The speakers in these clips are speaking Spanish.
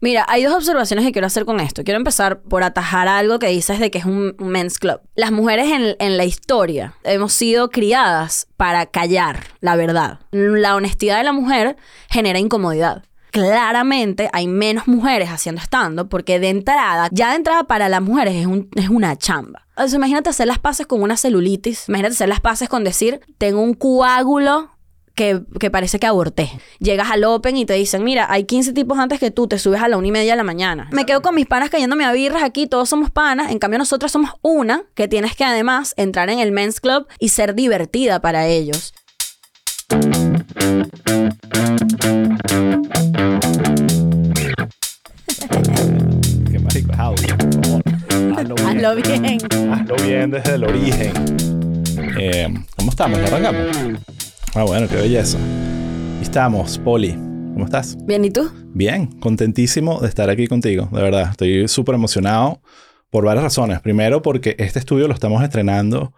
Mira, hay dos observaciones que quiero hacer con esto. Quiero empezar por atajar algo que dices de que es un men's club. Las mujeres en, en la historia hemos sido criadas para callar la verdad. La honestidad de la mujer genera incomodidad. Claramente hay menos mujeres haciendo stand porque de entrada, ya de entrada para las mujeres es, un- es una chamba. O imagínate hacer las paces con una celulitis. Imagínate hacer las paces con decir, tengo un coágulo que, que parece que aborté. Llegas al Open y te dicen, mira, hay 15 tipos antes que tú, te subes a la una y media de la mañana. Me quedo con mis panas cayéndome a birras aquí, todos somos panas. En cambio, nosotros somos una que tienes que además entrar en el men's club y ser divertida para ellos. Qué marico es audio, por favor. Hazlo bien. Hazlo bien. Hazlo bien desde el origen. Eh, ¿Cómo estamos? ¿Ya arrancamos? Ah, bueno, qué belleza. Estamos, Poli. ¿Cómo estás? Bien, ¿y tú? Bien, contentísimo de estar aquí contigo, de verdad. Estoy súper emocionado por varias razones. Primero, porque este estudio lo estamos estrenando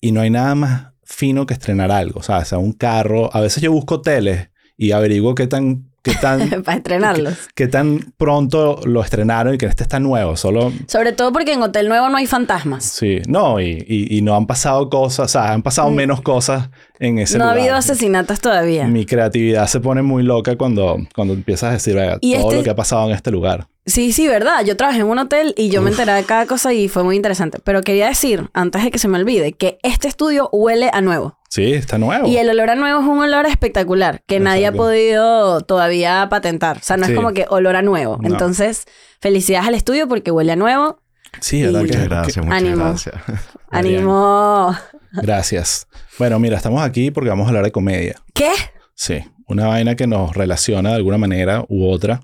y no hay nada más fino que estrenar algo. O sea, sea un carro. A veces yo busco hoteles y averiguo qué tan, qué tan, para estrenarlos. qué tan pronto lo estrenaron y que este está nuevo. Solo Sobre todo porque en Hotel Nuevo no hay fantasmas. Sí, no, y, y- y no han pasado cosas, o sea, han pasado menos cosas en ese. No ha habido asesinatos todavía. Mi creatividad se pone muy loca cuando, cuando empiezas a decir "Venga, Y todo este- lo que ha pasado en este lugar. Sí, sí, verdad. Yo trabajé en un hotel y yo me enteré de cada cosa y fue muy interesante. Pero quería decir, antes de que se me olvide, que este estudio huele a nuevo. Sí, está nuevo. Y el olor a nuevo es un olor espectacular que nadie ha Exacto. podido todavía patentar. O sea, no Sí. es como que olor a nuevo. No. Entonces, felicidades al estudio porque huele a nuevo. Sí, que- Muchas gracias, muchas Ánimo. gracias. Ánimo. Gracias. Bueno, mira, estamos aquí porque vamos a hablar de comedia. ¿Qué? Sí, una vaina que nos relaciona de alguna manera u otra.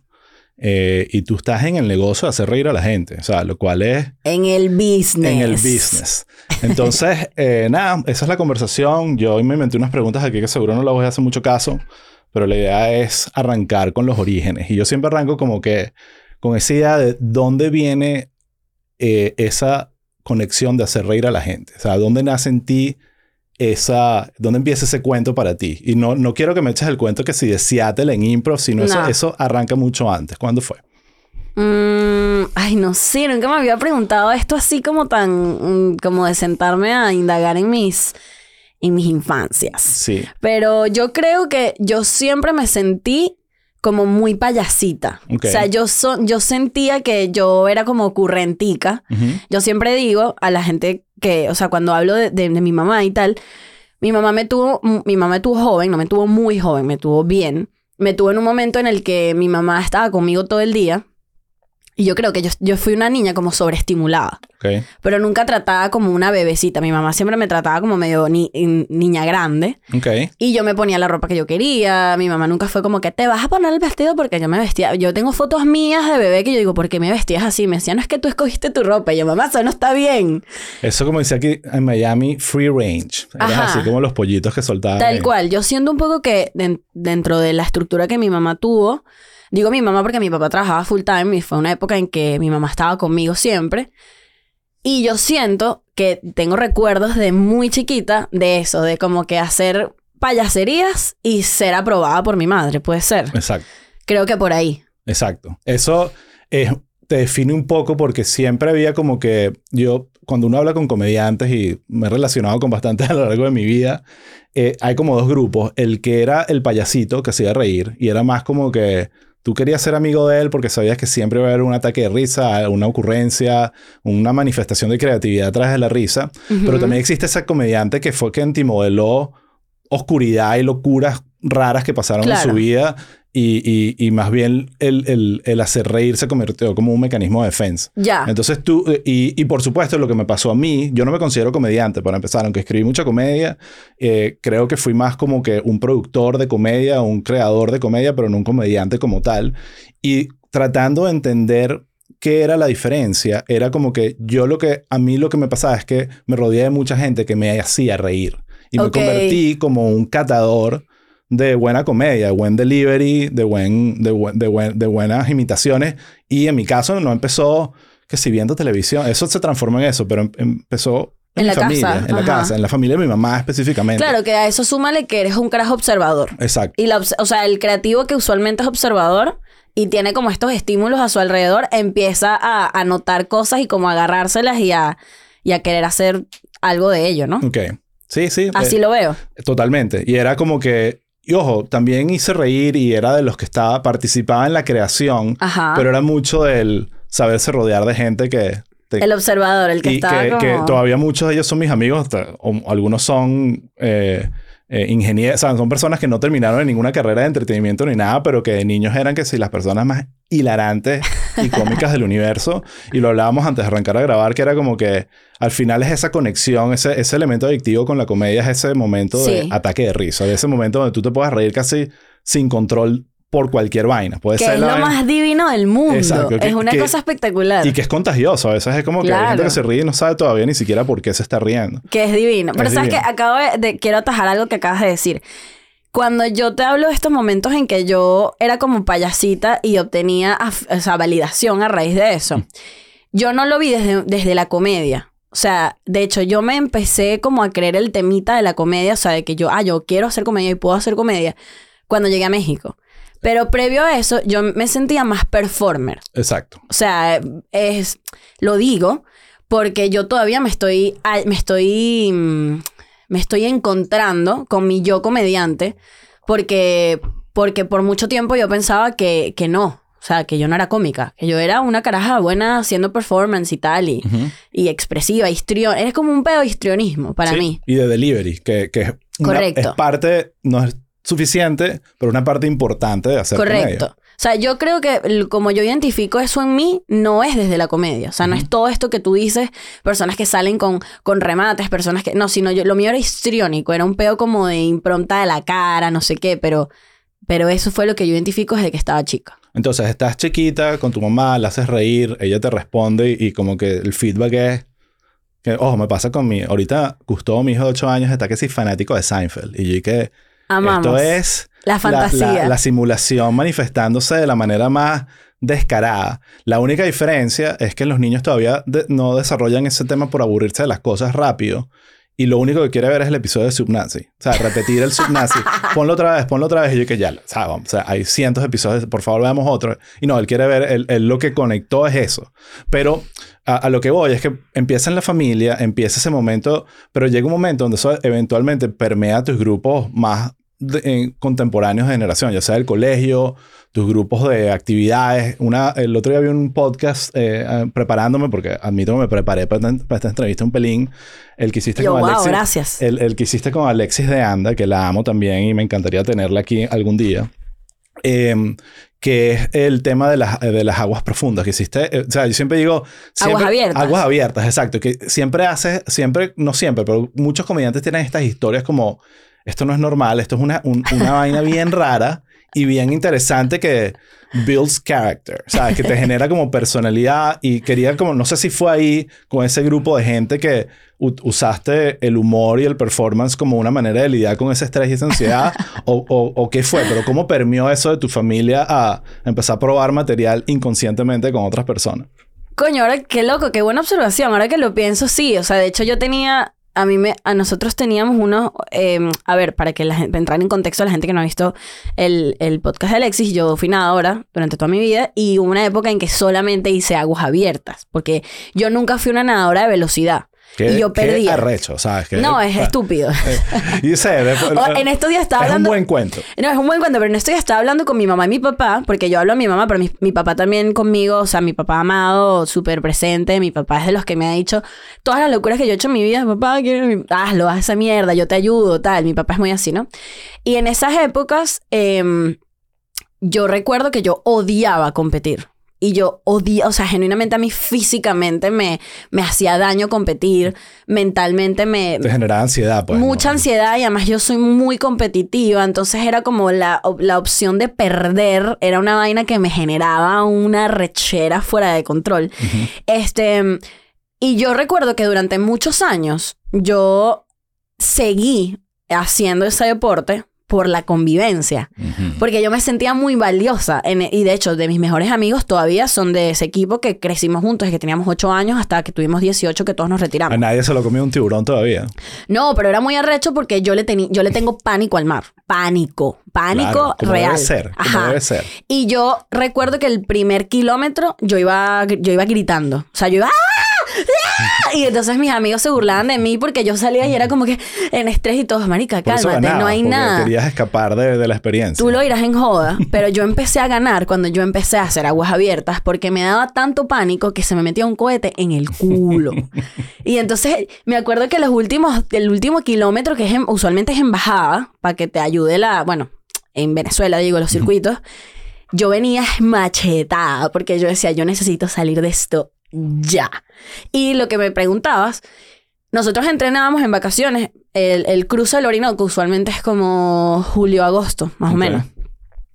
Eh, y tú estás en el negocio de hacer reír a la gente, o sea, lo cual es En el business. en el business. Entonces, eh, nada, esa es la conversación. Yo hoy me inventé unas preguntas aquí que seguro no las voy a hacer mucho caso, pero la idea es arrancar con los orígenes. Y yo siempre arranco como que con esa idea de dónde viene eh, esa conexión de hacer reír a la gente. O sea, dónde nace en ti esa, dónde empieza ese cuento para ti. Y no, no quiero que me eches el cuento que si de Seattle en improv, sino eso, No. eso arranca mucho antes. ¿Cuándo fue? Mm, ay, no sé, nunca me había preguntado esto así como tan, mm, como de sentarme a indagar en mis, en mis infancias. Sí. Pero yo creo que yo siempre me sentí como muy payasita. O sea, yo, so- yo sentía que yo era como ocurrentica. Ujú. Yo siempre digo a la gente que, o sea, cuando hablo de, de- de mi mamá y tal, mi mamá me tuvo, mi mamá me tuvo joven, no me tuvo muy joven, me tuvo bien. Me tuvo en un momento en el que mi mamá estaba conmigo todo el día. Y yo creo que yo, yo fui una niña como sobreestimulada. Pero nunca tratada como una bebecita. Mi mamá siempre me trataba como medio ni- niña grande. Y yo me ponía la ropa que yo quería. Mi mamá nunca fue como que te vas a poner el vestido porque yo me vestía. Yo tengo fotos mías de bebé que yo digo, ¿por qué me vestías así? Me decía, no es que tú escogiste tu ropa. Y yo, mamá, eso no está bien. Eso como decía aquí en Miami, free range. Eras Ajá. así como los pollitos que soltaban. Tal ahí. cual. Yo siento un poco que den- dentro de la estructura que mi mamá tuvo, digo mi mamá porque mi papá trabajaba full time y fue una época en que mi mamá estaba conmigo siempre. Y yo siento que tengo recuerdos de muy chiquita de eso, de como que hacer payaserías y ser aprobada por mi madre, puede ser. Exacto, Creo que por ahí. exacto. Eso es- te define un poco porque siempre había como que yo, cuando uno habla con comediantes y me he relacionado con bastantes a lo largo de mi vida, eh, hay como dos grupos. El que era el payasito que hacía reír y era más como que tú querías ser amigo de él porque sabías que siempre iba a haber un ataque de risa, una ocurrencia, una manifestación de creatividad atrás de la risa. Pero también existe ese comediante que fue quien antimodeló oscuridad y locuras raras que pasaron en su vida y, y- y más bien el, el- el hacer reír se convirtió como un mecanismo de defensa. Ya. Entonces tú, y, y por supuesto lo que me pasó a mí, yo no me considero comediante para empezar, aunque escribí mucha comedia, eh, creo que fui más como que un productor de comedia, un creador de comedia, pero no un comediante como tal. Y tratando de entender qué era la diferencia, era como que yo lo que, a mí lo que me pasaba es que me rodeé de mucha gente que me hacía reír. Y me convertí como un catador de buena comedia, de buen delivery, de, buen, de, buen- de, buen- de buenas imitaciones. Y en mi caso no empezó que si viendo televisión, eso se transformó en eso, pero em- empezó en, En la familia, casa, en la casa, en la familia de mi mamá específicamente. Claro, que a eso súmale que eres un carajo observador. Exacto. Y la, o sea, el creativo que usualmente es observador y tiene como estos estímulos a su alrededor, empieza a, a notar cosas y como a agarrárselas y a, y a querer hacer algo de ello, ¿no? Ok. Sí, sí. Así eh, lo veo. Totalmente. Y era como que, y ojo, también hice reír y era de los que estaba, participaba en la creación, Ajá. pero era mucho del saberse rodear de gente que... te- El observador, el que está que, como... que todavía muchos de ellos son mis amigos, hasta- o algunos son eh, eh, ingenieros, o sea, son personas que no terminaron en ninguna carrera de entretenimiento ni nada, pero que de niños eran que si las personas más hilarantes y cómicas del universo. Y lo hablábamos antes de arrancar a grabar, que era como que al final es esa conexión, ese, ese elemento adictivo con la comedia, es ese momento de Sí. ataque de risa, de ese momento donde tú te puedes reír casi sin control por cualquier vaina. Puede que ser es lo vaina- más divino del mundo. Exacto, que- es una que- cosa espectacular. Y que es contagioso. A veces es como que hay gente que se ríe y no sabe todavía ni siquiera por qué se está riendo. Que es divino. Pero Es sabes divino. que acabo de, de- Quiero atajar algo que acabas de decir. Cuando yo te hablo de estos momentos en que yo era como payasita y obtenía o sea, validación a raíz de eso, yo no lo vi desde, desde la comedia. O sea, de hecho, yo me empecé como a creer el temita de la comedia, o sea, de que yo, ah, yo quiero hacer comedia y puedo hacer comedia, cuando llegué a México. Pero previo a eso, yo me sentía más performer. Exacto. O sea, es, lo digo porque yo todavía me estoy, me estoy, mm, me estoy encontrando con mi yo comediante porque, porque por mucho tiempo yo pensaba que, que no. O sea, que yo no era cómica, que yo era una caraja buena haciendo performance y tal, y, y expresiva, histrión. Eres como un pedo de histrionismo para Sí, mí. Y de delivery, que, que es, una- Correcto. es parte, no es suficiente, pero una parte importante de hacer Correcto. comedia. O sea, yo creo que como yo identifico eso en mí, no es desde la comedia. O sea, no es todo esto que tú dices, personas que salen con, con remates, personas que... No, sino yo, lo mío era histriónico, era un peo como de impronta de la cara, no sé qué, pero, pero eso fue lo que yo identifico desde que estaba chica. Entonces, estás chiquita con tu mamá, la haces reír, ella te responde y, y como que el feedback es... Que, ojo, me pasa con mi... Ahorita Gustavo, mi hijo de 8 años, está que sí fanático de Seinfeld. Y yo que... Amamos. Esto es... La fantasía. La, la simulación manifestándose de la manera más descarada. La única diferencia es que los niños todavía de- no desarrollan ese tema por aburrirse de las cosas rápido. Y lo único que quiere ver es el episodio de Subnazi. O sea, repetir el Subnazi. ponlo otra vez, ponlo otra vez. Y yo que ya, o sea, vamos, o sea, hay cientos de episodios, por favor veamos otro. Y no, él quiere ver, él, él lo que conectó es eso. Pero a, a lo que voy es que empieza en la familia, empieza ese momento, pero llega un momento donde eso eventualmente permea tus grupos más de- contemporáneos de generación, ya sea el colegio, tus grupos de actividades. Una, el otro día vi un podcast eh, eh, preparándome, porque admito que me preparé para, esta- para esta entrevista un pelín. El que hiciste Yo, con wow, Alexis. gracias. El, el que hiciste con Alexis de Anda, que la amo también y me encantaría tenerla aquí algún día. Em, que es el tema de las, de las aguas profundas que hiciste. eh, o sea, yo siempre digo... siempre- abiertas. Aguas abiertas, exacto. Que siempre haces, siempre, no siempre, pero muchos comediantes tienen estas historias como, esto no es normal, esto es una, un- una vaina bien rara y bien interesante que builds character, ¿sabes? Que te genera como personalidad y quería como, no sé si fue ahí con ese grupo de gente que usaste el humor y el performance como una manera de lidiar con ese estrés y esa ansiedad o, o, o qué fue, pero cómo permeó eso de tu familia a empezar a probar material inconscientemente con otras personas. Coño, ahora qué loco, qué buena observación. Ahora que lo pienso, sí. O sea, de hecho yo tenía, a mí me, a nosotros teníamos unos, eh, a ver, para que la gente, entrar en contexto a la gente que no ha visto el, el podcast de Alexis, yo fui nadadora durante toda mi vida y hubo una época en que solamente hice aguas abiertas, porque yo nunca fui una nadadora de velocidad. Qué- y yo qué perdía. arrecho, ¿sabes? Que- No, es estúpido. eh, y sé, en estos días estaba es hablando... un buen cuento. No, es un buen cuento, pero en esto ya estaba hablando con mi mamá y mi papá, porque yo hablo a mi mamá, pero mi, mi papá también conmigo, o sea, mi papá amado, súper presente, mi papá es de los que me ha dicho todas las locuras que yo he hecho en mi vida, papá, quiero, hazlo, haz esa mierda, yo te ayudo, tal, mi papá es muy así, ¿no? Y en esas épocas, em, yo recuerdo que yo odiaba competir. Y yo odiaba, o sea, genuinamente a mí físicamente me, me hacía daño competir, mentalmente me, Te generaba ansiedad, pues. mucha ¿no? ansiedad y además yo soy muy competitiva, entonces era como la, la opción de perder, era una vaina que me generaba una rechera fuera de control. Este, y yo recuerdo que durante muchos años yo seguí haciendo ese deporte por la convivencia. Porque yo me sentía muy valiosa. En- y de hecho, de mis mejores amigos todavía son de ese equipo que crecimos juntos, que teníamos 8 años hasta que tuvimos 18, que todos nos A retiramos. nadie se lo comió un tiburón todavía. No, pero era muy arrecho porque yo le, teni- yo le tengo pánico al mar. Pánico. Pánico Claro, como real. debe ser, como debe ser. Y yo recuerdo que el primer kilómetro yo iba, yo iba gritando. O sea, yo iba... ¡Ah! Y entonces mis amigos se burlaban de mí porque yo salía y era como que en estrés y todos, marica, Por eso cálmate, no hay porque nada. Querías escapar de, de la experiencia. Tú lo irás en joda, pero yo empecé a ganar cuando yo empecé a hacer aguas abiertas porque me daba tanto pánico que se me metía un cohete en el culo. y entonces me acuerdo que los últimos, el último kilómetro, que es en- usualmente es en bajada, para que te ayude la, bueno, en Venezuela digo, los circuitos, yo venía machetada porque yo decía, yo necesito salir de esto ya. Y lo que me preguntabas, nosotros entrenábamos en vacaciones. El, el cruce del Orinoco usualmente es como julio-agosto, más o menos.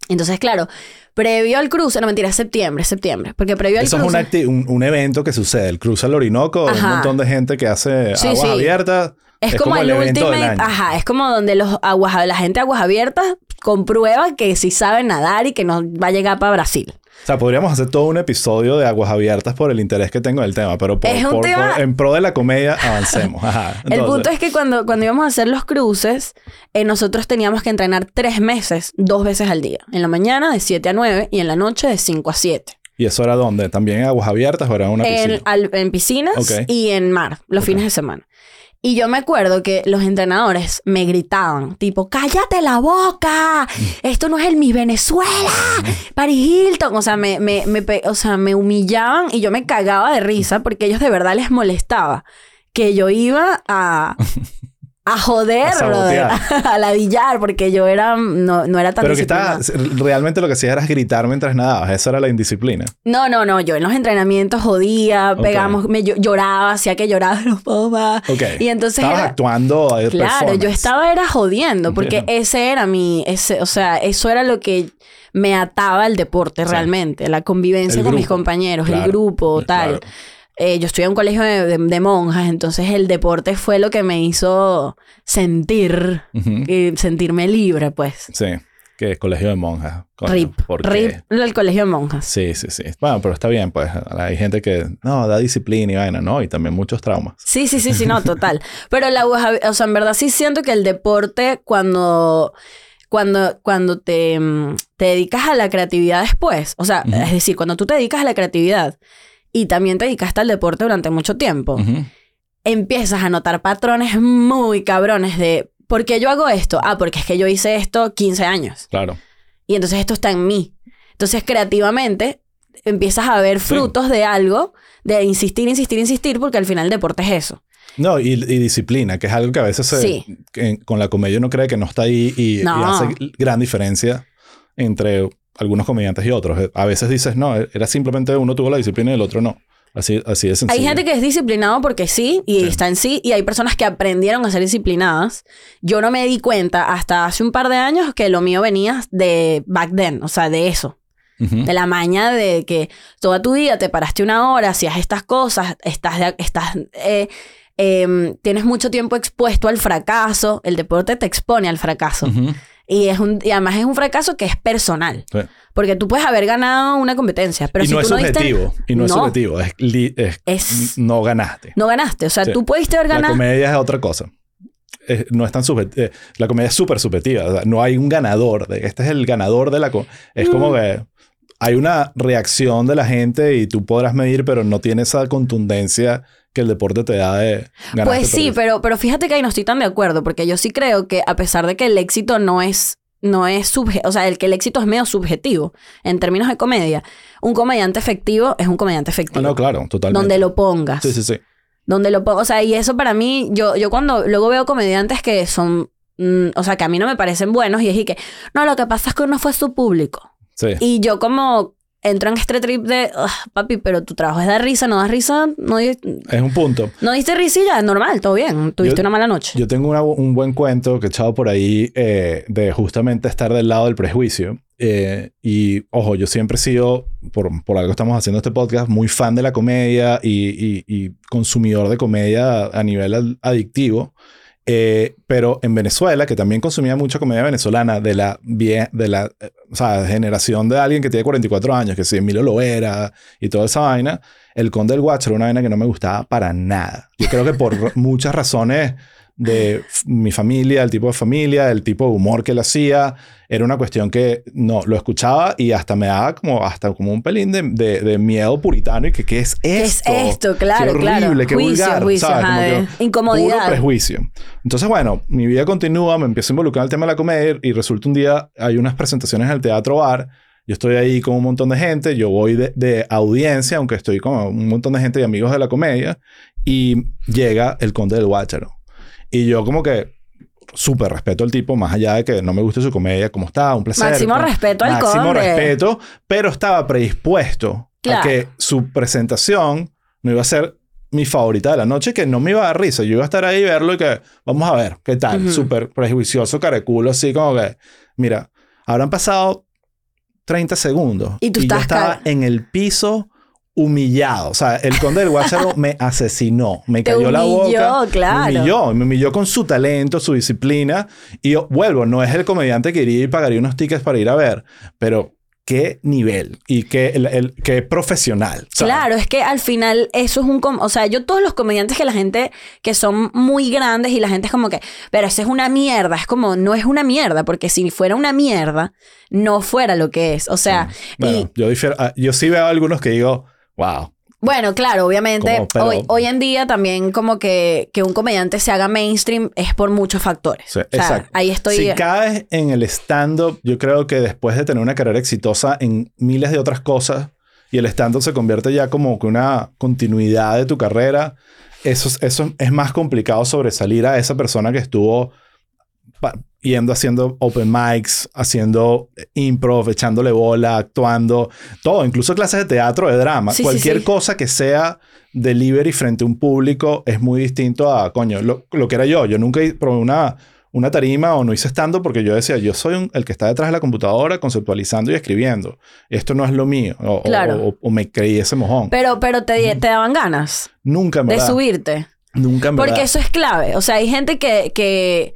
Entonces, claro, previo al cruce, no mentira, es septiembre, septiembre. Porque previo al Eso es un, cruce. acti- un, un evento que sucede. El cruce al Orinoco, un montón de gente que hace Sí, aguas sí. abiertas. Es, como, el, ultimate, año. ajá, es como donde los aguas, la gente de aguas abiertas comprueba que sí sabe nadar y que no va a llegar para Brasil. O sea, podríamos hacer todo un episodio de aguas abiertas por el interés que tengo en el tema, pero por, por- tema- por- en pro de la comedia avancemos. Ajá. El punto es que cuando, cuando íbamos a hacer los cruces, eh, nosotros teníamos que entrenar tres meses, dos veces al día. En la mañana de 7 a 9 y en la noche de 5 a 7. ¿Y eso era dónde? ¿También en aguas abiertas o era una piscina? En, al- en piscinas Ok. y en mar, los Ok. fines de semana. Y yo me acuerdo que los entrenadores me gritaban, tipo, cállate la boca, esto no es el Miss Venezuela, Paris Hilton. O sea, me, me, me o sea, me humillaban y yo me cagaba de risa porque ellos de verdad les molestaba que yo iba a, a joder, A brother, a ladillar, porque yo era, no, no era tan Pero que estaba, realmente lo que hacías era gritar mientras nadabas. Esa era la indisciplina. No, no, no. Yo en los entrenamientos jodía, pegamos, me llo- lloraba, hacía que lloraba, no puedo más. Ok. Y entonces Estabas era- actuando de Claro, yo estaba era jodiendo, porque ese era mi, ese, o sea, eso era lo que me ataba al deporte Sí. realmente, la convivencia El con mis compañeros, el grupo, tal. claro. Eh, yo estudié en un colegio de, de- de monjas, entonces el deporte fue lo que me hizo sentir, eh, sentirme libre, pues. Sí. Que es colegio de monjas. Coño, Rip, rip el colegio de monjas. Sí, sí, sí. Bueno, pero está bien, pues. Hay gente que, no, da disciplina y vaina, ¿no? Y también muchos traumas. Sí, sí, sí, sí, no, total. Pero la o sea, en verdad sí siento que el deporte cuando cuando cuando te, mm, te dedicas a la creatividad después, o sea, es decir, cuando tú te dedicas a la creatividad y también te dedicaste al deporte durante mucho tiempo, empiezas a notar patrones muy cabrones de ¿por qué yo hago esto? Ah, porque es que yo hice esto 15 años. Claro. Y entonces esto está en mí. Entonces, creativamente, empiezas a ver Sí. frutos de algo, de insistir, insistir, insistir, porque al final el deporte es eso. No, y, y disciplina, que es algo que a veces se- Sí. que con la comedia uno cree que no está ahí y, hace gran diferencia entre algunos comediantes y otros. A veces dices, no, era simplemente uno tuvo la disciplina y el otro no. Así, así de sencillo. Hay gente que es disciplinado porque sí, y Sí. está en sí, y hay personas que aprendieron a ser disciplinadas. Yo no me di cuenta hasta hace un par de años que lo mío venía de back then, o sea, de eso. De la maña de que toda tu vida te paraste una hora, hacías estas cosas, estás, estás eh, em, tienes mucho tiempo expuesto al fracaso. El deporte te expone al fracaso. Ujú. Y, es un, y además es un fracaso que es personal. Sí. Porque tú puedes haber ganado una competencia, pero y si no tú es no diste- subjetivo. Y no, es No. subjetivo. Es, es- Es- no ganaste. No ganaste. O sea, Sí. tú pudiste haber La ganado. comedia es otra cosa. Es- no es tan subjetiva. la comedia es súper subjetiva. O sea, no hay un ganador. De, este es el ganador de la... Es Mm. como que hay una reacción de la gente y tú podrás medir, pero no tiene esa contundencia que el deporte te da de ganar. Pues sí, pero, pero fíjate que ahí no estoy tan de acuerdo, porque yo sí creo que a pesar de que el éxito no es, no es subje- o sea, el que el éxito es medio subjetivo en términos de comedia, un comediante efectivo es un comediante efectivo. no, claro, totalmente. donde lo pongas. Sí, sí, sí. Donde lo pongas. O sea, y eso para mí, yo, yo cuando luego veo comediantes que son, mm, o sea, que a mí no me parecen buenos y es y que, no, lo que pasa es que no fue su público. Sí. Y yo como entro en este trip de, "Ugh, papi, pero tu trabajo es dar risa, no das risa, no, Es un punto. no diste risilla, normal, todo bien, tuviste Yo- una mala noche. Yo tengo una- un buen cuento que he echado por ahí eh, de justamente estar del lado del prejuicio. Eh, y ojo, yo siempre he sido, por, por algo estamos haciendo este podcast, muy fan de la comedia y, y- y consumidor de comedia a nivel ad- adictivo. Eh, pero en Venezuela, que también consumía mucha comedia venezolana de la, de la eh, o sea, generación de alguien que tiene 44 años, que si Emilio Loera y toda esa vaina, El Conde del Guacho era una vaina que no me gustaba para nada. Yo creo que por muchas razones de mi familia, el tipo de familia, el tipo de humor que él hacía, era una cuestión que no, lo escuchaba y hasta me daba como, hasta como un pelín de, de- de miedo puritano y que qué es ¿Qué es esto. esto? Claro, qué claro. horrible, qué Juicio, vulgar, juicio, ¿sabes? ajá, Como que incomodidad. Puro prejuicio. Entonces, bueno, mi vida continúa, me empiezo a involucrar en el tema de la comedia y resulta un día, hay unas presentaciones en el Teatro Bar, yo estoy ahí con un montón de gente, yo voy de, de audiencia, aunque estoy con un montón de gente y amigos de la comedia, y llega el Conde del Guácharo. Y yo como que súper respeto al tipo, más allá de que no me guste su comedia, como está, un placer. Máximo como- respeto al Máximo respeto, pero estaba predispuesto Claro. a que su presentación no iba a ser mi favorita de la noche, que no me iba a dar risa. Yo iba a estar ahí y verlo y que vamos a ver qué tal. Ujú. Súper prejuicioso, caraculo, así como que, mira, habrán pasado 30 segundos Y tú yo estás estaba en el piso humillado. O sea, el conde del Guácharo me asesinó, me Te cayó la humilló, boca. claro. Me humilló, me humilló con su talento, su disciplina. Y yo, vuelvo, no es el comediante que iría y pagaría unos tickets para ir a ver, pero qué nivel y qué, el, el- qué profesional. ¿sabes? Claro, es que al final eso es un... com- O sea, yo todos los comediantes que la gente que son muy grandes y la gente es como que, pero eso es una mierda, es como, no es una mierda, porque si fuera una mierda, no fuera lo que es. O sea, Bueno, y yo, difiero- ah, yo sí veo algunos que digo, wow. bueno, claro, obviamente, Como, pero- hoy, hoy en día también como que, que un comediante se haga mainstream es por muchos factores. Sí, o sea, exacto. ahí estoy... Si caes en el stand-up, yo creo que después de tener una carrera exitosa en miles de otras cosas y el stand-up se convierte ya como que una continuidad de tu carrera, eso, es- eso es más complicado sobresalir a esa persona que estuvo yendo haciendo open mics, haciendo improv, echándole bola, actuando, todo, incluso clases de teatro, de drama, Sí, cualquier sí. cosa que sea delivery frente a un público es muy distinto a, coño, lo, lo que era yo. Yo nunca probé una, una tarima o no hice estando porque yo decía, yo soy un- el que está detrás de la computadora conceptualizando y escribiendo. Esto no es lo mío. O, Claro. o- o me creí ese mojón. Pero, pero te, te daban ganas nunca en de subirte. Nunca en Porque eso es clave. O sea, hay gente que, que,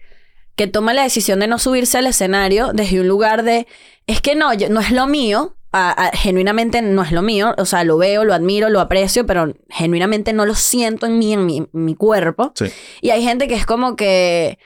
que toma la decisión de no subirse al escenario desde un lugar de, es que no, yo- no es lo mío. a- a- genuinamente no es lo mío. O sea, lo veo, lo admiro, lo aprecio, pero genuinamente no lo siento en mí, en mi, en mi cuerpo. Sí. Y hay gente que es como que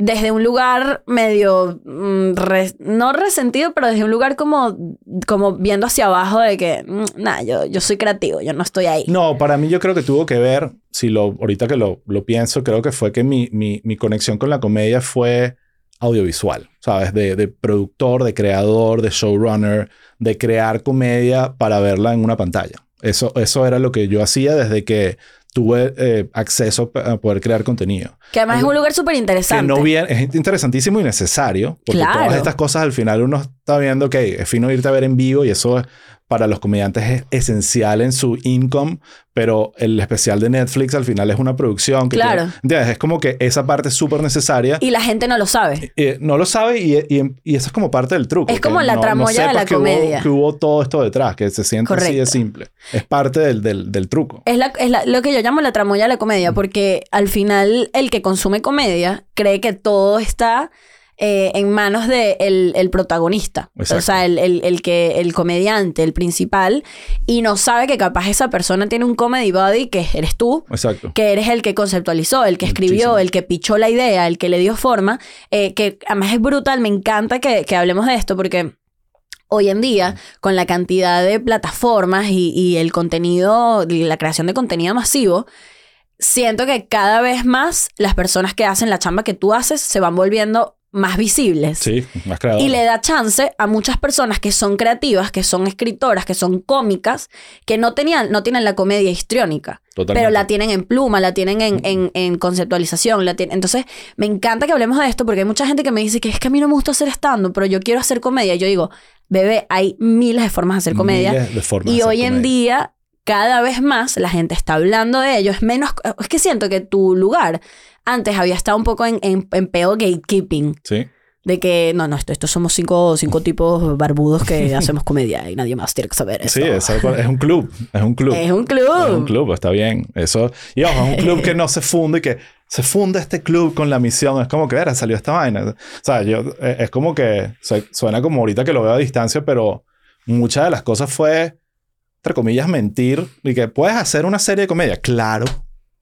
desde un lugar medio, mm, no resentido, pero desde un lugar como, como viendo hacia abajo de que, mm, nada, yo, yo soy creativo, yo no estoy ahí. No, para mí yo creo que tuvo que ver, si lo, ahorita que lo, lo pienso, creo que fue que mi, mi, mi conexión con la comedia fue audiovisual, ¿sabes? De, de productor, de creador, de showrunner, de crear comedia para verla en una pantalla. Eso, eso era lo que yo hacía desde que tuve eh, acceso a poder crear contenido. Que además es un lugar súper Que interesante. no bien, es interesantísimo y necesario, porque Claro. todas estas cosas al final uno está viendo que es fino irte a ver en vivo y eso es- para los comediantes es esencial en su income, pero el especial de Netflix al final es una producción que Claro. tiene- ¿entiendes? es como que esa parte es súper necesaria. Y la gente no lo sabe. Eh, no lo sabe y, y- y eso es como parte del truco. Es como la no- tramoya no de la que hubo- comedia. que hubo todo esto detrás, que se siente así de Correcto. simple. Es parte del, del, del truco. Es, la, es la- lo que yo llamo la tramoya de la comedia, porque al final el que consume comedia cree que todo está eh, en manos del de el, el protagonista. Exacto. O sea, el, el- el que, el comediante, el principal, y no sabe que capaz esa persona tiene un comedy body que eres tú. Exacto. que eres el que conceptualizó, el que escribió, Muchísimo. el que pichó la idea, el que le dio forma, eh, que además es brutal, me encanta que, que hablemos de esto porque hoy en día, con la cantidad de plataformas y, y el contenido, la creación de contenido masivo, siento que cada vez más las personas que hacen la chamba que tú haces se van volviendo más visibles. Sí, más creador. Y le da chance a muchas personas que son creativas, que son escritoras, que son cómicas, que no, tenían, no tienen la comedia histriónica. Totalmente. Pero la tienen en pluma, la tienen en, en- en conceptualización. La tienen... Entonces, me encanta que hablemos de esto porque hay mucha gente que me dice que es que a mí no me gusta hacer stand pero yo quiero hacer comedia. Y yo digo, bebé, hay miles de formas de hacer comedia. Miles de formas Y de hacer hoy en día, cada vez más la gente está hablando de ello. Es menos. Es que siento que tu lugar antes había estado un poco en, en, en peor gatekeeping. Sí. De que, no, no, esto, estos somos cinco, cinco tipos barbudos que hacemos comedia y nadie más tiene que saber eso. Sí, es, es un club. Es un club. Es un club. Es un club, está bien. Eso. Y ojo, es un club que no se funde y que se funda este club con la misión. Es como que, era, salió esta vaina. O sea, yo, eh, es como que suena como ahorita que lo veo a distancia, pero muchas de las cosas fue, entre comillas, mentir. Y que puedes hacer una serie de comedia. Claro,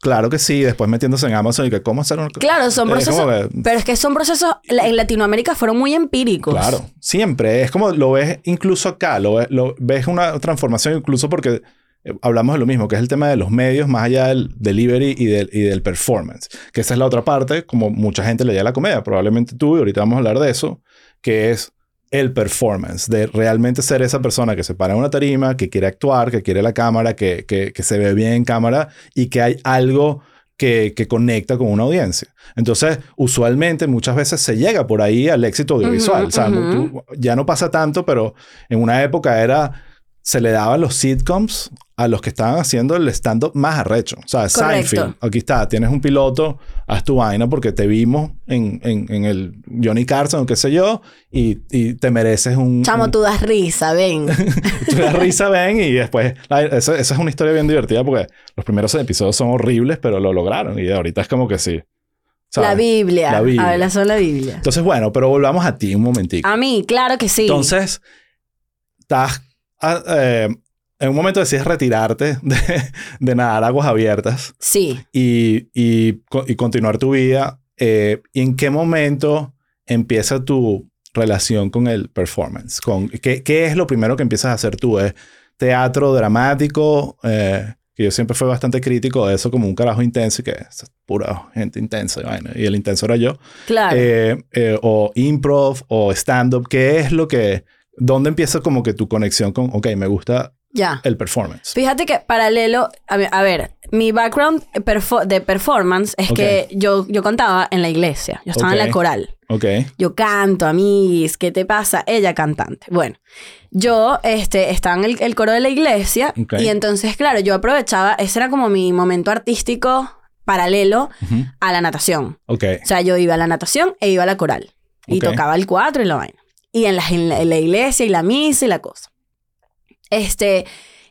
claro que sí. Después metiéndose en Amazon y que, ¿cómo hacer una Claro, son Es procesos. que- Pero es que son procesos. En Latinoamérica fueron muy empíricos. Claro, siempre. Es como lo ves incluso acá, lo, ves- lo- ves una transformación incluso porque eh, hablamos de lo mismo, que es el tema de los medios más allá del delivery y del, y del performance. Que esa es la otra parte, como mucha gente le llama la comedia, probablemente tú, y ahorita vamos a hablar de eso, que es el performance, de realmente ser esa persona que se para en una tarima, que quiere actuar, que quiere la cámara, que, que, que se ve bien en cámara y que hay algo que, que conecta con una audiencia. Entonces, usualmente muchas veces se llega por ahí al éxito audiovisual. O sea, tú- ya no pasa tanto, pero en una época era, se le daban los sitcoms a los que estaban haciendo el stand-up más arrecho. O sea, Correcto. Seinfeld, aquí está, tienes un piloto, haz tu vaina porque te vimos en, en, en el Johnny Carson, qué sé yo, y, y te mereces un... Chamo, un- tú das risa, ven. tú das risa, ven, y después... la- esa, esa es una historia bien divertida porque los primeros episodios son horribles, pero lo lograron. Y ahorita es como que sí. ¿sabes? la Biblia. La Biblia. La Biblia. Entonces, bueno, pero volvamos a ti un momentico. A mí, claro que sí. Entonces, estás... ah, eh, en un momento decides retirarte de, de nadar aguas abiertas Sí. y, y, co- y continuar tu vida. eh, ¿Y en qué momento empieza tu relación con el performance? Con, ¿qué, qué es lo primero que empiezas a hacer tú? ¿Es teatro dramático? Eh, que yo siempre fui bastante crítico de eso como un carajo intenso y que es pura gente intensa y vaina. Y el intenso era yo. Claro. Eh, eh, o improv o stand-up. ¿Qué es lo que... ¿Dónde empieza como que tu conexión con, ok, me gusta ya. el performance? Fíjate que paralelo, a ver, a ver, mi background perfo- de performance es Ok. que yo, yo contaba en la iglesia, yo estaba en Ok. la coral. Ok. Yo canto, amiguis, ¿qué te pasa? Ella cantante. Bueno, yo este, estaba en el, el coro de la iglesia Ok. y entonces, claro, yo aprovechaba, ese era como mi momento artístico paralelo Ujú. a la natación. Ok. O sea, yo iba a la natación e iba a la coral. Y tocaba el cuatro y la vaina. Y en la, en la- en la iglesia y la misa y la cosa. Este,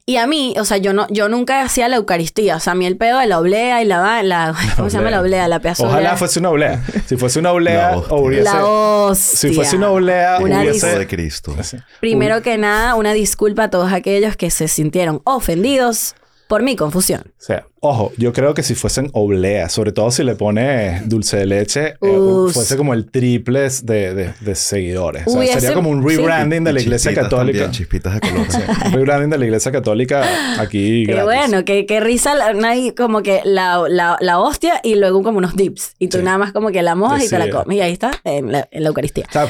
y a mí, o sea, yo no, yo nunca hacía la Eucaristía. O sea, a mí el pedo de la oblea y la, va- la ¿cómo se llama la oblea? La pedazo Ojalá fuese una oblea. Si fuese una oblea, La hubiese... La hostia. Si fuese una oblea, Una hubiese... De Cristo. Primero que nada, una disculpa a todos aquellos que se sintieron ofendidos por mi confusión. O sea, ojo, yo creo que si fuesen obleas, sobre todo si le pones dulce de leche, eh, fuese como el triple de, de, de seguidores. O sea, Hubiese- sería como un sí. rebranding de la iglesia católica. También, chispitas de color. Sí, un rebranding de la iglesia católica aquí. Qué gratis. bueno, qué, qué risa, la- hay como que la, la, la hostia y luego como unos dips. Y tú Sí. nada más como que la mojas y te la comes. Y ahí está, en la, en la Eucaristía. O sea,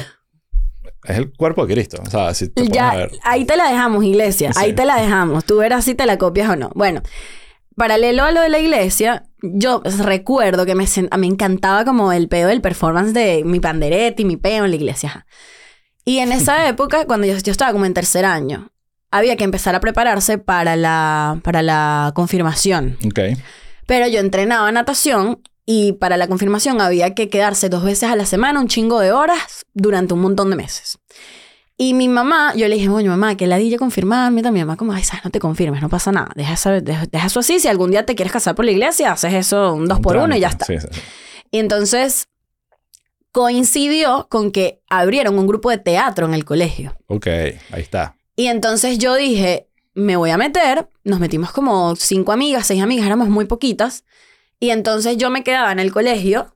es el cuerpo de Cristo. O sea, si te pones a Ya, ver. ahí te la dejamos, iglesia. Sí. Ahí te la dejamos. Tú verás si te la copias o no. Bueno, paralelo a lo de la iglesia, yo recuerdo que me, me encantaba como el pedo del performance de mi pandereta y mi peo en la iglesia. ajá. Y en esa época, cuando yo, yo estaba como en tercer año, había que empezar a prepararse para la, para la confirmación. Ok. Pero yo entrenaba natación y para la confirmación había que quedarse dos veces a la semana, un chingo de horas, durante un montón de meses. Y mi mamá, yo le dije, oye, mamá, que ladilla confirmarme. También mi mamá, como, ay, sabes, no te confirmes, no pasa nada. Deja eso, deja, deja eso así. Si algún día te quieres casar por la iglesia, haces eso un dos Un por uno y ya está. Sí, sí, sí. Y entonces coincidió con que abrieron un grupo de teatro en el colegio. Ok, ahí está. Y entonces yo dije, me voy a meter. Nos metimos como cinco amigas, seis amigas, éramos muy poquitas. Y entonces yo me quedaba en el colegio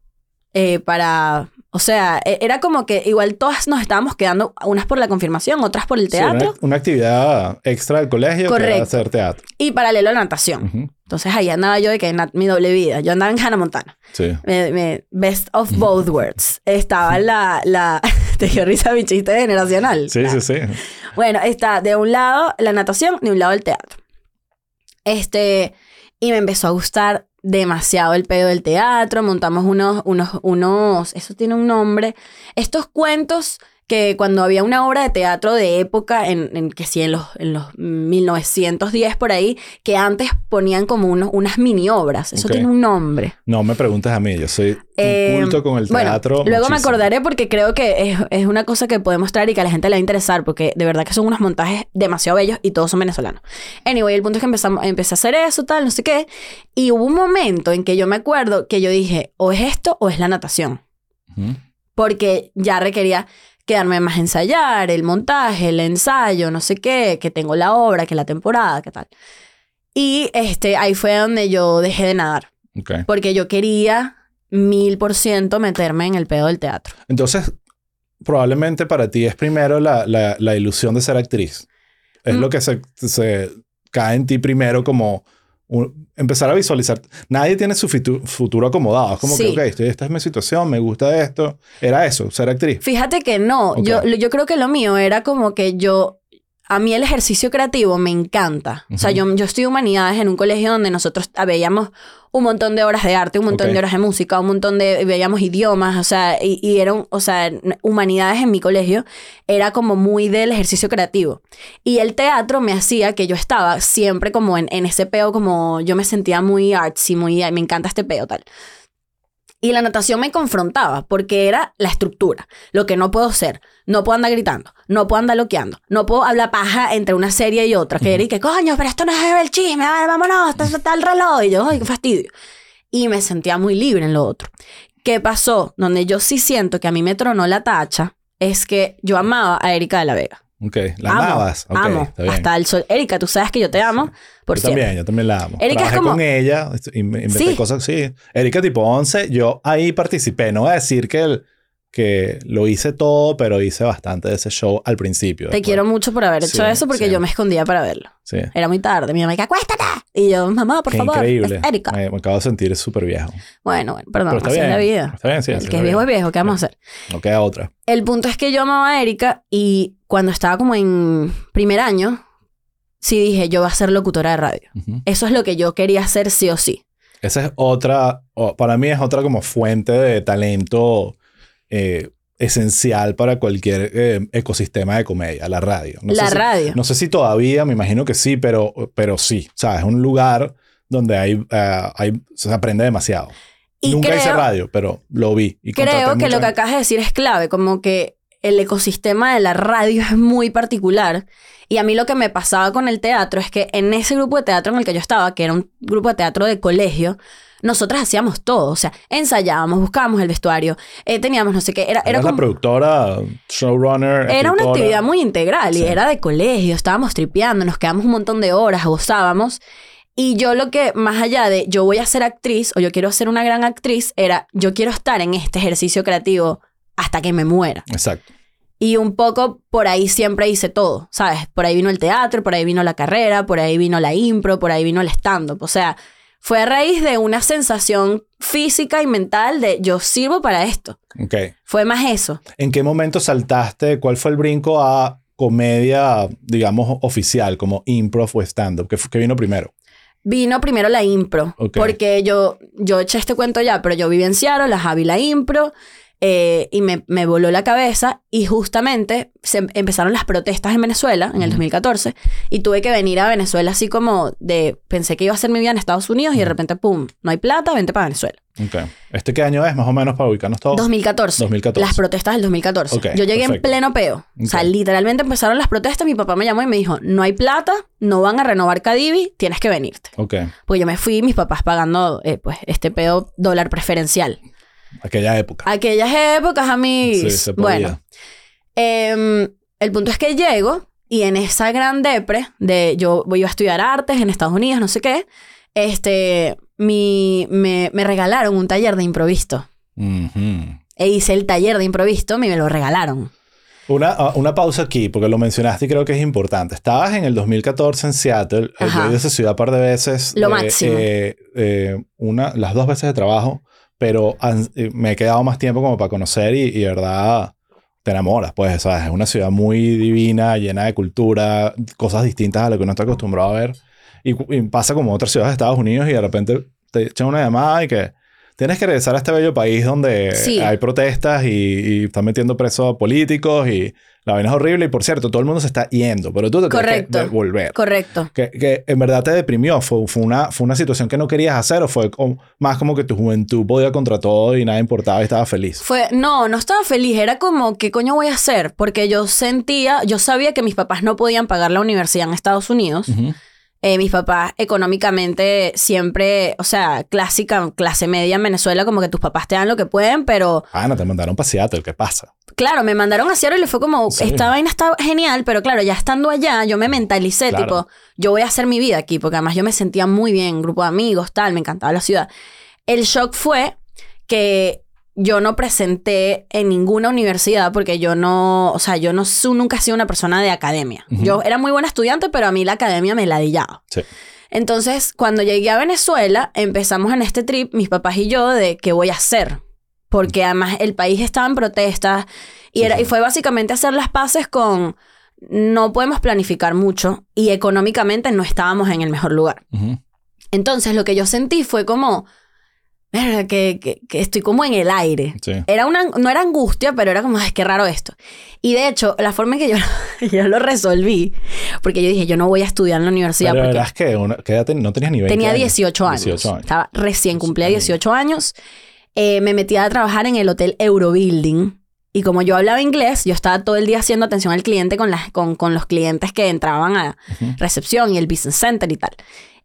eh, para... O sea, e- era como que igual todas nos estábamos quedando, unas por la confirmación, otras por el Sí, una- teatro una, actividad extra del colegio que Correcto. era hacer teatro. y paralelo a la natación. Entonces ahí andaba yo de que na- mi doble vida. Yo andaba en Hannah Montana. Sí. Me- me- best of both worlds. Estaba la... la te dio risa mi chiste generacional. Sí, sí, sí. Bueno, está de un lado la natación, de un lado el teatro. Este, y me empezó a gustar demasiado el pedo del teatro. Montamos unos, unos, unos, eso tiene un nombre. Estos cuentos que cuando había una obra de teatro de época, en, en que sí, en los, en los 1910 por ahí, que antes ponían como unos, unas mini obras. Eso Ok. tiene un nombre. No me preguntes a mí, yo soy Eh, un culto con el bueno, teatro. luego me muchísimo. acordaré porque creo que es, es una cosa que podemos traer y que a la gente le va a interesar porque de verdad que son unos montajes demasiado bellos y todos son venezolanos. Anyway, el punto es que empezamos, empecé a hacer eso, tal, no sé qué. Y hubo un momento en que yo me acuerdo que yo dije, o es esto o es la natación. Ujú. Porque ya requería quedarme más a ensayar, el montaje, el ensayo, no sé qué, que tengo la obra, que la temporada, que tal. Y este, ahí fue donde yo dejé de nadar porque yo quería mil por ciento meterme en el pedo del teatro. Entonces, probablemente para ti es primero la, la- la ilusión de ser actriz. Es Mm. lo que se, se cae en ti primero como un- empezar a visualizar. Nadie tiene su futuro acomodado. Es como Sí. que, ok, esta es mi situación, me gusta esto. Era eso, ser actriz. Fíjate que no, yo, yo creo que lo mío era como que yo, a mí el ejercicio creativo me encanta. O sea, yo, yo estudié humanidades en un colegio donde nosotros veíamos un montón de horas de arte, un montón de horas de música, un montón de, veíamos idiomas, o sea, y, y era un- o sea, humanidades en mi colegio era como muy del ejercicio creativo. Y el teatro me hacía que yo estaba siempre como en, en ese peo, como yo me sentía muy artsy, muy, "Ay, me encanta este peo, tal. Y la natación me confrontaba porque era la estructura, lo que no puedo ser. No puedo andar gritando, no puedo andar loqueando, no puedo hablar paja entre una serie y otra. Que y que, coño, pero esto no es el chisme, ver, vámonos, está, está el reloj. Y yo, ay, qué fastidio. Y me sentía muy libre en lo otro. ¿Qué pasó? Donde yo sí siento que a mí me tronó la tacha es que yo amaba a Erika de la Vega. Ok, la amo, amabas. Ok, amo, está bien. hasta el sol. Erika, tú sabes que yo te amo por yo siempre. también, yo también la amo. Erika es Trabajé como- con ella inventé Sí. cosas sí. Erika tipo 11, yo ahí participé. No voy a decir que, el- que lo hice todo, pero hice bastante de ese show al principio. Te después. quiero mucho por haber hecho Sí, eso porque sí. yo me escondía para verlo. Sí. Era muy tarde. Mi mamá que acuéstate. Y yo, mamá, por Qué favor. increíble. es Erika. Me, me acabo de sentir súper viejo. Bueno, bueno, perdón, Pero está así es bien. la vida. Está bien, sí. el que es viejo es viejo, ¿qué vamos a hacer? No queda otra. El punto es que yo amaba a Erika y cuando estaba como en primer año, sí dije, yo voy a ser locutora de radio. Eso es lo que yo quería hacer sí o sí. Esa es otra, para mí es otra como fuente de talento eh, esencial para cualquier eh, ecosistema de comedia, la radio. No la sé si- radio. no sé si todavía, me imagino que sí, pero, pero sí. O sea, es un lugar donde hay, eh, hay, se aprende demasiado. y Nunca hice creo, radio, pero lo vi. Y creo que lo que acabas de decir es clave, como que el ecosistema de la radio es muy particular. Y a mí lo que me pasaba con el teatro es que en ese grupo de teatro en el que yo estaba, que era un grupo de teatro de colegio, nosotros hacíamos todo. O sea, ensayábamos, buscábamos el vestuario, eh, teníamos no sé qué. Era, era Eras la como. productora, showrunner. Era una escritora. actividad muy integral y Sí. era de colegio, estábamos tripeando, nos quedamos un montón de horas, gozábamos. Y yo lo que, más allá de yo voy a ser actriz o yo quiero ser una gran actriz, era yo quiero estar en este ejercicio creativo hasta que me muera. Exacto. Y un poco por ahí siempre hice todo, ¿sabes? Por ahí vino el teatro, por ahí vino la carrera, por ahí vino la impro, por ahí vino el stand-up. O sea, fue a raíz de una sensación física y mental de yo sirvo para esto. Ok. Fue más eso. ¿En qué momento saltaste? ¿Cuál fue el brinco a comedia, digamos, oficial, como improv o stand-up? ¿Qué, qué vino primero? Vino primero la impro, Ok. porque yo, yo eché este cuento ya, pero yo Seattle, la Javi la impro, eh, y me, me voló la cabeza, y justamente se em- empezaron las protestas en Venezuela en el Ujú. 2014, y tuve que venir a Venezuela así como de, pensé que iba a hacer mi vida en Estados Unidos, y de repente, ¡pum!, no hay plata, vente para Venezuela. ¿Este qué año es, más o menos, para ubicarnos todos? 2014. 2014. Las protestas del 2014. Ok, yo llegué en pleno peo. O sea, literalmente empezaron las protestas, mi papá me llamó y me dijo, no hay plata, no van a renovar Cadivi, tienes que venirte. Ok. Porque yo me fui, mis papás pagando, eh, pues, este pedo dólar preferencial. Aquella época. Aquellas épocas, a mí. Sí, se podía. bueno, em, el punto es que llego y en esa gran depre de yo voy a estudiar artes en Estados Unidos, no sé qué, este, mi, me, me regalaron un taller de improvisto. Ujú. E hice el taller de improvisto y me lo regalaron. Una, ah, una pausa aquí, porque lo mencionaste y creo que es importante. Estabas en el 2014 en Seattle. Eh, Yo he ido a esa ciudad un par de veces. Lo eh, máximo. eh, eh, una, las dos veces de trabajo, pero eh, me he quedado más tiempo como para conocer y, y de verdad te enamoras. Pues, ¿sabes? Es una ciudad muy divina, llena de cultura, cosas distintas a lo que uno está acostumbrado a ver. Y, y pasa como otras ciudades de Estados Unidos y de repente te echan una llamada y que tienes que regresar a este bello país donde Sí. hay protestas y, y están metiendo presos a políticos y la vaina es horrible. Y por cierto, todo el mundo se está yendo, pero tú te tienes Correcto. que volver. Correcto. Que, que en verdad te deprimió. ¿Fue, fue, una, ¿Fue una situación que no querías hacer o fue como- más como que tu juventud podía contra todo y nada importaba y estaba feliz? Fue, no, no estaba feliz, era como, ¿qué coño voy a hacer? Porque yo sentía, yo sabía que mis papás no podían pagar la universidad en Estados Unidos. Eh, mis papás económicamente siempre, o sea, clásica, clase media en Venezuela, como que tus papás te dan lo que pueden, pero Ah, no te mandaron para Seattle, ¿qué pasa? claro, me mandaron a Seattle y le fue como, Sí. esta vaina está genial, pero claro, ya estando allá, yo me mentalicé, Claro. tipo, yo voy a hacer mi vida aquí, porque además yo me sentía muy bien, grupo de amigos, tal, me encantaba la ciudad. El shock fue que yo no presenté en ninguna universidad porque yo no, o sea, yo no su- nunca he sido una persona de academia. Yo era muy buena estudiante, pero a mí la academia me ladillaba. Sí. Entonces, cuando llegué a Venezuela, empezamos en este trip, mis papás y yo, de qué voy a hacer. Porque además el país estaba en protestas y, Sí, era, sí. y fue básicamente hacer las paces con no podemos planificar mucho y económicamente no estábamos en el mejor lugar. Entonces, lo que yo sentí fue como, "Verga, que, que, que estoy como en el aire. Sí. Era una, no era angustia, pero era como, ay, qué raro esto. Y de hecho, la forma en que yo, yo lo resolví, porque yo dije, yo no voy a estudiar en la universidad Pero porque verás que una, ¿qué edad ten- no tenías ni 20 tenía años. 18 años. 18 años. Estaba recién, cumplía años. 18 años. Eh, me metí a trabajar en el hotel Eurobuilding. Y como yo hablaba inglés, yo estaba todo el día haciendo atención al cliente con, las, con, con los clientes que entraban a recepción y el business center y tal.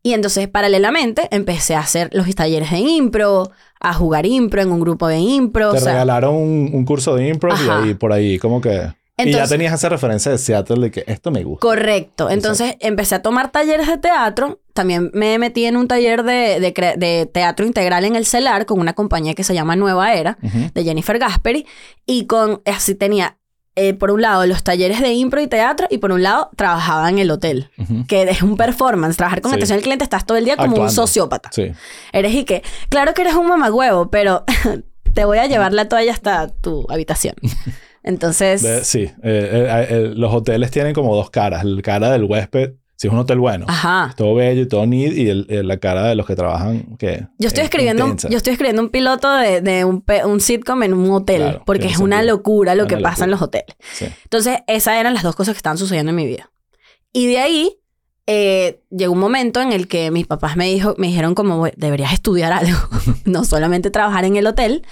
Y entonces, paralelamente, empecé a hacer los talleres de impro, a jugar impro en un grupo de impro. Te o sea, regalaron un, un curso de improv y ahí por ahí como que... y ya tenías esa referencia de Seattle de que esto me gusta. Correcto. Entonces empecé a tomar talleres de teatro. También me metí en un taller de, de de teatro integral en el CELAR con una compañía que se llama Nueva Era, de Jennifer Gasperi. Y con así tenía, eh, por un lado, los talleres de impro y teatro, y por un lado, trabajaba en el hotel. Que es un performance. Trabajar con Sí. atención al cliente, estás todo el día como un sociópata. Sí. Eres y que, claro que eres un mamagüevo, pero te voy a llevar la toalla hasta tu habitación. Entonces, sí. Eh, eh, eh, los hoteles tienen como dos caras. La cara del huésped, si es un hotel bueno. ajá. Todo bello y todo neat. Y el- eh, la cara de los que trabajan que... Yo estoy es escribiendo, intensa. yo estoy escribiendo un piloto de, de un, un sitcom en un hotel, Claro, porque es una locura lo Una que pasa en locura. los hoteles. Sí. Entonces, esas eran las dos cosas que estaban sucediendo en mi vida. Y de ahí eh, llegó un momento en el que mis papás me, dijo, me dijeron como, "Güey, deberías estudiar algo, no solamente trabajar en el hotel.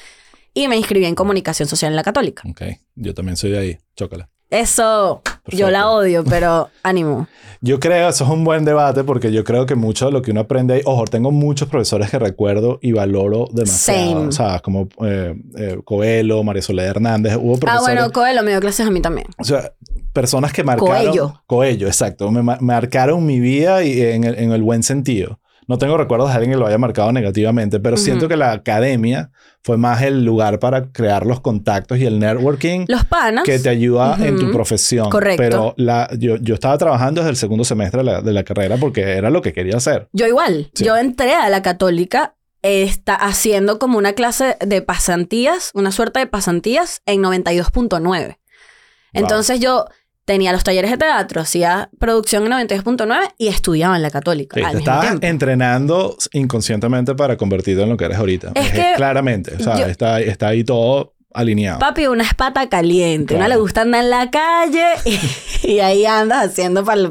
Y me inscribí en comunicación social en la católica. Ok. Yo también soy de ahí. Chócala. Eso, yo la Perfecto. odio, pero ánimo. Yo creo, eso es un buen debate porque yo creo que mucho de lo que uno aprende ahí, ojo, tengo muchos profesores que recuerdo y valoro demasiado. Same. O sea, como eh, eh, Coelho, María Soledad Hernández, hubo Ah, profesores, bueno, Coelho me dio clases a mí también. o sea, personas que marcaron... Coello. Coello, exacto. Me ma- marcaron mi vida y en el, en el buen sentido. No tengo recuerdos de alguien que lo haya marcado negativamente, pero siento que la academia fue más el lugar para crear los contactos y el networking Los panas. que te ayuda en tu profesión. Correcto. Pero la, yo, yo estaba trabajando desde el segundo semestre de la, de la carrera porque era lo que quería hacer. Yo igual. Sí. Yo entré a la católica está haciendo como una clase de pasantías, una suerte de pasantías en 92.9. Entonces yo tenía los talleres de teatro, hacía producción en 92.9 y estudiaba en la católica. Sí, al te mismo estabas tiempo. entrenando inconscientemente para convertirte en lo que eres ahorita. Es que claramente. O sea, yo- está, está ahí todo alineado. Papi, una espata caliente. Una Claro. le gusta andar en la calle y, y ahí andas haciendo para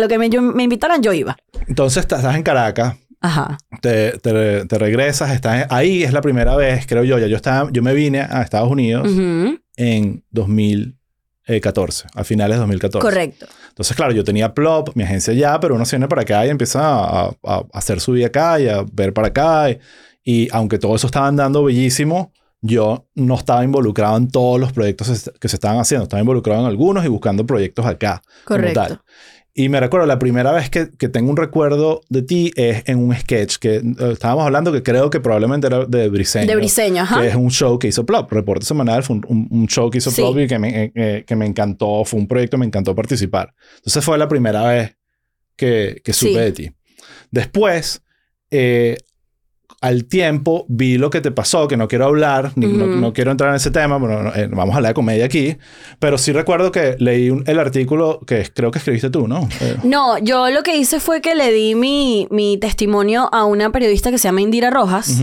lo que me, yo- me invitaran, yo iba. Entonces estás en Caracas, Ajá. te, te- te regresas, estás en- ahí es la primera vez, creo yo. Ya yo estaba, yo me vine a Estados Unidos Ujú. en 2014, a finales de 2014. Correcto. Entonces, claro, yo tenía Plop, mi agencia allá, pero uno se viene para acá y empieza a, a- a hacer su vida acá y a ver para acá. Y, y aunque todo eso estaba andando bellísimo, yo no estaba involucrado en todos los proyectos que se- estaban haciendo. Estaba involucrado en algunos y buscando proyectos acá. como Correcto. tal. Y me recuerdo, la primera vez que, que tengo un recuerdo de ti es en un sketch que eh, estábamos hablando que creo que probablemente era de Briseño. De Briseño, ajá. Que es un show que hizo Plop. Reporte semanal fue un, un- show que hizo Sí. Plop y que me, eh, eh, que me encantó. Fue un proyecto me encantó participar. Entonces fue la primera vez que, que supe Sí. de ti. Después, eh, al tiempo vi lo que te pasó, que no quiero hablar, ni, no, quiero entrar en ese tema, bueno, no, eh, vamos a hablar de comedia aquí, pero sí recuerdo que leí un- el artículo que creo que escribiste tú, ¿no? Eh, No, yo lo que hice fue que le di mi, mi testimonio a una periodista que se llama Indira Rojas.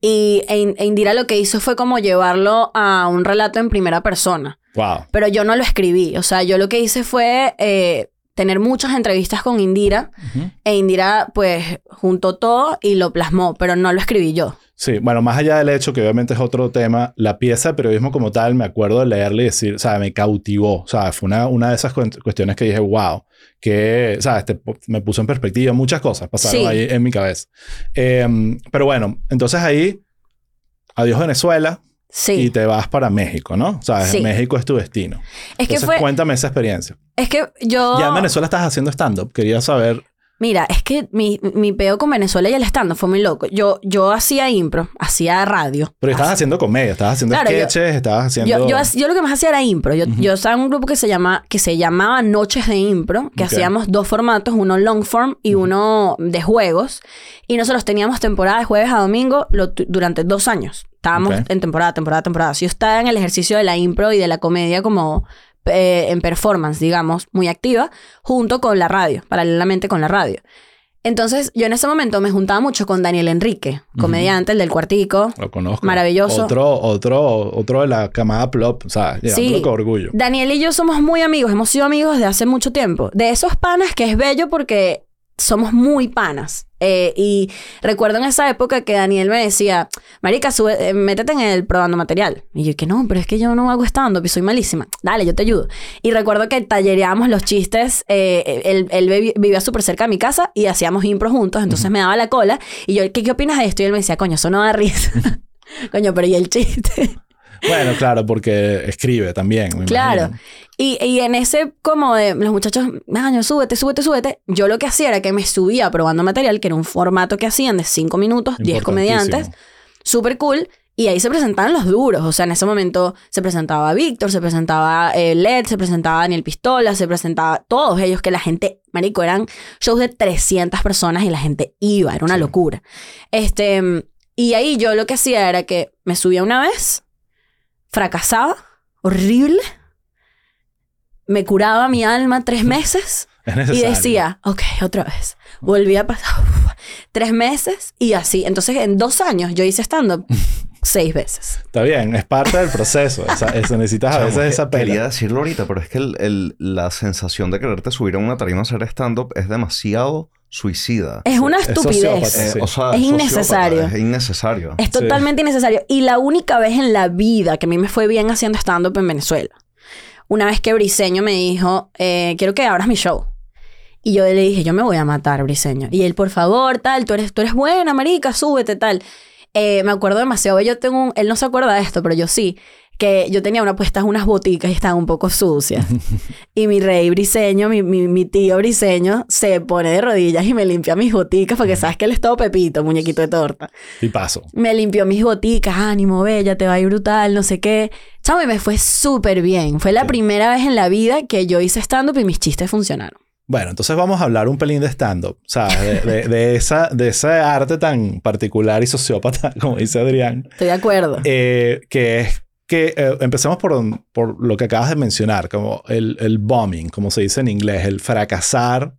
Y e e Indira lo que hizo fue como llevarlo a un relato en primera persona. Wow. Pero yo no lo escribí. O sea, yo lo que hice fue eh, tener muchas entrevistas con Indira. Ujú. E Indira, pues, juntó todo y lo plasmó, pero no lo escribí yo. Sí, bueno, más allá del hecho, que obviamente es otro tema, la pieza de periodismo como tal, me acuerdo de leerle y decir, o sea, me cautivó. O sea, fue una, una de esas cu- cuestiones que dije, wow, que, ¿sabes? Te- me puso en perspectiva muchas cosas, pasaron Sí. ahí en mi cabeza. Eh, pero bueno, entonces ahí, adiós Venezuela Sí. y te vas para México, ¿no? O sea, Sí. México es tu destino. es que Entonces, fue. cuéntame esa experiencia. Es que yo. Ya en Venezuela estás haciendo stand-up. Quería saber... Mira, es que mi, mi peo con Venezuela y el stand fue muy loco. Yo, yo hacía impro, hacía radio. Pero estabas haciendo comedia, estabas haciendo Claro, yo- sketches, estabas haciendo... Yo, yo, yo lo que más hacía era impro. Yo, yo estaba en un grupo que se, llama, que se llamaba Noches de Impro, que hacíamos dos formatos, uno long form y uno de juegos. Y nosotros teníamos temporada de jueves a domingo lo durante dos años. Estábamos en temporada, temporada, temporada. Si yo estaba en el ejercicio de la impro y de la comedia como eh, en performance, digamos, muy activa, junto con la radio, paralelamente con la radio. Entonces, yo en ese momento me juntaba mucho con Daniel Enrique, comediante, el del cuartico. Lo conozco. Maravilloso. Otro, otro, otro de la camada Plop. O sea, Sí. con orgullo. Daniel y yo somos muy amigos, hemos sido amigos desde hace mucho tiempo. De esos panas que es bello porque somos muy panas. Eh, y recuerdo en esa época que Daniel me decía, Marica, sube, eh, métete en el probando material. Y yo, que no, pero es que yo no hago stand-up y soy malísima. Dale, yo te ayudo. Y recuerdo que tallereábamos los chistes. eh, él él vivi- vivía súper cerca de mi casa y hacíamos impro juntos. Entonces me daba la cola. Y yo, ¿qué, qué opinas de esto? Y él me decía, coño, eso no da risa. coño, pero ¿y el chiste? Bueno, claro, porque escribe también. me Claro. Y, y en ese como de los muchachos, año, súbete, súbete, súbete, yo lo que hacía era que me subía probando material, que era un formato que hacían de 5 minutos, 10 comediantes, súper cool. Y ahí se presentaban los duros. O sea, en ese momento se presentaba Víctor, se presentaba eh, Led, se presentaba Daniel Pistola, se presentaba todos ellos que la gente, marico, eran shows de 300 personas y la gente iba, era una Sí. locura. Este, y ahí yo lo que hacía era que me subía una vez, fracasaba, horrible, me curaba mi alma tres meses Es y decía, ok, otra vez. Volví a pasar uf, tres meses y así. Entonces, en dos años yo hice stand-up seis veces. Está bien, es parte del proceso. Eso necesitas a veces esa Quería decirlo ahorita, pero es que el- el- la sensación de quererte subir a una tarima a hacer stand-up es demasiado suicida. Es una es estupidez. Eh, sí. o sea, Es innecesario. Es innecesario. Es totalmente innecesario. Y la única vez en la vida que a mí me fue bien haciendo stand-up en Venezuela, una vez que Briseño me dijo, eh, quiero que abras mi show. Y yo le dije, yo me voy a matar, Briseño. Y él, por favor, tal, tú eres, tú eres buena, marica, súbete, tal. Eh, me acuerdo demasiado. Yo tengo un- él no se acuerda de esto, pero yo sí. Que yo tenía una puestas unas boticas y estaban un poco sucias. y mi rey briseño, mi, mi, mi tío briseño, se pone de rodillas y me limpia mis boticas porque sabes que él es todo pepito, muñequito de torta. Y paso. Me limpió mis boticas, ánimo, bella, te va a ir brutal, no sé qué. Chamo, y me fue súper bien. Fue la Sí. primera vez en la vida que yo hice stand-up y mis chistes funcionaron. Bueno, entonces vamos a hablar un pelín de stand-up. O sea, de, de- de esa, de ese arte tan particular y sociópata, como dice Adrián. Estoy de acuerdo. Eh, que es que eh, empecemos por, por lo que acabas de mencionar, como el, el bombing, como se dice en inglés, el fracasar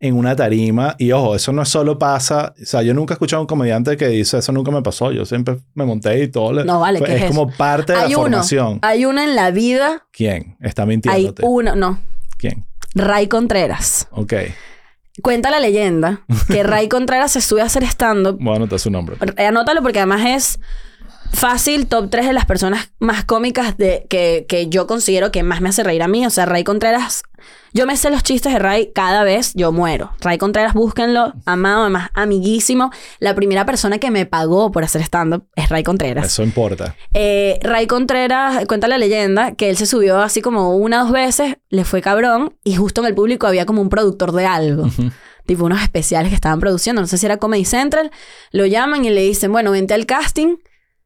en una tarima. Y ojo, eso no solo pasa, o sea, yo nunca he escuchado a un comediante que dice eso nunca me pasó, yo siempre me monté y todo. le- No, vale, fue- ¿qué es es como parte de hay la uno, formación. hay uno en la vida, ¿Quién? Está hay mintiéndote. uno, no, ¿Quién? Ray Contreras. Ok. Cuenta la leyenda que Ray Contreras se sube a hacer stand-up. Voy a anotar su nombre. Anótalo porque además es fácil, top 3 de las personas más cómicas de, que, que yo considero que más me hace reír a mí. O sea, Ray Contreras, yo me sé los chistes de Ray cada vez, yo muero. Ray Contreras, búsquenlo, amado, además amiguísimo. La primera persona que me pagó por hacer stand-up es Ray Contreras. Eso importa. Eh, Ray Contreras cuenta la leyenda que él se subió así como una o dos veces, le fue cabrón y justo en el público había como un productor de algo. Tipo unos especiales que estaban produciendo, no sé si era Comedy Central, lo llaman y le dicen, bueno, vente al casting,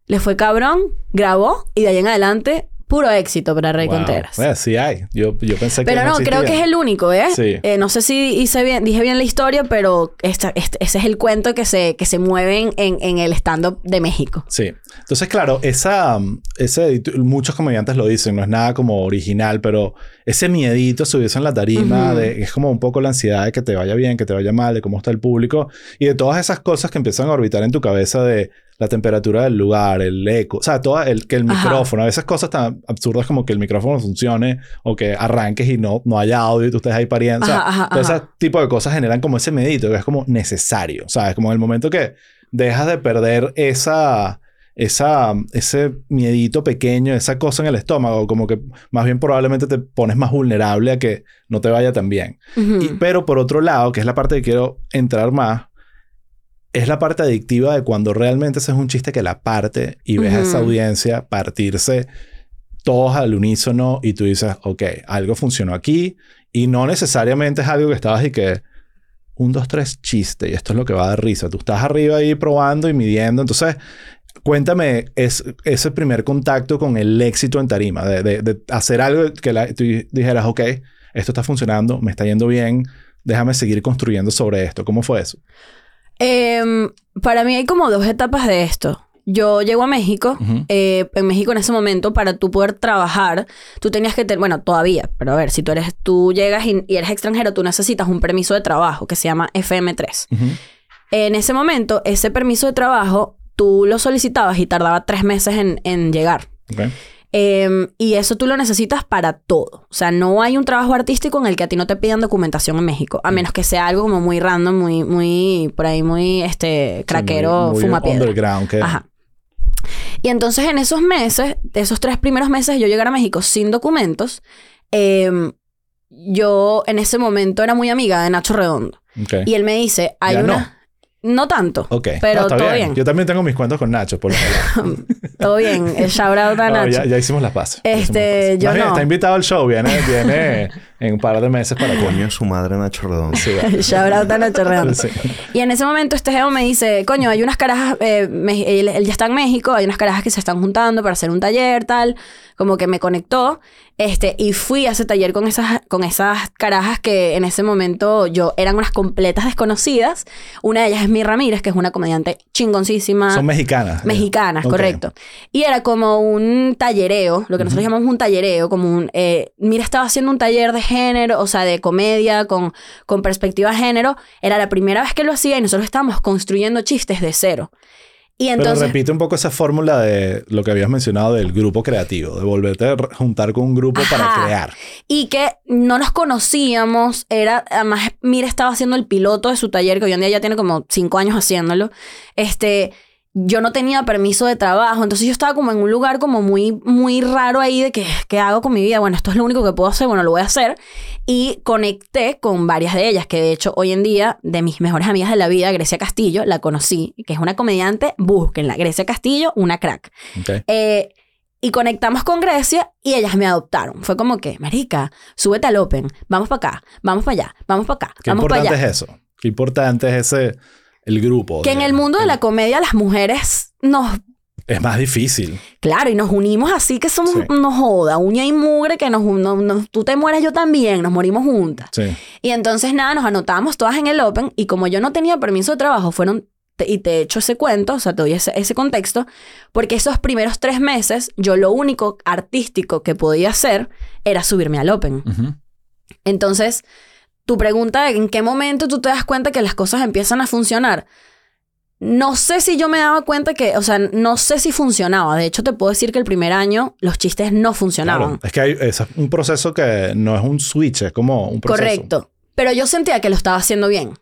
le fue cabrón, grabó y de ahí en adelante Puro éxito para Rey Wow. Contreras. Bueno, sí hay. Yo, yo pensé que Pero no, creo que es el único, ¿eh? Sí. Eh, no sé si hice bien, dije bien la historia, pero esta- este- ese es el cuento que se, que se mueve en, en- el stand-up de México. Sí. Entonces, claro, esa, um, ese, muchos comediantes lo dicen, no es nada como original, pero ese miedito subirse en la tarima, Ujú. de, es como un poco la ansiedad de que te vaya bien, que te vaya mal, de cómo está el público y de todas esas cosas que empiezan a orbitar en tu cabeza de la temperatura del lugar, el eco, o sea, todo el, que el Ajá. micrófono, a veces cosas tan absurdas como que el micrófono funcione o que arranques y no, no haya audio y tú estés ahí pariendo. O sea, todo ese tipo de cosas generan como ese medito que es como necesario, ¿sabes? Como en el momento que dejas de perder esa, esa, ese miedito pequeño, esa cosa en el estómago, como que más bien probablemente te pones más vulnerable a que no te vaya tan bien. Y- pero por otro lado, que es la parte que quiero entrar más, es la parte adictiva de cuando realmente ese es un chiste que la parte y ves a esa audiencia partirse todos al unísono y tú dices, ok, algo funcionó aquí y no necesariamente es algo que estabas y que un, dos, tres chiste y esto es lo que va a dar risa. Tú estás arriba ahí probando y midiendo. Entonces, cuéntame es, ese primer contacto con el éxito en tarima, de, de- de hacer algo que la- tú dijeras, ok, esto está funcionando, me está yendo bien, déjame seguir construyendo sobre esto. ¿Cómo fue eso? Em, para mí hay como dos etapas de esto. Yo llego a México. Eh, en México en ese momento, para tú poder trabajar, tú tenías que tener, bueno, todavía, pero a ver, si tú eres, tú llegas y, y eres extranjero, tú necesitas un permiso de trabajo que se llama FM3. Ujú. En ese momento, ese permiso de trabajo, tú lo solicitabas y tardaba tres meses en, en llegar. Ok. Em, y eso tú lo necesitas para todo. O sea, no hay un trabajo artístico en el que a ti no te pidan documentación en México. A menos que sea algo como muy random, muy, muy, por ahí, muy, este, craquero, Sí, fuma piedra. que- Ajá. Y entonces en esos meses, esos tres primeros meses, de yo llegar a México sin documentos. em, yo en ese momento era muy amiga de Nacho Redondo. Y él me dice, hay Ya una... No tanto, Ok. pero No, todo bien. Yo también tengo mis cuentos con Nacho, por lo general. todo bien. El shout out a No, Nacho. ya, ya hicimos las hicimos Este, las yo Más bien, no. está invitado al show. Viene, viene en un par de meses para. Coño su madre Nacho Redondo. Sí. Shout out a Nacho Redondo. Sí. Y en ese momento este geo me dice, coño, hay unas carajas, eh, me- él, él ya está en México, hay unas carajas que se están juntando para hacer un taller, tal, como que me conectó, este, y fui a ese taller con esas, con esas carajas que en ese momento yo, eran unas completas desconocidas. Una de ellas es Mi Ramírez, que es una comediante chingoncísima. Son mexicanas. Mexicanas, correcto. Y era como un tallereo, lo que nosotros llamamos un tallereo, como un... eh, mira, estaba haciendo un taller de género, o sea, de comedia, con, con perspectiva de género. Era la primera vez que lo hacía y nosotros estábamos construyendo chistes de cero. Y Pero repite un poco esa fórmula de lo que habías mencionado del grupo creativo, de volverte a juntar con un grupo para crear. Y que no nos conocíamos, era, además, mira, estaba haciendo el piloto de su taller, que hoy en día ya tiene como cinco años haciéndolo. Este, yo no tenía permiso de trabajo, entonces yo estaba como en un lugar como muy, muy raro ahí de que, ¿qué hago con mi vida? Bueno, esto es lo único que puedo hacer, bueno, lo voy a hacer. Y conecté con varias de ellas, que de hecho hoy en día, de mis mejores amigas de la vida, Grecia Castillo, la conocí, que es una comediante, búsquenla. Grecia Castillo, una crack. ¿ok? Eh, y conectamos con Grecia y ellas me adoptaron. Fue como que, marica, súbete al Open, vamos para acá, vamos para allá, vamos para acá, Qué vamos para importante es eso. Qué importante es ese, el grupo. Que en el mundo de la comedia las mujeres nos, Es más difícil. claro, y nos unimos así que somos, Sí. nos joda, uña y mugre, que nos, no- no- tú te mueres, yo también, nos morimos juntas. Sí. Y entonces nada, nos anotamos todas en el Open y como yo no tenía permiso de trabajo, fueron, te- y te echo ese cuento, o sea, te doy ese, ese contexto, porque esos primeros tres meses yo lo único artístico que podía hacer era subirme al Open. Entonces, tu pregunta de en qué momento tú te das cuenta que las cosas empiezan a funcionar. No sé si yo me daba cuenta que, o sea, no sé si funcionaba. De hecho, te puedo decir que el primer año los chistes no funcionaban. Claro. Es que hay es un proceso que no es un switch, es como un proceso. Correcto. Pero yo sentía que lo estaba haciendo bien.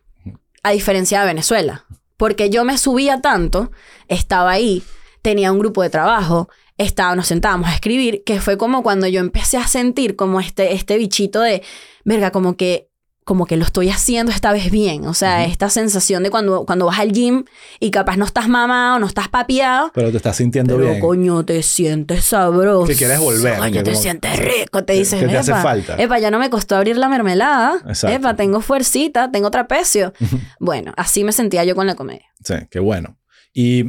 A diferencia de Venezuela. Porque yo me subía tanto, estaba ahí, tenía un grupo de trabajo, estaba, nos sentábamos a escribir, que fue como cuando yo empecé a sentir como este, este bichito de, verga, como que, como que lo estoy haciendo esta vez bien. O sea, esta sensación de cuando, cuando vas al gym y capaz no estás mamado, no estás papiado, Pero te estás sintiendo pero bien. coño, te sientes sabroso. Que quieres volver, Coño, te como- sientes rico. Te dices, que te hace "Epa, falta". Epa, ya no me costó abrir la mermelada. Exacto. Epa, tengo fuercita, tengo trapecio. bueno, así me sentía yo con la comedia. Sí, qué bueno. Y,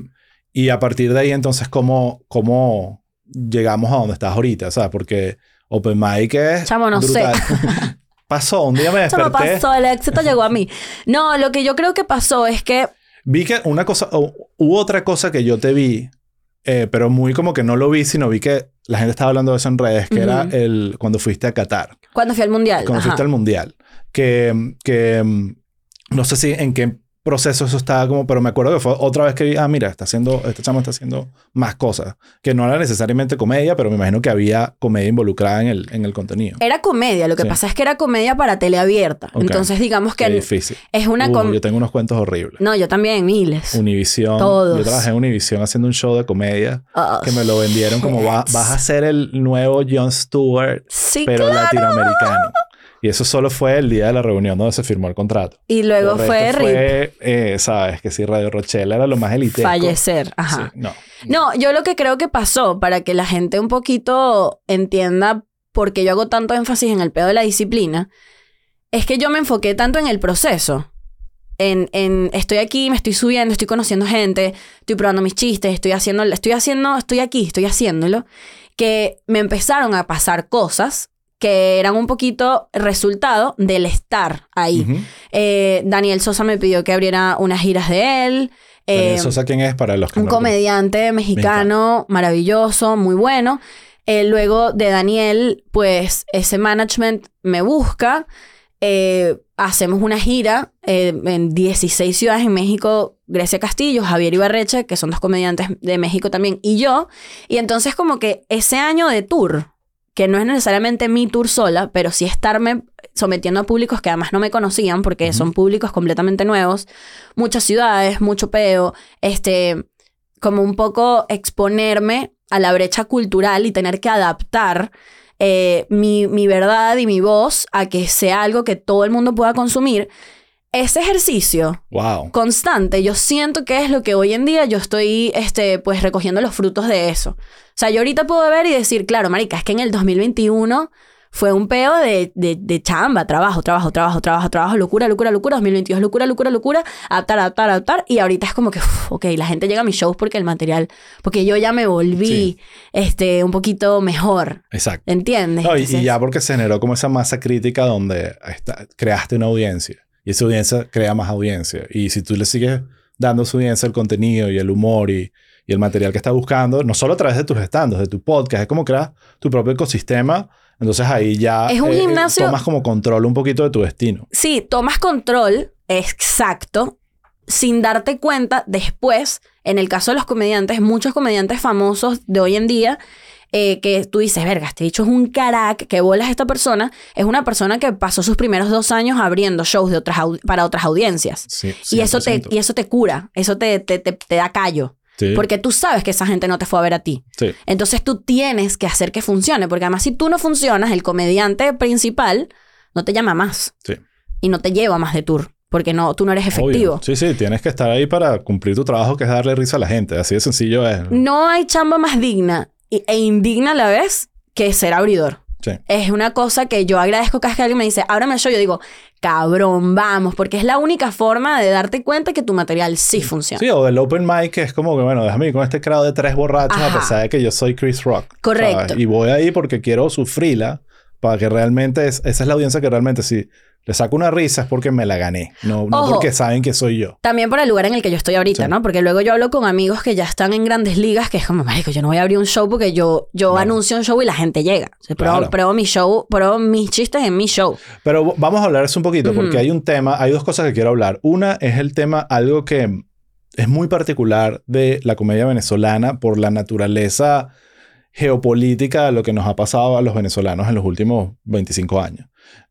y a partir de ahí, entonces, ¿cómo, cómo llegamos a donde estás ahorita? O sea, porque Open Mic es Chamo, no sé. pasó, un día me desperté. pasó, el éxito llegó a mí. No, lo que yo creo que pasó es que Vi que una cosa, hubo otra cosa que yo te vi, eh, pero muy como que no lo vi, sino vi que la gente estaba hablando de eso en redes, que era el cuando fuiste a Qatar, cuando fui al mundial. cuando ajá. fuiste al mundial, que, que mm, no sé si en qué proceso eso estaba como, pero me acuerdo que fue otra vez que vi, ah, mira, está haciendo, este chamo está haciendo más cosas, que no era necesariamente comedia, pero me imagino que había comedia involucrada en el, en el contenido. Era comedia, lo que Sí. pasa es que era comedia para teleabierta. Ok. Entonces, digamos Qué que difícil. es una Uh, yo tengo unos cuentos horribles. No, yo también, miles. Univisión. Todos. Yo trabajé en Univisión haciendo un show de comedia. Oh, que me lo vendieron como va- vas a ser el nuevo Jon Stewart, Sí, pero claro. latinoamericano. Y eso solo fue el día de la reunión donde se firmó el contrato. Y luego fue RIP. fue, eh, sabes, que si Radio Rochelle era lo más elite. Fallecer. Ajá. no. No, yo lo que creo que pasó, para que la gente un poquito entienda por qué yo hago tanto énfasis en el pedo de la disciplina, es que yo me enfoqué tanto en el proceso. En, en estoy aquí, me estoy subiendo, estoy conociendo gente, estoy probando mis chistes, estoy haciendo, estoy haciendo, estoy aquí, estoy haciéndolo, que me empezaron a pasar cosas que eran un poquito resultado del estar ahí. Eh, Daniel Sosa me pidió que abriera unas giras de él. Daniel Eh, Sosa, ¿quién es para los que un no- comediante mexicano maravilloso, muy bueno. Eh, luego de Daniel, pues ese management me busca. Eh, hacemos una gira eh, en 16 ciudades en México. Grecia Castillo, Javier Ibarreche, que son dos comediantes de México también, y yo. Y entonces como que ese año de tour, que no es necesariamente mi tour sola, pero sí estarme sometiendo a públicos que además no me conocían, porque son públicos completamente nuevos, muchas ciudades, mucho peo, este, como un poco exponerme a la brecha cultural y tener que adaptar eh, mi, mi verdad y mi voz a que sea algo que todo el mundo pueda consumir. Ese ejercicio Wow. constante, yo siento que es lo que hoy en día yo estoy, este, pues recogiendo los frutos de eso. O sea, yo ahorita puedo ver y decir, claro, marica, es que en el 2021 fue un peo de, de, de chamba, trabajo, trabajo, trabajo, trabajo, trabajo, locura, locura, locura, 2022, locura, locura, locura, adaptar, adaptar, adaptar. Y ahorita es como que, uf, ok, la gente llega a mis shows porque el material, porque yo ya me volví, Sí. este, un poquito mejor, Exacto. ¿entiendes? No, y, y Entonces- ya porque se generó como esa masa crítica donde está- creaste una audiencia. Y esa audiencia crea más audiencia. Y si tú le sigues dando a su audiencia el contenido y el humor y, y el material que está buscando, no solo a través de tus stands, de tu podcast, es como creas tu propio ecosistema. Entonces ahí ya Es un gimnasio- tomas como control un poquito de tu destino. Sí, tomas control, exacto, sin darte cuenta después, en el caso de los comediantes, muchos comediantes famosos de hoy en día, eh, que tú dices, verga, este dicho es un carac, que bolas esta persona, es una persona que pasó sus primeros dos años abriendo shows de otras para otras audiencias. Sí, Y eso, te, 100%. y eso te cura, eso te, te, te, te da callo, Sí, porque tú sabes que esa gente no te fue a ver a ti. sí. Entonces tú tienes que hacer que funcione, porque además si tú no funcionas, el comediante principal no te llama más Sí. y no te lleva más de tour, porque no, tú no eres efectivo. Obvio. Sí, sí, tienes que estar ahí para cumplir tu trabajo, que es darle risa a la gente. Así de sencillo es. No hay chamba más digna e indigna a la vez que ser abridor. Sí. Es una cosa que yo agradezco cada vez que alguien me dice, ábrame el show, yo digo, cabrón, vamos, porque es la única forma de darte cuenta que tu material sí funciona. Sí, o del open mic, que es como que, bueno, déjame ir con este crowd de tres borrachos Ajá. a pesar de que yo soy Chris Rock. Correcto. ¿sabes? Y voy ahí porque quiero sufrirla para que realmente, es- esa es la audiencia que realmente si le saco una risa es porque me la gané, no, no Ojo. porque saben que soy yo. También por el lugar en el que yo estoy ahorita, Sí. ¿no? Porque luego yo hablo con amigos que ya están en grandes ligas, que es como, marico, yo no voy a abrir un show porque yo, yo Claro. anuncio un show y la gente llega. O sea, pruebo, Claro. pruebo mi show, pruebo mis chistes en mi show. Pero vamos a hablar eso un poquito Ujú. porque hay un tema, hay dos cosas que quiero hablar. Una es el tema, algo que es muy particular de la comedia venezolana por la naturaleza geopolítica de lo que nos ha pasado a los venezolanos en los últimos 25 años.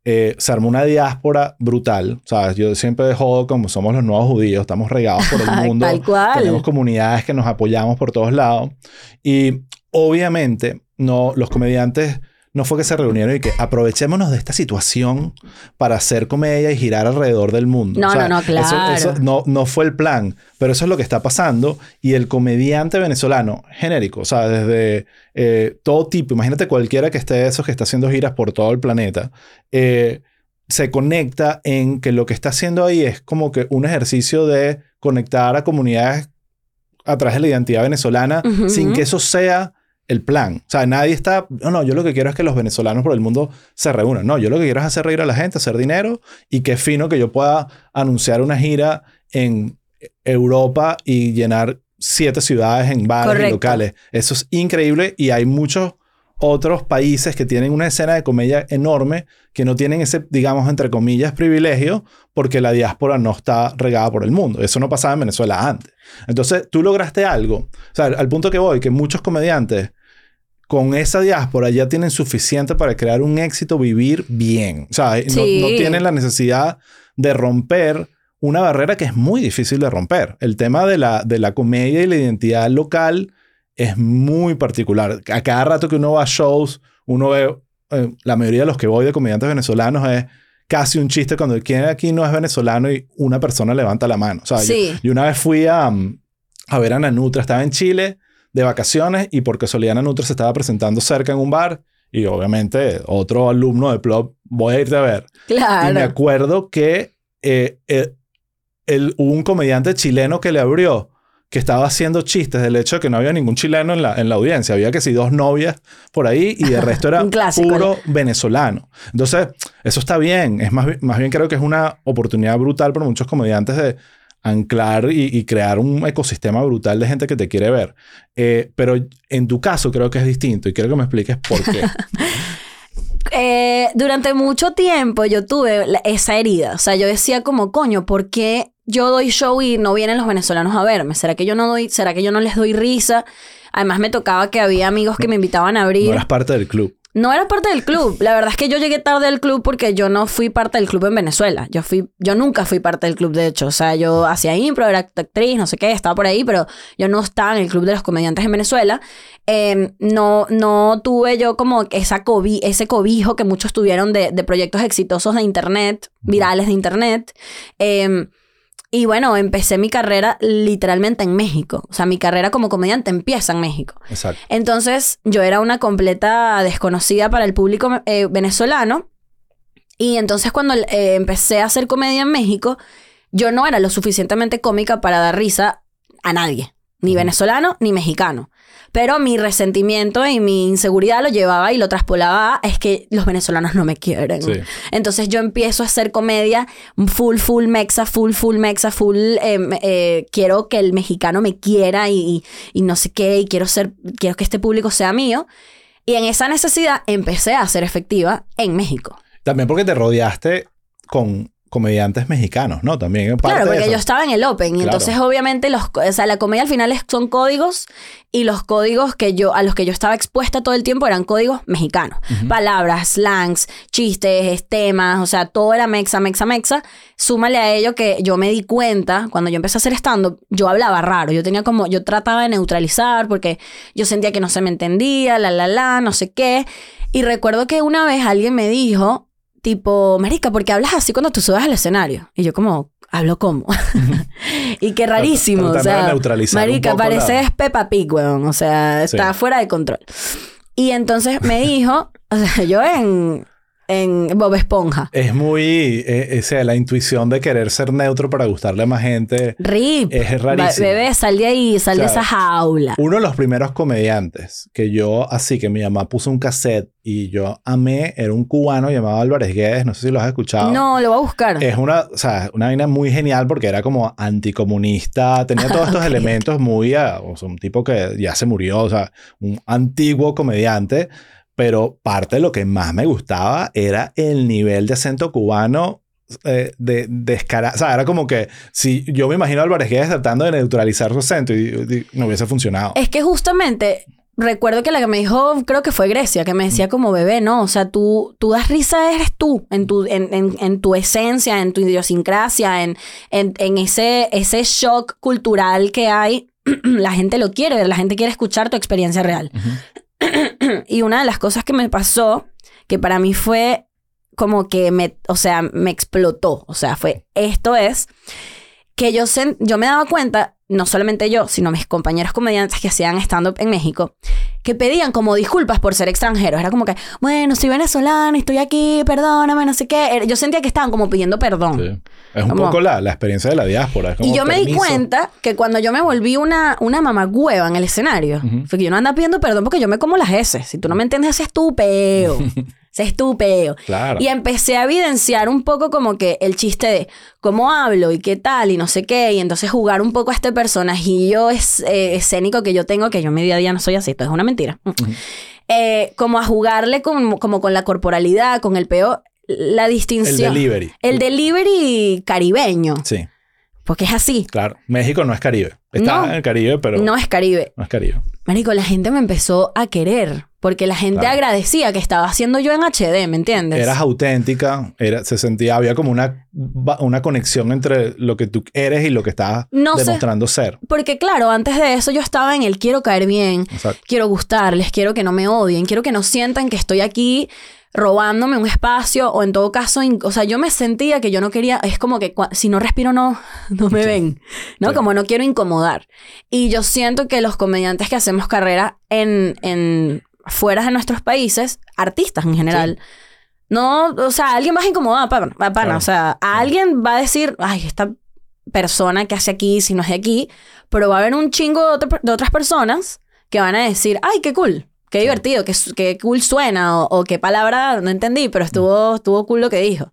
Eh, se armó una diáspora brutal. O sea, yo siempre jodo como somos los nuevos judíos, estamos regados por el mundo. Tal cual. Tenemos comunidades que nos apoyamos por todos lados. Y obviamente, no, los comediantes no fue que se reunieron y que aprovechémonos de esta situación para hacer comedia y girar alrededor del mundo. No, no, no, eso- claro. Eso, no, no fue el plan, pero eso es lo que está pasando. Y el comediante venezolano, genérico, o sea, desde eh, todo tipo, imagínate cualquiera que esté de esos que está haciendo giras por todo el planeta, eh, se conecta en que lo que está haciendo ahí es como que un ejercicio de conectar a comunidades a través de la identidad venezolana sin que eso sea el plan. O sea, nadie está, no, no, yo lo que quiero es que los venezolanos por el mundo se reúnan. No, yo lo que quiero es hacer reír a la gente, hacer dinero y qué fino que yo pueda anunciar una gira en Europa y llenar siete ciudades en bares y locales. Eso es increíble y hay muchos otros países que tienen una escena de comedia enorme que no tienen ese, digamos, entre comillas, privilegio porque la diáspora no está regada por el mundo. Eso no pasaba en Venezuela antes. Entonces, tú lograste algo. O sea, al punto que voy, que muchos comediantes con esa diáspora ya tienen suficiente para crear un éxito, vivir bien. O sea, no- no, tienen la necesidad de romper una barrera que es muy difícil de romper. El tema de la, de la comedia y la identidad local es muy particular. A cada rato que uno va a shows, uno ve, eh, la mayoría de los que voy de comediantes venezolanos es casi un chiste cuando quien aquí no es venezolano y una persona levanta la mano. O sea, Sí. yo, una vez fui a, mm, a ver a Nanutra, estaba en Chile de vacaciones y por casualidad Nanutra se estaba presentando cerca en un bar y obviamente otro alumno de Plop, voy a irte a ver. Y me Claro. acuerdo que eh, eh, el- hubo un comediante chileno que le abrió, que estaba haciendo chistes del hecho de que no había ningún chileno en la, en la audiencia. Había que si dos novias por ahí y de resto era clásico. puro venezolano. Entonces, eso está bien. Es más, más bien creo que es una oportunidad brutal para muchos comediantes de anclar y, y crear un ecosistema brutal de gente que te quiere ver. Eh, pero en tu caso creo que es distinto y quiero que me expliques por qué. Eh, durante mucho tiempo yo tuve la- esa herida. O sea, yo decía como, coño, ¿por qué yo doy show y no vienen los venezolanos a verme? ¿Será que yo no doy, será que yo no les doy risa? Además me tocaba que había amigos que me invitaban a abrir. no eras parte del club. No era parte del club. La verdad es que yo llegué tarde al club porque yo no fui parte del club en Venezuela. Yo fui, yo nunca fui parte del club, de hecho. O sea, yo hacía impro, era actriz, no sé qué, estaba por ahí, pero yo no estaba en el club de los comediantes en Venezuela. Eh, no, no tuve yo como esa cobi ese cobijo que muchos tuvieron de, de proyectos exitosos de internet, virales de internet. Eh, y bueno, empecé mi carrera literalmente en México. O sea, mi carrera como comediante empieza en México. Exacto. Entonces yo era una completa desconocida para el público eh, venezolano. Y entonces cuando eh, empecé a hacer comedia en México, yo no era lo suficientemente cómica para dar risa a nadie. Ni venezolano ni mexicano. Pero mi resentimiento y mi inseguridad lo llevaba y lo traspolaba es que los venezolanos no me quieren. Sí. Entonces yo empiezo a hacer comedia full, full mexa, full, full mexa, full. eh, eh, quiero que el mexicano me quiera y, y- y no sé qué, y quiero ser, quiero que este público sea mío. Y en esa necesidad empecé a ser efectiva en México. También porque te rodeaste con comediantes mexicanos, ¿no? También parte Claro, porque yo estaba en el Open y Claro. entonces obviamente los, o sea, la comedia al final es- son códigos y los códigos que yo, a los que yo estaba expuesta todo el tiempo eran códigos mexicanos. Palabras, slangs, chistes, temas, o sea, todo era mexa, mexa, mexa. Súmale a ello que yo me di cuenta, cuando yo empecé a hacer stand-up, yo hablaba raro. Yo tenía como, yo trataba de neutralizar porque yo sentía que no se me entendía, la, la, la, no sé qué. Y recuerdo que una vez alguien me dijo, tipo, Marica, ¿por qué hablas así cuando tú subes al escenario? Y yo como, hablo como. y qué rarísimo. o sea, Marica, poco la- pareces Peppa Pig, weón. O sea, Sí. está fuera de control. Y entonces me dijo, o sea, yo en, en Bob Esponja. Es muy, eh, o sea, la intuición de querer ser neutro para gustarle a más gente. Rip. Es rarísimo. Bebé, sal de ahí, sal de esa jaula. Uno de los primeros comediantes que yo, así que mi mamá puso un cassette y yo amé, era un cubano llamado Álvarez Guedes, no sé si lo has escuchado. No, lo voy a buscar. Es una, o sea, una vaina muy genial porque era como anticomunista, tenía todos estos elementos muy, o sea, un tipo que ya se murió, o sea, un antiguo comediante, pero parte de lo que más me gustaba era el nivel de acento cubano eh, de descarado. O sea, era como que si yo me imagino a Álvarez Guedes tratando de neutralizar su acento y, y no hubiese funcionado. Es que justamente recuerdo que la que me dijo, creo que fue Grecia, que me decía como bebé, ¿no? O sea, tú, tú das risa, eres tú, en tu, en, en- en tu esencia, en tu idiosincrasia, en, en, en ese, ese shock cultural que hay. la gente lo quiere la gente quiere escuchar tu experiencia real. y una de las cosas que me pasó, que para mí fue como que me, o sea, me explotó. O sea, fue, esto es que yo, sen- yo me daba cuenta, no solamente yo, sino mis compañeros comediantes que hacían stand-up en México, que pedían como disculpas por ser extranjeros. Era como que, bueno, soy venezolana, estoy aquí, perdóname, no sé qué. Era- Yo sentía que estaban como pidiendo perdón. Sí. Es un Como- poco la, la experiencia de la diáspora. como Y yo me di cuenta que cuando yo me volví una, una mamagüeva en el escenario, fue que yo no andaba pidiendo perdón porque yo me como las S. Si tú no me entiendes, ese es tu peo. Ese es tu peo. Claro. Y empecé a evidenciar un poco como que el chiste de cómo hablo y qué tal y no sé qué. Y entonces jugar un poco a este personajillo es, eh, escénico que yo tengo, que yo en mi día a día no soy así, esto es una mentira. Eh, como a jugarle con, como con la corporalidad, con el peo, la El distinción. delivery. El delivery caribeño. Sí, Porque es así. claro. México no es Caribe. Está No. en el Caribe, pero No es Caribe. no es Caribe. Marico, la gente me empezó a querer. Porque la gente Claro. agradecía que estaba haciendo yo en HD, ¿me entiendes? Eras auténtica, era, se sentía, había como una, una conexión entre lo que tú eres y lo que No sé. demostrando ser. Porque claro, antes de eso yo estaba en el quiero caer bien, Exacto. quiero gustarles, quiero que no me odien, quiero que no sientan que estoy aquí robándome un espacio o en todo caso, o sea, yo me sentía que yo no quería, es como que si no respiro no, no me Sí. ven, ¿no? Sí. Como no quiero incomodar. Y yo siento que los comediantes que hacemos carrera en, en fuera de nuestros países, artistas en general, no, o sea, alguien incomodar a pana, pana, Claro. o sea, a alguien va a decir, ay, esta persona que hace aquí, si no es de aquí, pero va a haber un chingo de, otra- de otras personas que van a decir, ay, qué cool, qué divertido, qué, qué cool suena, o, o qué palabra no entendí, pero estuvo, estuvo cool lo que dijo.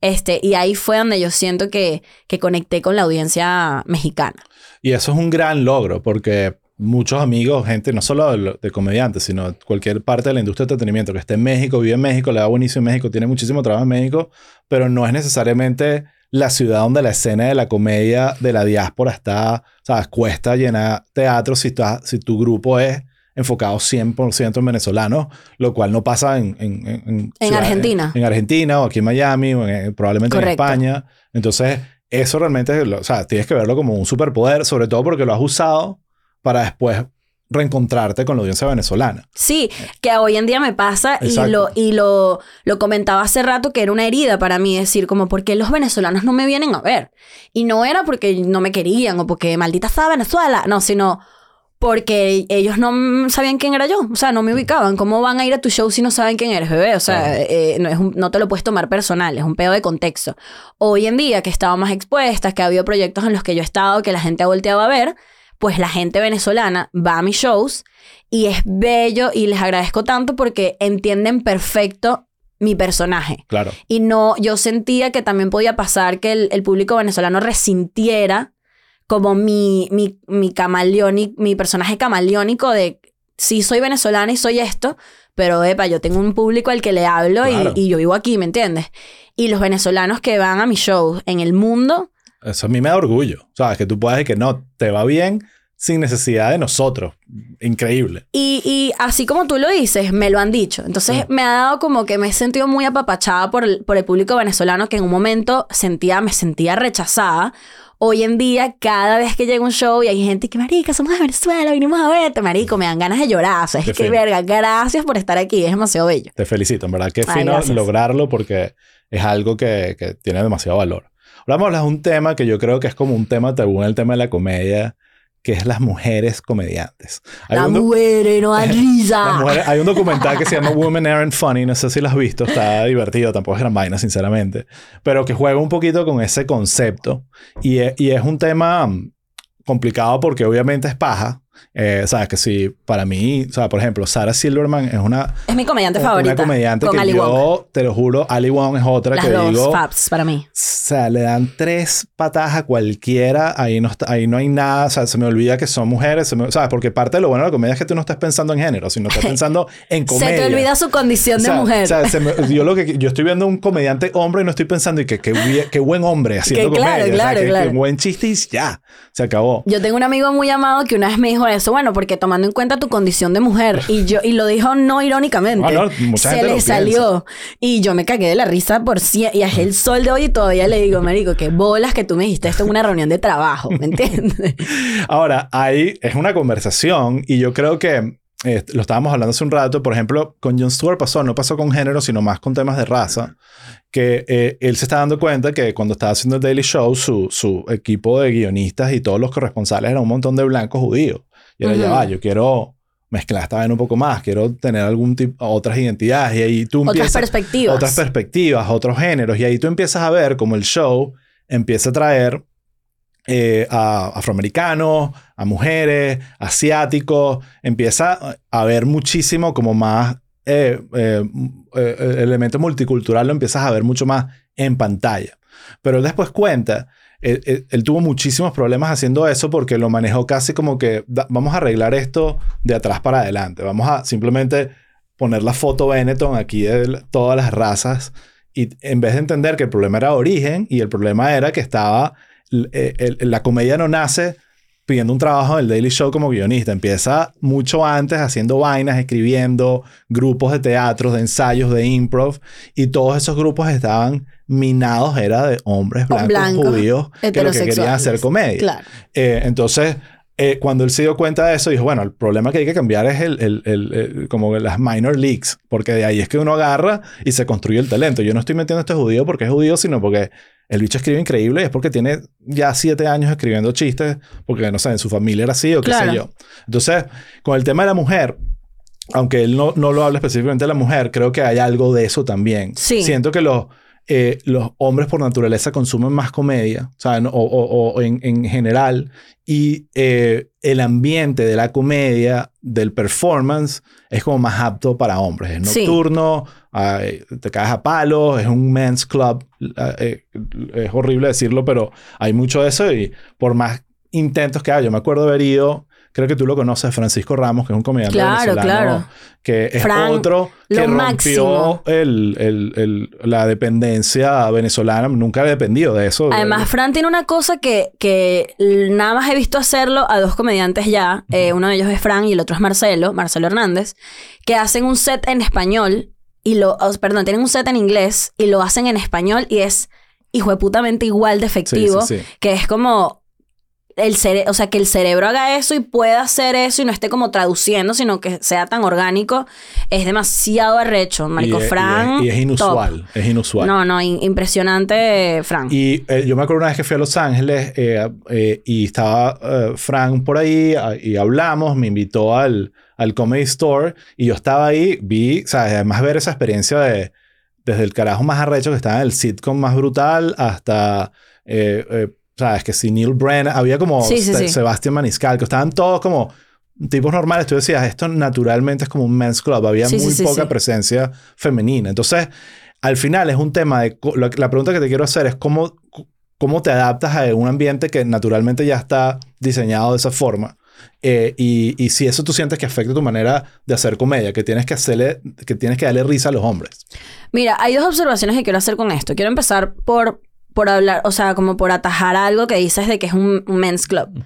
Este, y ahí fue donde yo siento que, que conecté con la audiencia mexicana. Y eso es un gran logro porque muchos amigos, gente, no solo de, de comediantes, sino cualquier parte de la industria de entretenimiento que esté en México, vive en México, le da buenísimo en México, tiene muchísimo trabajo en México, pero no es necesariamente la ciudad donde la escena de la comedia de la diáspora está, sabes, cuesta llenar teatro si, está- si tu grupo es enfocado 100% en venezolanos, lo cual no pasa en... En, en, ciudades- Argentina. En Argentina o aquí en Miami o en- probablemente Correcto. en España. Entonces, eso realmente, o sea, tienes que verlo como un superpoder, sobre todo porque lo has usado para después reencontrarte con la audiencia venezolana. Sí, que hoy en día me pasa y, Exacto. lo, y lo, lo comentaba hace rato que era una herida para mí decir como, ¿por qué los venezolanos no me vienen a ver? Y no era porque no me querían o porque maldita sea Venezuela, no, sino porque ellos no sabían quién era yo, o sea, no me ubicaban. ¿Cómo van a ir a tu show si no saben quién eres, bebé? O sea, Claro. eh, no, es un- no te lo puedes tomar personal, es un pedo de contexto. Hoy en día que he estado más expuesta, que ha habido proyectos en los que yo he estado, que la gente ha volteado a ver, pues la gente venezolana va a mis shows y es bello y les agradezco tanto porque entienden perfecto mi personaje. Claro. Y no, yo sentía que también podía pasar que el, el público venezolano resintiera como mi, mi, mi camaleónico, mi personaje camaleónico de sí soy venezolana y soy esto, pero epa, yo tengo un público al que le hablo y- y, yo vivo aquí, ¿me entiendes? Y los venezolanos que van a mis shows en el mundo, Eso a mí me da orgullo. ¿Sabes? Que tú puedas decir que no, te va bien sin necesidad de nosotros. Increíble. Y, y así como tú lo dices, me lo han dicho. Entonces Sí. me ha dado como que me he sentido muy apapachada por el, por el público venezolano que en un momento sentía, me sentía rechazada. Hoy en día, cada vez que llega un show y hay gente que, marica, somos de Venezuela, vinimos a verte, marico, me dan ganas de llorar. O sea, es que, verga, gracias por estar aquí, es demasiado bello. Te felicito, en verdad. Qué Ay, fino gracias. lograrlo porque es algo que, que tiene demasiado valor. Vamos a hablar de un tema que yo creo que es como un tema tabú en el tema de la comedia, que es las mujeres comediantes. Hay La un do- mujer no da risa. las mujeres- hay un documental que se llama Women Aren't Funny, no sé si lo has visto, está divertido, tampoco es gran vaina, sinceramente, pero que juega un poquito con ese concepto y e- y es un tema mm, complicado porque obviamente es paja. Eh, sabes que si para mí, o sea, por ejemplo, Sarah Silverman es una, Es mi comediante una favorita. comediante con que Ali yo, Wong. te lo juro, Ali Wong es otra Las que dos digo, o faps para mí. sea, le dan tres patadas a cualquiera, ahí no, está, ahí no hay nada, o sea, se me olvida que son mujeres, se me- ¿sabes? Porque parte de lo bueno de la comedia es que tú no estás pensando en género, sino estás pensando en comedia. Se te olvida su condición O sea, de mujer. o sea, se me- yo, lo que, yo estoy viendo un comediante hombre y no estoy pensando y que qué, buen hombre haciendo Que claro, comedia. o sea, claro, que- que claro. buen chiste y ya, se acabó. Yo tengo un amigo muy amado que una vez me dijo eso, bueno, porque tomando en cuenta tu condición de mujer, y yo y lo dijo no irónicamente, No, no, mucha se le salió y yo me cagué de la risa por cien, y es el sol de hoy y todavía le digo, marico, qué bolas que tú me dijiste esto en una reunión de trabajo, ¿me entiendes? Ahora, ahí es una conversación y yo creo que eh, lo estábamos hablando hace un rato, por ejemplo, con Jon Stewart pasó, no pasó con género, sino más con temas de raza, que eh, él se está dando cuenta que cuando estaba haciendo el Daily Show, su, su equipo de guionistas y todos los corresponsales eran un montón de blancos judíos. Y era, ya Ujú. va, yo quiero mezclar esta vaina un poco más, quiero tener algún tipo, otras identidades y ahí tú Otras empiezas... perspectivas. Otras perspectivas, otros géneros y ahí tú empiezas a ver como el show empieza a traer eh, a afroamericanos, a mujeres, asiáticos, empieza a ver muchísimo como más eh, eh, eh, el elemento multicultural lo empiezas a ver mucho más en pantalla. Pero él después cuenta, él, él- él tuvo muchísimos problemas haciendo eso porque lo manejó casi como que "Da- vamos a arreglar esto de atrás para adelante, vamos a simplemente poner la foto Benetton aquí de todas las razas y en vez de entender que el problema era origen y el problema era que estaba, eh, la comedia no nace pidiendo un trabajo en el Daily Show como guionista. Empieza mucho antes haciendo vainas, escribiendo grupos de teatros, de ensayos, de improv. Y todos esos grupos estaban minados, era de hombres blancos, blancos, judíos, que lo que querían hacer comedia. Claro. Eh, entonces, eh, cuando él se dio cuenta de eso, dijo, bueno, el problema que hay que cambiar es el, el- el- el- como las minor leagues, porque de ahí es que uno agarra y se construye el talento. Yo no estoy metiendo a este judío porque es judío, sino porque el bicho escribe increíble y es porque tiene ya siete años escribiendo chistes, porque no sé, en su familia era así o qué Claro. sé yo. Entonces, con el tema de la mujer, aunque él no, no lo habla específicamente de la mujer, creo que hay algo de eso también. Sí. Siento que los, eh, los hombres por naturaleza consumen más comedia, o, sea, no- o, o- o en, en general, y eh, el ambiente de la comedia, del performance, es como más apto para hombres. Es Sí. nocturno, ay, te caes a palos, es un men's club. eh, eh, es horrible decirlo, pero hay mucho de eso y por más intentos que haya, yo me acuerdo haber ido, creo que tú lo conoces, Francisco Ramos, que es un comediante Claro, venezolano, claro. que es otro que rompió máximo. el, el- el- la dependencia venezolana. Nunca he dependido de eso. Además, Fran tiene una cosa que, que nada más he visto hacerlo a dos comediantes ya. Eh, uno de ellos es Fran y el otro es Marcelo, Marcelo Hernández, que hacen un set en español y lo, oh, perdón, tienen un set en inglés y lo hacen en español y es hijo de putamente igual de efectivo, sí, sí. que es como el cere o sea, que el cerebro haga eso y pueda hacer eso y no esté como traduciendo, sino que sea tan orgánico, es demasiado arrecho. Marico y, es- Fran. y es, y es inusual. top. Es inusual. No, no, in- impresionante, Fran. Y eh, yo me acuerdo una vez que fui a Los Ángeles eh, eh, y estaba eh, Frank por ahí ah, y hablamos, me invitó al, al Comedy Store y yo estaba ahí, vi, o sea, además ver esa experiencia de desde el carajo más arrecho que estaba en el sitcom más brutal hasta, eh, eh, sabes, que si Neil Brennan, había como Sí, sí, Se- sí. Sebastián Maniscal, que estaban todos como tipos normales. Tú decías, esto naturalmente es como un men's club, había muy poca presencia femenina. Entonces, al final es un tema de... la pregunta que te quiero hacer es cómo, cómo te adaptas a un ambiente que naturalmente ya está diseñado de esa forma. Eh, y, y si eso tú sientes que afecta tu manera de hacer comedia, que tienes que hacerle, que tienes que darle risa a los hombres. Mira, hay dos observaciones que quiero hacer con esto. Quiero empezar por, por hablar, o sea, como por atajar algo que dices de que es un, un men's club.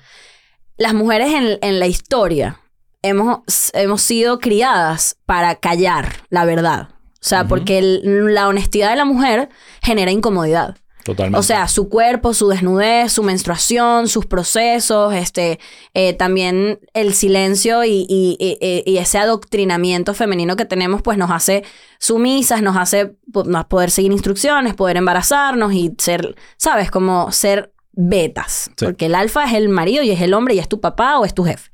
Las mujeres en, en la historia hemos, hemos sido criadas para callar la verdad. O sea, porque el- la honestidad de la mujer genera incomodidad. Totalmente. O sea, su cuerpo, su desnudez, su menstruación, sus procesos, este, eh, también el silencio y, y- y- y ese adoctrinamiento femenino que tenemos, pues nos hace sumisas, nos hace nos poder seguir instrucciones, poder embarazarnos y ser, ¿sabes? Como ser betas. Sí. Porque el alfa es el marido y es el hombre y es tu papá o es tu jefe.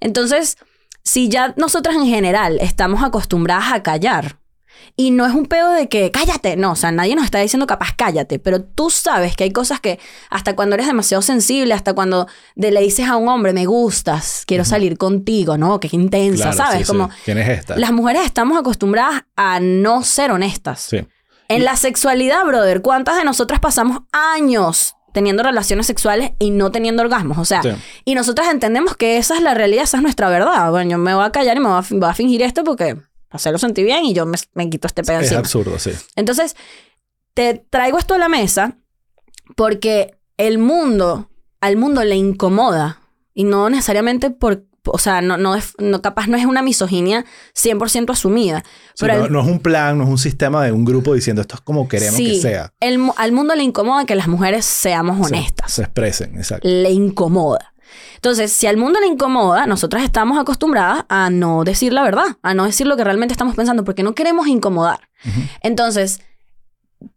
Entonces, si ya nosotras en general estamos acostumbradas a callar, y no es un pedo de que cállate, no, o sea, nadie nos está diciendo capaz cállate, pero tú sabes que hay cosas que hasta cuando eres demasiado sensible, hasta cuando de- le dices a un hombre, me gustas, quiero salir contigo, ¿no? Que es intensa, Claro, ¿sabes? sí, sí. Como ¿Quién es esta? las mujeres estamos acostumbradas a no ser honestas. Sí. En la sexualidad, brother, ¿cuántas de nosotras pasamos años teniendo relaciones sexuales y no teniendo orgasmos? O sea, Sí. y nosotras entendemos que esa es la realidad, esa es nuestra verdad. Bueno, yo me voy a callar y me voy a, fi- voy a fingir esto porque hacerlo sentir bien y yo me, me quito este pedo Es encima. absurdo, sí. Entonces, te traigo esto a la mesa porque el mundo, al mundo le incomoda y no necesariamente por, o sea, no, no, es- no capaz no es una misoginia 100% asumida. Sí, pero no, el- no es un plan, no es un sistema de un grupo diciendo esto es como queremos que sea. el al mundo le incomoda que las mujeres seamos Sí, honestas. se expresen, exacto. Le incomoda. Entonces, si al mundo le incomoda, nosotras estamos acostumbradas a no decir la verdad, a no decir lo que realmente estamos pensando, porque no queremos incomodar. Entonces,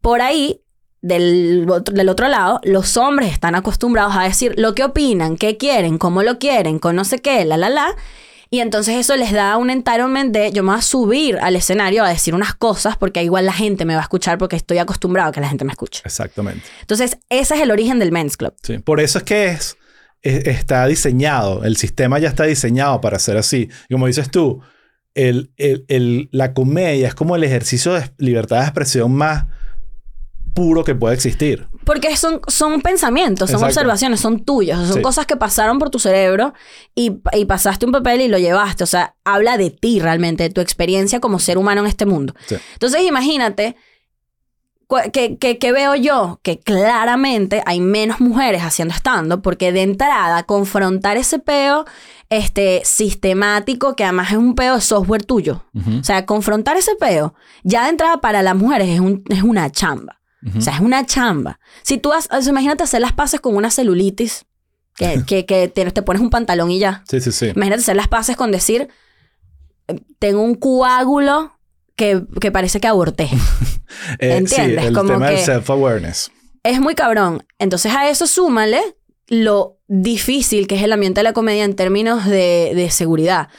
por ahí, del otro, del otro lado, los hombres están acostumbrados a decir lo que opinan, qué quieren, cómo lo quieren, con no sé qué, la, la, la. Y entonces eso les da un entitlement de yo me voy a subir al escenario a decir unas cosas porque igual la gente me va a escuchar porque estoy acostumbrado a que la gente me escuche. Exactamente. Entonces, ese es el origen del Men's Club. Sí. Por eso es que es- está diseñado, el sistema ya está diseñado para ser así. Y como dices tú, el, el- el- la comedia es como el ejercicio de libertad de expresión más puro que puede existir. Porque son, son pensamientos, son Exacto. observaciones, son tuyas, son Sí. cosas que pasaron por tu cerebro y, y pasaste un papel y lo llevaste. O sea, habla de ti realmente, de tu experiencia como ser humano en este mundo. Sí. Entonces, imagínate que, que, que veo yo que claramente hay menos mujeres haciendo stand porque de entrada confrontar ese peo este, sistemático, que además es un peo de software tuyo. O sea, confrontar ese peo, ya de entrada para las mujeres es, un- es una chamba. O sea, es una chamba. Si tú has, imagínate hacer las paces con una celulitis, que, que, que te, te pones un pantalón y ya. Sí, sí, sí. Imagínate hacer las paces con decir, tengo un coágulo que, que parece que aborté. Eh, ¿entiendes? Sí, el Como tema del que- self-awareness. es muy cabrón. Entonces a eso súmale lo difícil que es el ambiente de la comedia en términos de, de seguridad.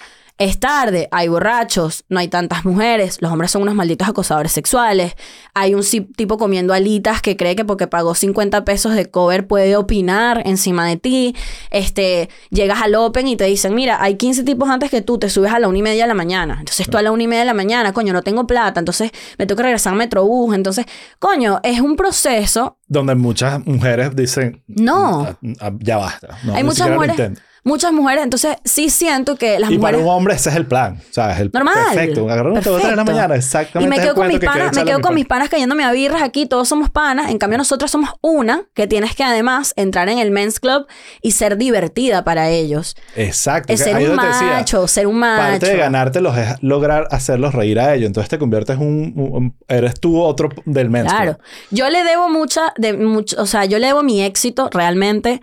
Es tarde, hay borrachos, no hay tantas mujeres, los hombres son unos malditos acosadores sexuales, hay un tipo comiendo alitas que cree que porque pagó 50 pesos de cover puede opinar encima de ti, este, llegas al Open y te dicen, mira, hay 15 tipos antes que tú, te subes a la una y media de la mañana, entonces tú a la una y media de la mañana, coño, no tengo plata, entonces me tengo que regresar a Metrobús, entonces, coño, es un proceso Donde muchas mujeres dicen... No. "Ah, ah, Ya basta. No, Hay muchas mujeres, intento". Muchas mujeres, entonces sí siento que las Y para mujeres... un hombre ese es el plan. O sea, es el Normal. perfecto. Agarrar una de la Perfecto. mañana. Y Exactamente. me es el quedo con mis que panas, me quedo con mis panas cayéndome a birras aquí, todos somos panas, en cambio nosotras somos una que tienes que además entrar en el men's club y ser divertida para ellos. Exacto. Es ser un te decía, macho, ser un macho. Parte de ganártelos es lograr hacerlos reír a ellos. Entonces te conviertes un, un- eres tú otro del men's Claro. club. Yo le debo mucha, de mucho, o sea, yo le debo mi éxito realmente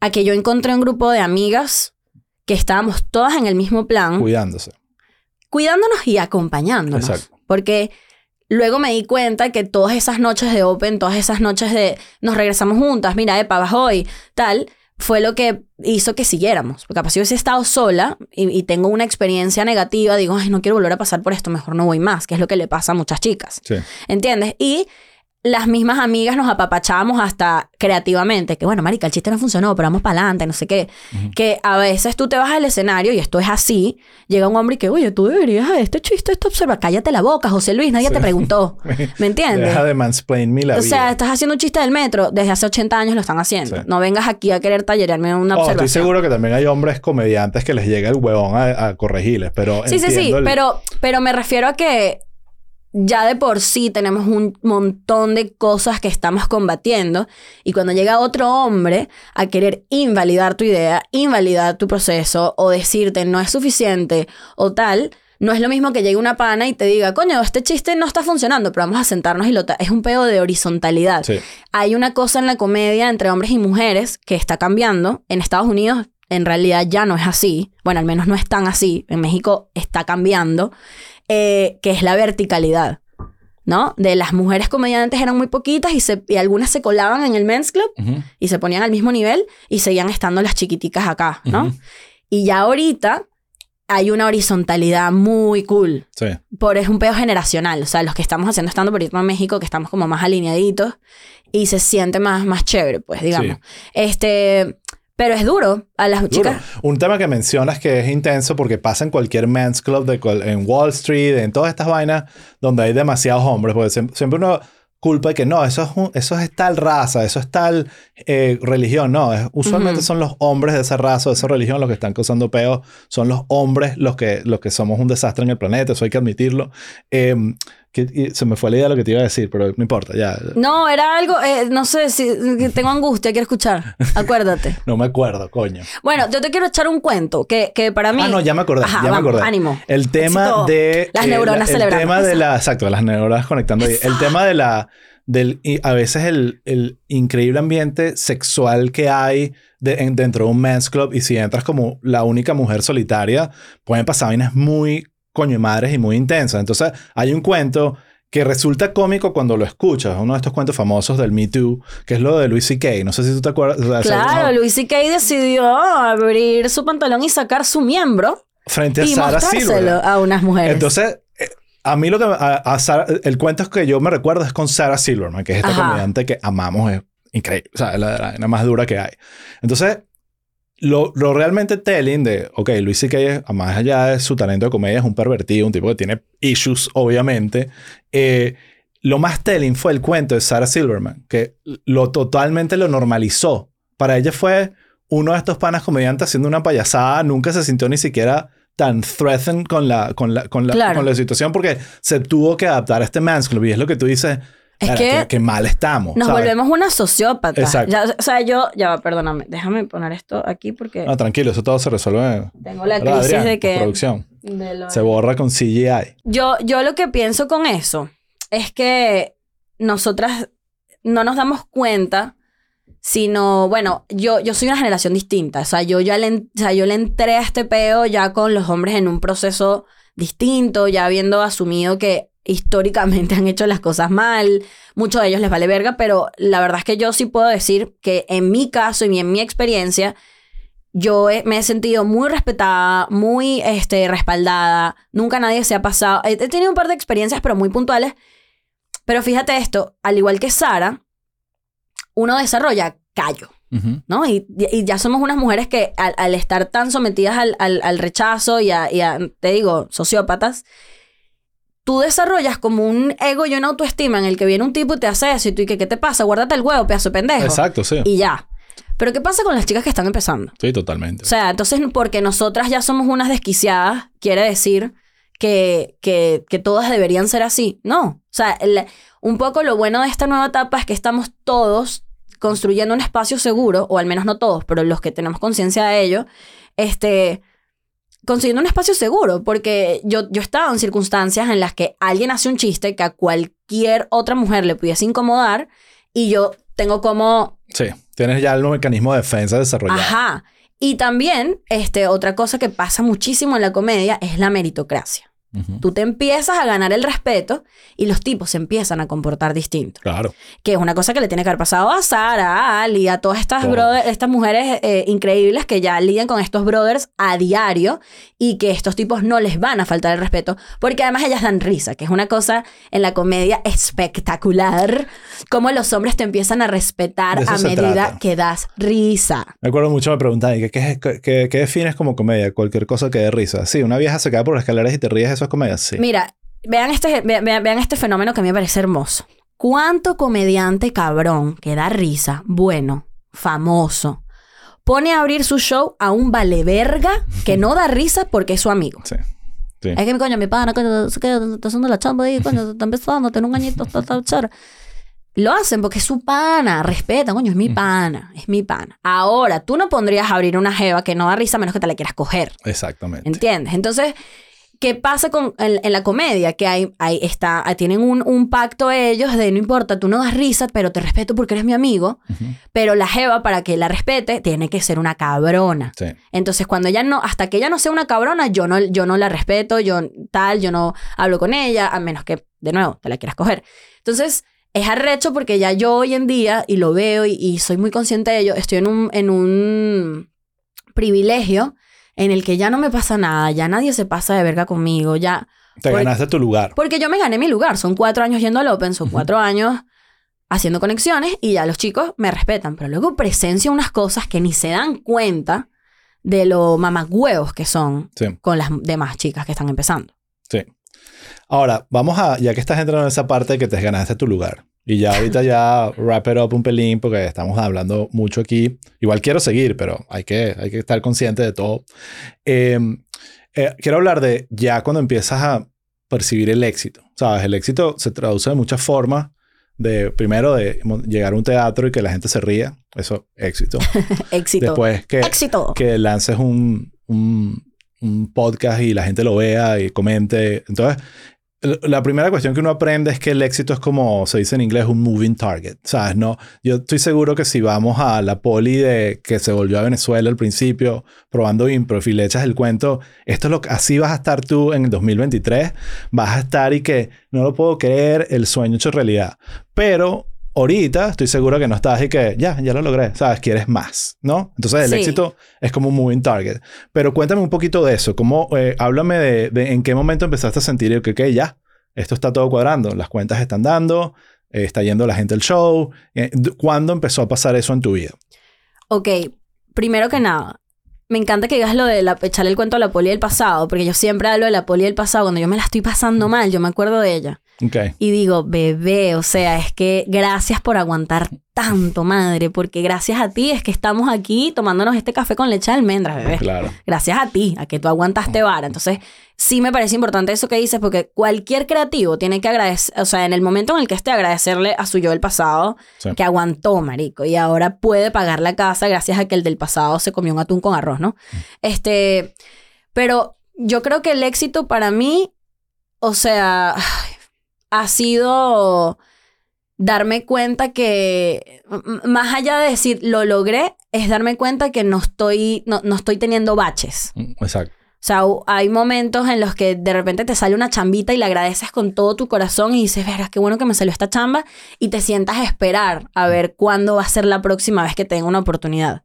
a que yo encontré un grupo de amigas que estábamos todas en el mismo plan. Cuidándose. cuidándonos y acompañándonos. Exacto. Porque luego me di cuenta que todas esas noches de Open, todas esas noches de nos regresamos juntas, mira, epa, vas hoy, tal, fue lo que hizo que siguiéramos. Porque capaz si hubiese estado sola y, y tengo una experiencia negativa, digo, ay, no quiero volver a pasar por esto, mejor no voy más, que es lo que le pasa a muchas chicas. Sí. ¿Entiendes? Y las mismas amigas nos apapachábamos hasta creativamente, que bueno, marica, el chiste no funcionó, pero vamos para adelante, no sé qué. Que a veces tú te vas al escenario y esto es así, llega un hombre y que, oye, tú deberías, este chiste, esto observa, cállate la boca, José Luis, nadie Sí. te preguntó. ¿Me entiendes? Deja de mansplain mi la O sea, estás haciendo un chiste del metro, desde hace 80 años lo están haciendo. Sí. No vengas aquí a querer tallerearme una Oh, estoy seguro que también hay hombres comediantes que les llega el huevón a, a corregirles, pero Sí, sí, sí, el- pero, pero me refiero a que ya de por sí tenemos un montón de cosas que estamos combatiendo y cuando llega otro hombre a querer invalidar tu idea, invalidar tu proceso o decirte no es suficiente o tal, no es lo mismo que llegue una pana y te diga, coño, este chiste no está funcionando, pero vamos a sentarnos y lo... ta-". Es un pedo de horizontalidad. Sí. Hay una cosa en la comedia entre hombres y mujeres que está cambiando. En Estados Unidos en realidad ya no es así. Bueno, al menos no es tan así. En México está cambiando. Eh, que es la verticalidad. ¿No? De las mujeres comediantes eran muy poquitas y, se, y algunas se colaban en el men's club y se ponían al mismo nivel y seguían estando las chiquiticas acá, ¿no? Y ya ahorita hay una horizontalidad muy cool Sí. por es un pedo generacional. O sea, los que estamos haciendo estando por en México, que estamos como más alineaditos y se siente más, más chévere, pues, digamos. Este, pero es duro a las Duro. chicas. Un tema que mencionas que es intenso porque pasa en cualquier men's club, de en Wall Street, en todas estas vainas donde hay demasiados hombres, porque siem- siempre uno culpa de que no, eso es, un- eso es tal raza, eso es tal eh, religión. No, es- usualmente son los hombres de esa raza de esa religión los que están causando peos, son los hombres los que, los que somos un desastre en el planeta, eso hay que admitirlo. Eh, que- se me fue la idea de lo que te iba a decir, pero no importa, ya. No, era algo, eh, no sé si tengo angustia, quiero escuchar. Acuérdate. No me acuerdo, coño. Bueno, yo te quiero echar un cuento que, que para mí. Ah, no, ya me acordé, Ajá, ya me acordé. Ánimo. El tema Éxito. de... Las eh, neuronas la- El celebrando. tema de la... Exacto, las neuronas conectando ahí. El tema de la... Del, y a veces el, el increíble ambiente sexual que hay de- en- dentro de un men's club y si entras como la única mujer solitaria, pueden pasar vainas muy coño de madres y muy intensas. Entonces hay un cuento que resulta cómico cuando lo escuchas, uno de estos cuentos famosos del Me Too, que es lo de Louis C.K. No sé si tú te acuerdas. o sea, Claro. Luis C.K. decidió abrir su pantalón y sacar su miembro frente a y Sarah mostrárselo Silverman. a unas mujeres. Entonces, eh, a mí lo que... A, a Sarah- el cuento es que yo me recuerdo es con Sarah Silverman, que es esta Ajá. comediante que amamos, es increíble. O sea, es la, la, la más dura que hay. Entonces, lo, lo realmente telling de, ok, Luis C.K. más allá de su talento de comedia, es un pervertido, un tipo que tiene issues, obviamente. Eh, lo más telling fue el cuento de Sarah Silverman, que lo totalmente lo normalizó. Para ella fue uno de estos panas comediantes haciendo una payasada, nunca se sintió ni siquiera tan threatened con la, con la, con la, Claro. con la situación porque se tuvo que adaptar a este man's club y es lo que tú dices, Es "Cara, que qué mal estamos. Nos ¿sabes? volvemos una sociópata. Exacto. Ya, o sea, yo, ya va, perdóname, déjame poner esto aquí porque No, tranquilo, eso todo se resuelve. tengo la ¿verdad, crisis Adrián? de que... Producción. de lo- Se borra con CGI. Yo, yo lo que pienso con eso es que nosotras no nos damos cuenta, sino, bueno, yo, yo soy una generación distinta. O sea, yo ya le, o sea, yo le entré a este peo ya con los hombres en un proceso distinto, ya habiendo asumido que históricamente han hecho las cosas mal, muchos de ellos les vale verga, pero la verdad es que yo sí puedo decir que en mi caso y en mi experiencia, yo he- me he sentido muy respetada, muy este, respaldada. Nunca nadie se ha pasado. He, he tenido un par de experiencias, pero muy puntuales. Pero fíjate esto, al igual que Sara, uno desarrolla callo. ¿no? Y, y ya somos unas mujeres que al, al estar tan sometidas al, al- al rechazo y a, y a, te digo, sociópatas, tú desarrollas como un ego y una autoestima en el que viene un tipo y te hace eso y tú, ¿y que, qué te pasa? Guárdate el huevo, pedazo de pendejo. Exacto, sí. Y ya. Pero ¿qué pasa con las chicas que están empezando? Sí, totalmente. O sea, entonces porque nosotras ya somos unas desquiciadas, quiere decir que, que, que todas deberían ser así. No. O sea, el- un poco lo bueno de esta nueva etapa es que estamos todos construyendo un espacio seguro, o al menos no todos, pero los que tenemos conciencia de ello, este, consiguiendo un espacio seguro, porque yo, yo he estado en circunstancias en las que alguien hace un chiste que a cualquier otra mujer le pudiese incomodar y yo tengo como Sí. Tienes ya el mecanismo de defensa desarrollado. Ajá. Y también, este, otra cosa que pasa muchísimo en la comedia es la meritocracia. Tú te empiezas a ganar el respeto y los tipos se empiezan a comportar distinto. Claro. Que es una cosa que le tiene que haber pasado a Sara, a Ali, a todas estas, brother- estas mujeres eh, increíbles que ya lidian con estos brothers a diario y que estos tipos no les van a faltar el respeto porque además ellas dan risa, que es una cosa en la comedia espectacular, como los hombres te empiezan a respetar a medida trata. que das risa. Me acuerdo mucho, me preguntaban, ¿qué, qué, qué, qué defines como comedia? Cualquier cosa que dé risa. Sí, una vieja se cae por las escaleras y te ríes, ¿eso es comedia? Sí. Mira, vean este, vean, vean- este fenómeno que a mí me parece hermoso. ¿Cuánto comediante cabrón que da risa, bueno, famoso, pone a abrir su show a un vale verga que no da risa porque es su amigo? Sí. Sí. Es que mi coño, mi pana, coño, está haciendo la chamba ahí, coño, está empezando, tiene un añito, está, está. Lo hacen porque es su pana, respeta, coño, es mi pana, es mi pana. Ahora, tú no pondrías a abrir una jeva que no da risa a menos que te la quieras coger. Exactamente. ¿Entiendes? Entonces, ¿qué pasa con, en, en la comedia? Que hay, hay está, tienen un, un pacto ellos de no importa, tú no das risa, pero te respeto porque eres mi amigo. Pero la jeva, para que la respete, tiene que ser una cabrona. Sí. Entonces, cuando ella no, hasta que ella no sea una cabrona, yo no, yo no la respeto, yo tal, yo no hablo con ella, a menos que, de nuevo, te la quieras coger. Entonces, es arrecho porque ya yo hoy en día, y lo veo y, y soy muy consciente de ello, estoy en un, en un privilegio en el que ya no me pasa nada, ya nadie se pasa de verga conmigo, ya... Te Por- ganaste tu lugar. Porque yo me gané mi lugar, son cuatro años yendo al Open, son cuatro años haciendo conexiones y ya los chicos me respetan, pero luego presencio unas cosas que ni se dan cuenta de lo mamagüeos que son Sí. con las demás chicas que están empezando. Sí. Ahora, vamos a, ya que estás entrando en esa parte que te ganaste tu lugar. Y ya ahorita ya wrap it up un pelín porque estamos hablando mucho aquí. Igual quiero seguir, pero hay que, hay que estar consciente de todo. Eh, eh, quiero hablar de ya cuando empiezas a percibir el éxito. Sabes, el éxito se traduce de muchas formas. De primero de llegar a un teatro y que la gente se ría. Eso, éxito. Éxito. Después que, Éxito. que lances un, un, un podcast y la gente lo vea y comente. Entonces, la primera cuestión que uno aprende es que el éxito es como se dice en inglés, un moving target. ¿Sabes? No, yo estoy seguro que si vamos a la poli de que se volvió a Venezuela al principio, probando impro, y le echas el cuento, esto es lo que así vas a estar tú en el 2023. Vas a estar y que no lo puedo creer, el sueño hecho realidad. Pero ahorita estoy seguro que no estás y que ya, ya lo logré, ¿sabes? Quieres más, ¿no? Entonces el Sí. éxito es como un moving target. Pero cuéntame un poquito de eso, ¿cómo, eh, háblame de, de en qué momento empezaste a sentir que, ya, esto está todo cuadrando, las cuentas están dando, eh, está yendo la gente al show. Eh, ¿Cuándo empezó a pasar eso en tu vida? Ok, primero que nada, me encanta que digas lo de la, echarle el cuento a la poli del pasado, porque yo siempre hablo de la poli del pasado. Cuando yo me la estoy pasando mal, yo me acuerdo de ella. Y digo, bebé, o sea, es que gracias por aguantar tanto, madre, porque gracias a ti es que estamos aquí tomándonos este café con leche de almendras, bebé. Claro. Gracias a ti, a que tú aguantaste vara. Entonces, sí me parece importante eso que dices, porque cualquier creativo tiene que agradecer, o sea, en el momento en el que esté, agradecerle a su yo del pasado, Sí. que aguantó, marico, y ahora puede pagar la casa gracias a que el del pasado se comió un atún con arroz, ¿no? Este, pero yo creo que el éxito para mí, o sea, ha sido darme cuenta que, más allá de decir lo logré, es darme cuenta que no estoy, no, no estoy teniendo baches. Mm, Exacto. O sea, hay momentos en los que de repente te sale una chambita y le agradeces con todo tu corazón y dices, verás, qué bueno que me salió esta chamba y te sientas a esperar a ver cuándo va a ser la próxima vez que tenga una oportunidad.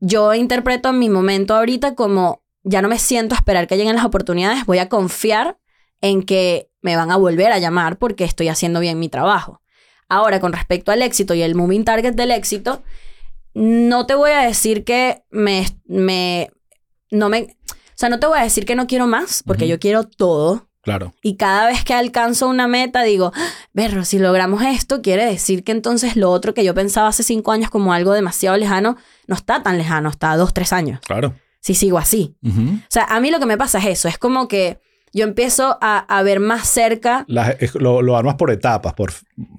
Yo interpreto mi momento ahorita como ya no me siento a esperar que lleguen las oportunidades, voy a confiar en que me van a volver a llamar porque estoy haciendo bien mi trabajo. Ahora, con respecto al éxito y el moving target del éxito, no te voy a decir que me, me, no me, o sea, no te voy a decir que no quiero más, porque yo quiero todo. Claro. Y cada vez que alcanzo una meta, digo, "Ah, berro, si logramos esto, quiere decir que entonces lo otro que yo pensaba hace cinco años como algo demasiado lejano, no está tan lejano, está a dos, tres años. Claro. Si sigo así. O sea, a mí lo que me pasa es eso, es como que yo empiezo a, a ver más cerca Las- lo, lo armas por etapas, por,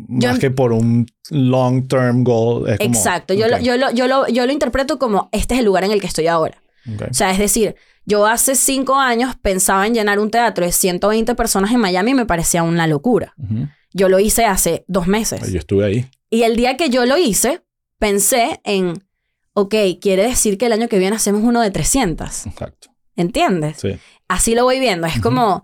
Yo- más que por un long term goal. Es como- Exacto, yo, lo, yo, lo, yo, lo, yo lo interpreto como este es el lugar en el que estoy ahora. ok. O sea, es decir, yo hace cinco años pensaba en llenar un teatro de 120 personas en Miami y me parecía una locura. Ujú. Yo lo hice hace dos meses. Yo estuve ahí. Y el día que yo lo hice, pensé en, ok, quiere decir que el año que viene hacemos uno de 300. Exacto. ¿Entiendes? Sí. Así lo voy viendo. Es como,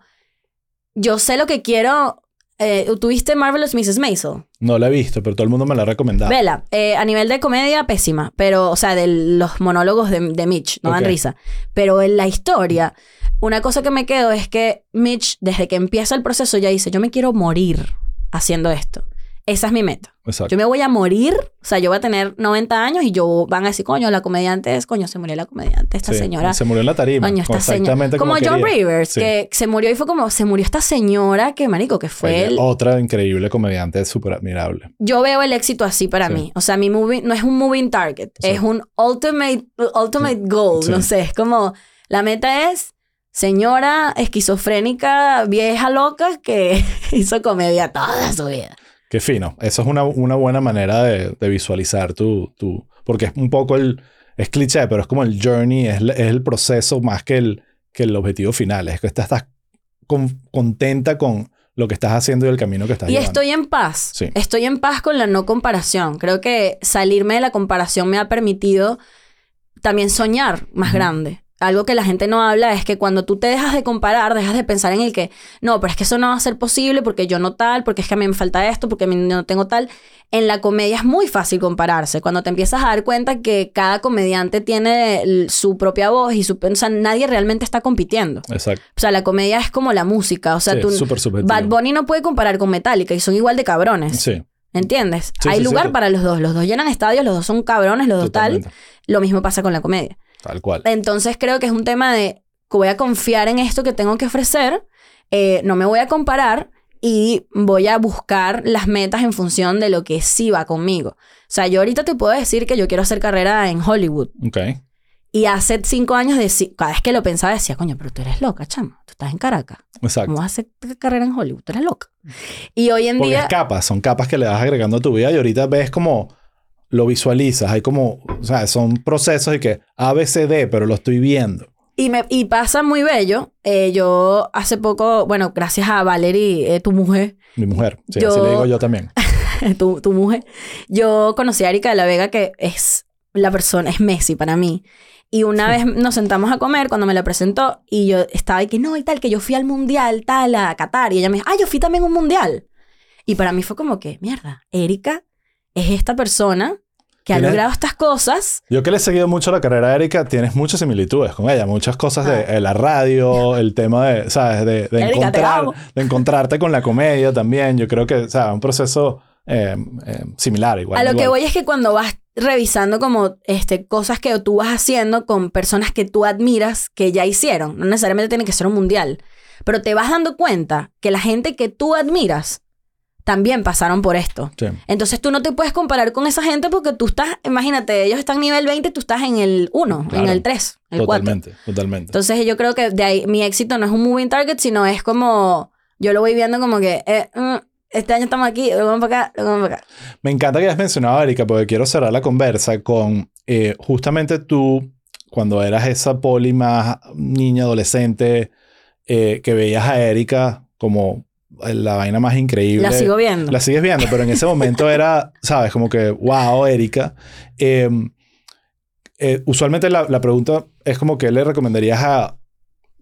yo sé lo que quiero. Eh, ¿Tuviste Marvelous Mrs. Maisel? No la he visto, pero todo el mundo me la ha recomendado. Vela, eh, a nivel de comedia, pésima. Pero, o sea, de los monólogos de, de Mitch, no dan risa. Pero en la historia, una cosa que me quedo es que Mitch, desde que empieza el proceso, ya dice: Yo me quiero morir haciendo esto. Esa es mi meta. Exacto. Yo me voy a morir, o sea, yo voy a tener 90 años y yo van a decir, coño, la comediante es, coño, se murió la comediante, esta Sí, señora. Se murió en la tarima. Coño, esta señora. exactamente Como, como, John. Rivers, Sí. que se murió y fue como, se murió esta señora que, marico, que fue Ella, el... Otra increíble comediante, súper admirable. Yo veo el éxito así para Sí. mí. O sea, mi movie no es un moving target, es un ultimate, ultimate goal. No sé, es como, la meta es señora esquizofrénica, vieja loca que hizo comedia toda su vida. Qué fino. Eso es una, una buena manera de, de visualizar tu, tu... Porque es un poco el... Es cliché, pero es como el journey, es, el- es el proceso más que el, que el objetivo final. Es que estás, estás con- contenta con lo que estás haciendo y el camino que estás Y llevando. estoy en paz. Sí. Estoy en paz con la no comparación. Creo que salirme de la comparación me ha permitido también soñar más grande. Algo que la gente no habla es que cuando tú te dejas de comparar, dejas de pensar en el que, no, pero es que eso no va a ser posible porque yo no tal, porque es que a mí me falta esto, porque a mí no tengo tal. En la comedia es muy fácil compararse. Cuando te empiezas a dar cuenta que cada comediante tiene su propia voz y su... O sea, nadie realmente está compitiendo. Exacto. O sea, la comedia es como la música. O sea, Sí, tú... Bad Bunny no puede comparar con Metallica y son igual de cabrones. Sí, ¿Entiendes? Sí, Hay sí, lugar para los dos. Los dos llenan estadios, los dos son cabrones, los dos tal. Lo mismo pasa con la comedia. Tal cual. Entonces creo que es un tema de que voy a confiar en esto que tengo que ofrecer, eh, no me voy a comparar y voy a buscar las metas en función de lo que sí va conmigo. O sea, yo ahorita te puedo decir que yo quiero hacer carrera en Hollywood. Ok. Y hace cinco años, cada vez que lo pensaba, decía, coño, pero tú eres loca, chamo. Tú estás en Caracas. Exacto. ¿Cómo vas a hacer carrera en Hollywood? Tú eres loca. Y hoy en Porque día... es capas, son capas que le vas agregando a tu vida y ahorita ves como lo visualizas, hay como, o sea, son procesos de que A, B, C, D, pero lo estoy viendo. Y, me, y pasa muy bello. Eh, yo hace poco, bueno, gracias a Valerie, eh, tu mujer, Mi mujer, sí, Yo- así le digo yo también. tu, tu mujer, yo conocí a Erika de la Vega, que es la persona, es Messi para mí. Y una vez nos sentamos a comer cuando me la presentó y yo estaba ahí que no, y tal, que yo fui al mundial, tal, a Qatar. Y ella me dijo, ah, yo fui también a un mundial. Y para mí fue como que, mierda, Erika es esta persona que ha logrado estas cosas. Yo que le he seguido mucho la carrera a Erika, tienes muchas similitudes con ella. Muchas cosas de Ah. la radio, el tema de, ¿sabes? De, de Erika, encontrar, de encontrarte con la comedia también. Yo creo que, ¿sabes? Un proceso eh, eh, similar igual. a lo que voy es que cuando vas revisando como este, cosas que tú vas haciendo con personas que tú admiras que ya hicieron, no necesariamente tiene que ser un mundial, pero te vas dando cuenta que la gente que tú admiras también pasaron por esto. Sí. Entonces tú no te puedes comparar con esa gente porque tú estás, imagínate, ellos están nivel 20, tú estás en el 1, en el 3, el 4. Totalmente, totalmente. Entonces yo creo que de ahí mi éxito no es un moving target, sino es como, yo lo voy viendo como que, eh, mm, este año estamos aquí, luego vamos para acá, luego vamos para acá. Me encanta que hayas mencionado a Erika porque quiero cerrar la conversa con eh, justamente tú, cuando eras esa poli más niña, adolescente, eh, que veías a Erika como la vaina más increíble. La sigo viendo. La sigues viendo, pero en ese momento era, ¿sabes? Como que, wow, Erika. Eh, eh, usualmente la, la pregunta es como que le recomendarías a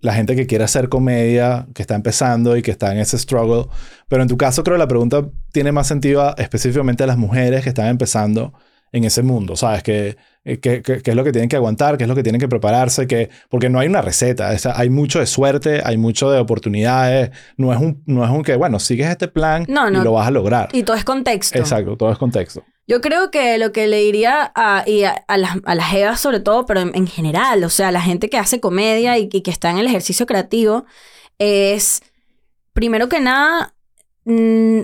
la gente que quiere hacer comedia, que está empezando y que está en ese struggle. Pero en tu caso creo que la pregunta tiene más sentido a- específicamente a las mujeres que están empezando en ese mundo, ¿sabes? Que, eh, que, que- que es lo que tienen que aguantar, qué es lo que tienen que prepararse, que, porque no hay una receta, hay mucho de suerte, hay mucho de oportunidades, no es un, no es un que, bueno, sigues este plan No, no. y lo vas a lograr. Y todo es contexto. Exacto, todo es contexto. Yo creo que lo que le diría a, y a, a las, a las evas sobre todo, pero en, en general, o sea, la gente que hace comedia y, y que está en el ejercicio creativo, es, primero que nada, mm,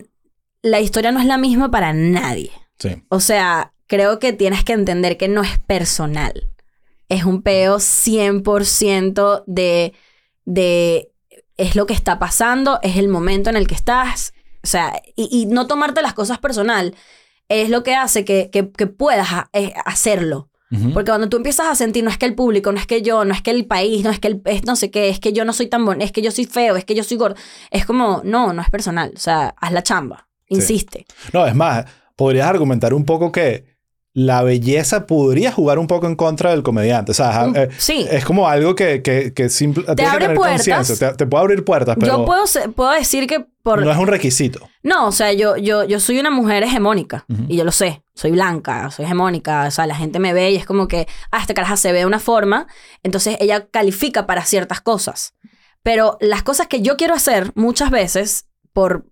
la historia no es la misma para nadie. Sí. O sea, creo que tienes que entender que no es personal. Es un peo 100% de, de... Es lo que está pasando, es el momento en el que estás. O sea, y, y no tomarte las cosas personal es lo que hace que, que, que puedas ha- eh, hacerlo. Ujú. Porque cuando tú empiezas a sentir, no es que el público, no es que yo, no es que el país, no es que el, es no sé qué, es que yo no soy tan bueno, es que yo soy feo, es que yo soy gordo. Es como, no, no es personal. O sea, haz la chamba. Sí. Insiste. No, es más, podrías argumentar un poco que la belleza podría jugar un poco en contra del comediante. O sea, Un- eh, sí. es como algo que, que, que simple, que abre tener puertas. Te, te puede abrir puertas, pero Yo puedo, puedo decir que por... no es un requisito. No, o sea, yo, yo, yo soy una mujer hegemónica y yo lo sé. Soy blanca, soy hegemónica. O sea, la gente me ve y es como que, ah, esta caraja se ve de una forma. Entonces ella califica para ciertas cosas. Pero las cosas que yo quiero hacer muchas veces, por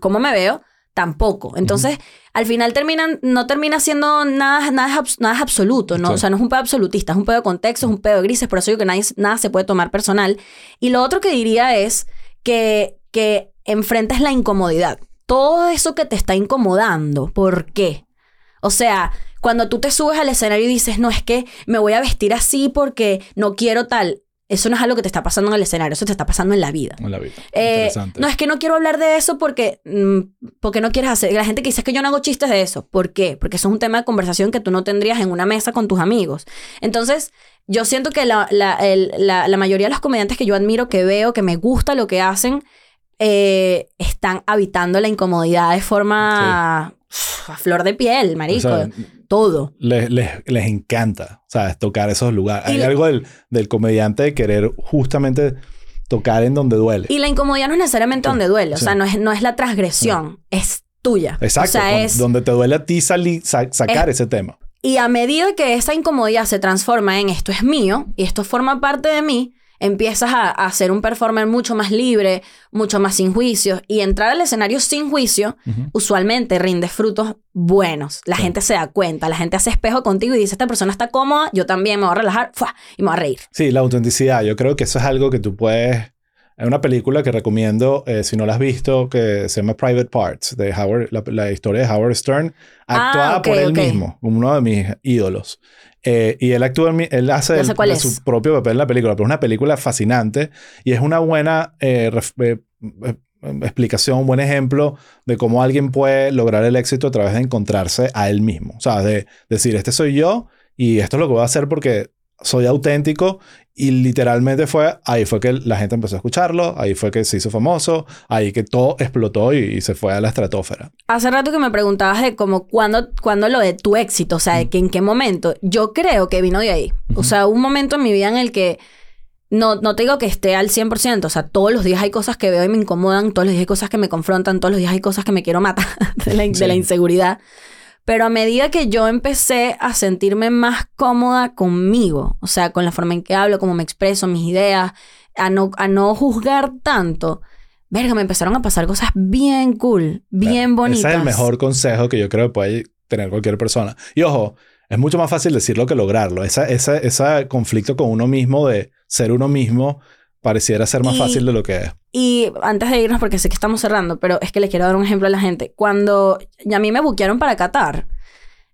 cómo me veo, tampoco. Entonces, al final terminan, no termina siendo nada, nada, nada es absoluto, ¿no? Sí. O sea, no es un pedo absolutista, es un pedo de contexto, es un pedo de grises, por eso digo que nadie, nada se puede tomar personal. Y lo otro que diría es que, que enfrentes la incomodidad. Todo eso que te está incomodando, ¿por qué? O sea, cuando tú te subes al escenario y dices, no, es que me voy a vestir así porque no quiero tal, eso no es algo que te está pasando en el escenario, eso te está pasando en la vida. En la vida. Eh, Interesante. no es que no quiero hablar de eso porque, mm, porque no quieres hacer. La gente que dice "Es que yo no hago chistes de eso. ¿Por qué? Porque eso es un tema de conversación que tú no tendrías en una mesa con tus amigos. Entonces, yo siento que la, la, el- la- la mayoría de los comediantes que yo admiro, que veo, que me gusta lo que hacen, eh, están habitando la incomodidad de forma uf, a flor de piel, O marico. sea, todo. les, les, les encanta, ¿sabes? Tocar esos lugares. Y Hay algo del, del comediante de querer justamente tocar en donde duele. Y la incomodidad no es necesariamente Sí, donde duele. O sea, no es, no es la transgresión, es tuya. Exacto. O sea, con- es... Donde te duele a ti sali- sa- sacar ese tema. Y a medida que esa incomodidad se transforma en esto es mío y esto forma parte de mí, empiezas a, a ser un performer mucho más libre, mucho más sin juicios. Y entrar al escenario sin juicio usualmente rinde frutos buenos. La Sí. gente se da cuenta, la gente hace espejo contigo y dice, esta persona está cómoda, yo también me voy a relajar ¡fua! y me voy a reír. Sí, la autenticidad. Yo creo que eso es algo que tú puedes... Hay una película que recomiendo, eh, si no la has visto, que se llama Private Parts, de Howard, la, la historia de Howard Stern, Ah, actuada ok, por él ok. mismo, uno de mis ídolos. Eh, y él actúa, él hace sé su propio papel en la película, pero es una película fascinante y es una buena eh, ref- eh, eh, explicación, un buen ejemplo de cómo alguien puede lograr el éxito a través de encontrarse a él mismo. O sea, de decir, este soy yo y esto es lo que voy a hacer porque soy auténtico y literalmente fue, ahí fue que la gente empezó a escucharlo, ahí fue que se hizo famoso, ahí que todo explotó y, y se fue a la estratosfera. Hace rato que me preguntabas de como cuándo, cuándo lo de tu éxito, o sea, de que en qué momento. Yo creo que vino de ahí. O sea, un momento en mi vida en el que no, no te digo que esté al 100%, o sea, todos los días hay cosas que veo y me incomodan, todos los días hay cosas que me confrontan, todos los días hay cas que me quiero matar de la, de Sí. la inseguridad. Pero a medida que yo empecé a sentirme más cómoda conmigo, o sea, con la forma en que hablo, cómo me expreso, mis ideas, a no, a no juzgar tanto, verga, me empezaron a pasar cosas bien cool, bien bonitas. Ese es el mejor consejo que yo creo que puede tener cualquier persona. Y ojo, es mucho más fácil decirlo que lograrlo. Esa, esa, ese conflicto con uno mismo de ser uno mismo pareciera ser más Y- fácil de lo que es. Y antes de irnos, porque sé que estamos cerrando, pero es que le quiero dar un ejemplo a la gente. Cuando a mí me buquearon para Qatar,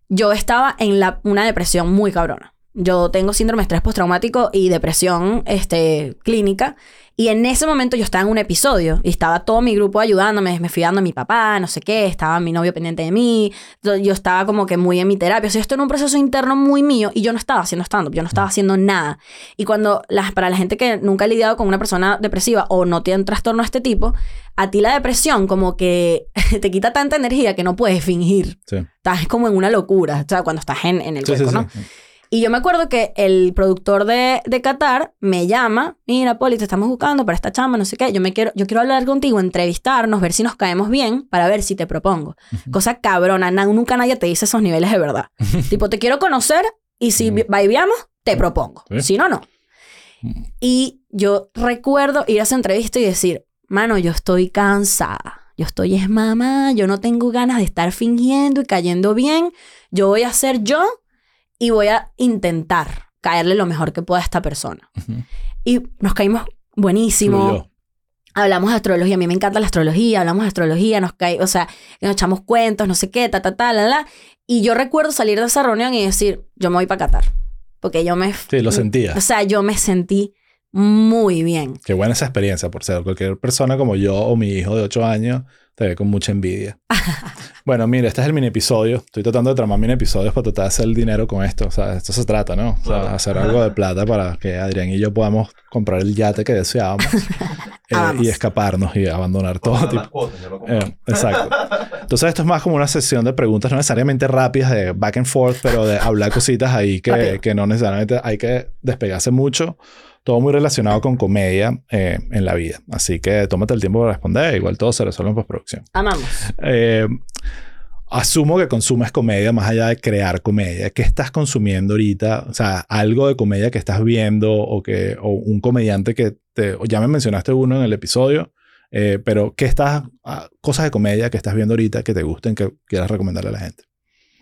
yo estaba en la, una depresión muy cabrona. Yo tengo síndrome de estrés postraumático y depresión este, clínica. Y en ese momento yo estaba en un episodio y estaba todo mi grupo ayudándome, me fui dando a mi papá, no sé qué, estaba mi novio pendiente de mí, yo, estaba como que muy en mi terapia. O sea, estoy en un proceso interno muy mío y yo no estaba haciendo stand-up, yo no estaba haciendo nada. Y cuando, las, para la gente que nunca ha lidiado con una persona depresiva o no tiene un trastorno de este tipo, a ti la depresión como que te quita tanta energía que no puedes fingir. Sí. Estás como en una locura, o sea, cuando estás en, en el Sí, sí. ¿no? Y yo me acuerdo que el productor de, de Qatar me llama, mira, Poli, te estamos buscando para esta chamba, no sé qué, yo, me quiero, yo quiero hablar contigo, entrevistarnos, ver si nos caemos bien, para ver si te propongo. Cosa cabrona, na- nunca nadie te dice esos niveles de verdad. tipo, te quiero conocer y si Ujú. vivíamos, te propongo. Sí. Si no, no. Y yo recuerdo ir a esa entrevista y decir, mano, yo estoy cansada. Yo estoy es mamá, yo no tengo ganas de estar fingiendo y cayendo bien. Yo voy a ser yo y voy a intentar caerle lo mejor que pueda a esta persona. Ujú. Y nos caímos buenísimo. Fluyó. Hablamos de astrología, a mí me encanta la astrología, hablamos de astrología, nos cae, o sea, nos echamos cuentos, no sé qué, ta, ta, ta, la, la. Y yo recuerdo salir de esa reunión y decir, yo me voy para Qatar. Porque yo me... Sí, lo sentía. O sea, yo me sentí muy bien. Qué buena esa experiencia, por ser cualquier persona como yo o mi hijo de 8 años te ve con mucha envidia. bueno, mire, este es el mini episodio. Estoy tratando de tramar mini episodios para tratar de hacer el dinero con esto. O sea, esto se trata, ¿no? O sea, Claro. hacer algo de plata para que Adrián y yo podamos comprar el yate que deseábamos eh, y escaparnos y abandonar todo Pagar tipo. compré. Eh, exacto. Entonces esto es más como una sesión de preguntas no necesariamente rápidas de back and forth, pero de hablar cositas ahí que, que no necesariamente hay que despegarse mucho. Todo muy relacionado con comedia eh, en la vida. Así que tómate el tiempo para responder. Igual todo se resuelve en postproducción. Amamos. Eh, asumo que consumes comedia más allá de crear comedia. ¿Qué estás consumiendo ahorita? O sea, algo de comedia que estás viendo o, que, o un comediante que te... Ya me mencionaste uno en el episodio, eh, pero ¿qué estás... ah, cosas de comedia que estás viendo ahorita que te gusten, que quieras recomendarle a la gente?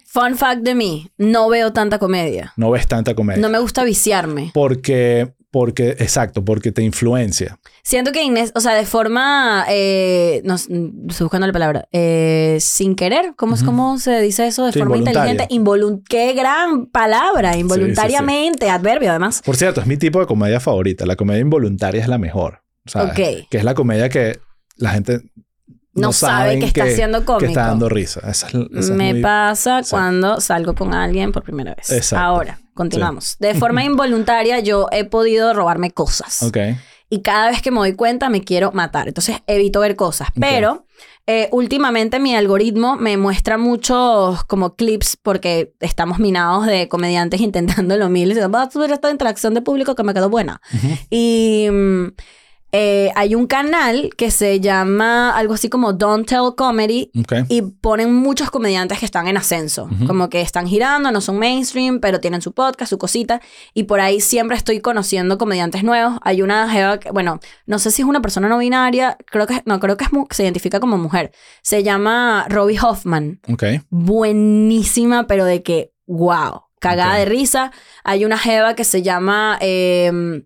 Fun fact de mí, no veo tanta comedia. No ves tanta comedia. No me gusta viciarme. Porque... Porque, exacto, porque te influencia. Siento que Inés, o sea, de forma, eh, no, estoy buscando la palabra, eh, sin querer, ¿cómo, Ujú. ¿cómo se dice eso? De Sí, forma inteligente, qué gran palabra, involuntariamente, adverbio además. Por cierto, es mi tipo de comedia favorita. La comedia involuntaria es la mejor. ¿sabes? Ok. Que es la comedia que la gente No, sabe que está siendo cómico. que está dando risa. Esa es, esa es Me muy- pasa cuando salgo con alguien por primera vez. Exacto. Ahora, continuamos. De forma involuntaria yo he podido robarme cosas. Ok. Y cada vez que me doy cuenta me quiero matar. Entonces evito ver cosas. Pero eh, últimamente mi algoritmo me muestra muchos como clips porque estamos minados de comediantes intentando lo mil. Y dicen, vas a subir esta interacción de público que me quedó buena. Y mm, eh, hay un canal que se llama algo así como Don't Tell Comedy. Y ponen muchos comediantes que están en ascenso. Como que están girando, no son mainstream, pero tienen su podcast, su cosita. Y por ahí siempre estoy conociendo comediantes nuevos. Hay una jeva que, bueno, no sé si es una persona no binaria. Creo que, no, creo que es se identifica como mujer. Se llama Robbie Hoffman. Ok. Buenísima, pero de que, wow. Cagada de risa. Hay una jeva que se llama... em,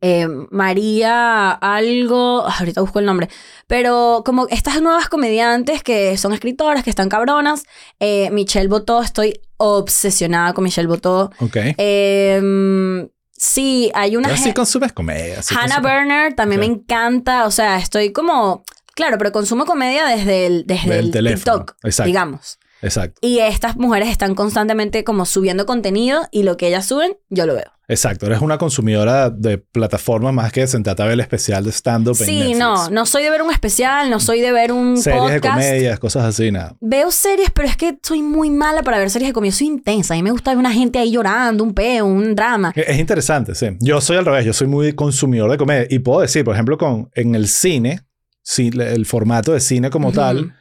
eh, María algo, ah, ahorita busco el nombre, pero como estas nuevas comediantes que son escritoras, que están cabronas, eh, Michelle Botó, estoy obsesionada con Michelle Botó. Ok. Eh, sí, hay una... Pero sí consumes comedia. sí Hannah consumes- Burner también me encanta, o sea, estoy como... Claro, pero consumo comedia desde el, desde Del el teléfono, TikTok, exacto. digamos. Exacto. Y estas mujeres están constantemente como subiendo contenido y lo que ellas suben, yo lo veo. Exacto. Eres una consumidora de plataformas más que de sentarte a ver el especial de stand-up Sí, no, no soy de ver un especial, no soy de ver un Series de podcast. comedias, cosas así, nada. Veo series, pero es que soy muy mala para ver series de comedia. Soy intensa. A mí me gusta ver una gente ahí llorando, un peo, un drama. Es es interesante, sí. Yo soy al revés, yo soy muy consumidor de comedia. Y puedo decir, por ejemplo, con, en el cine, sí, el formato de cine como Ujú. tal,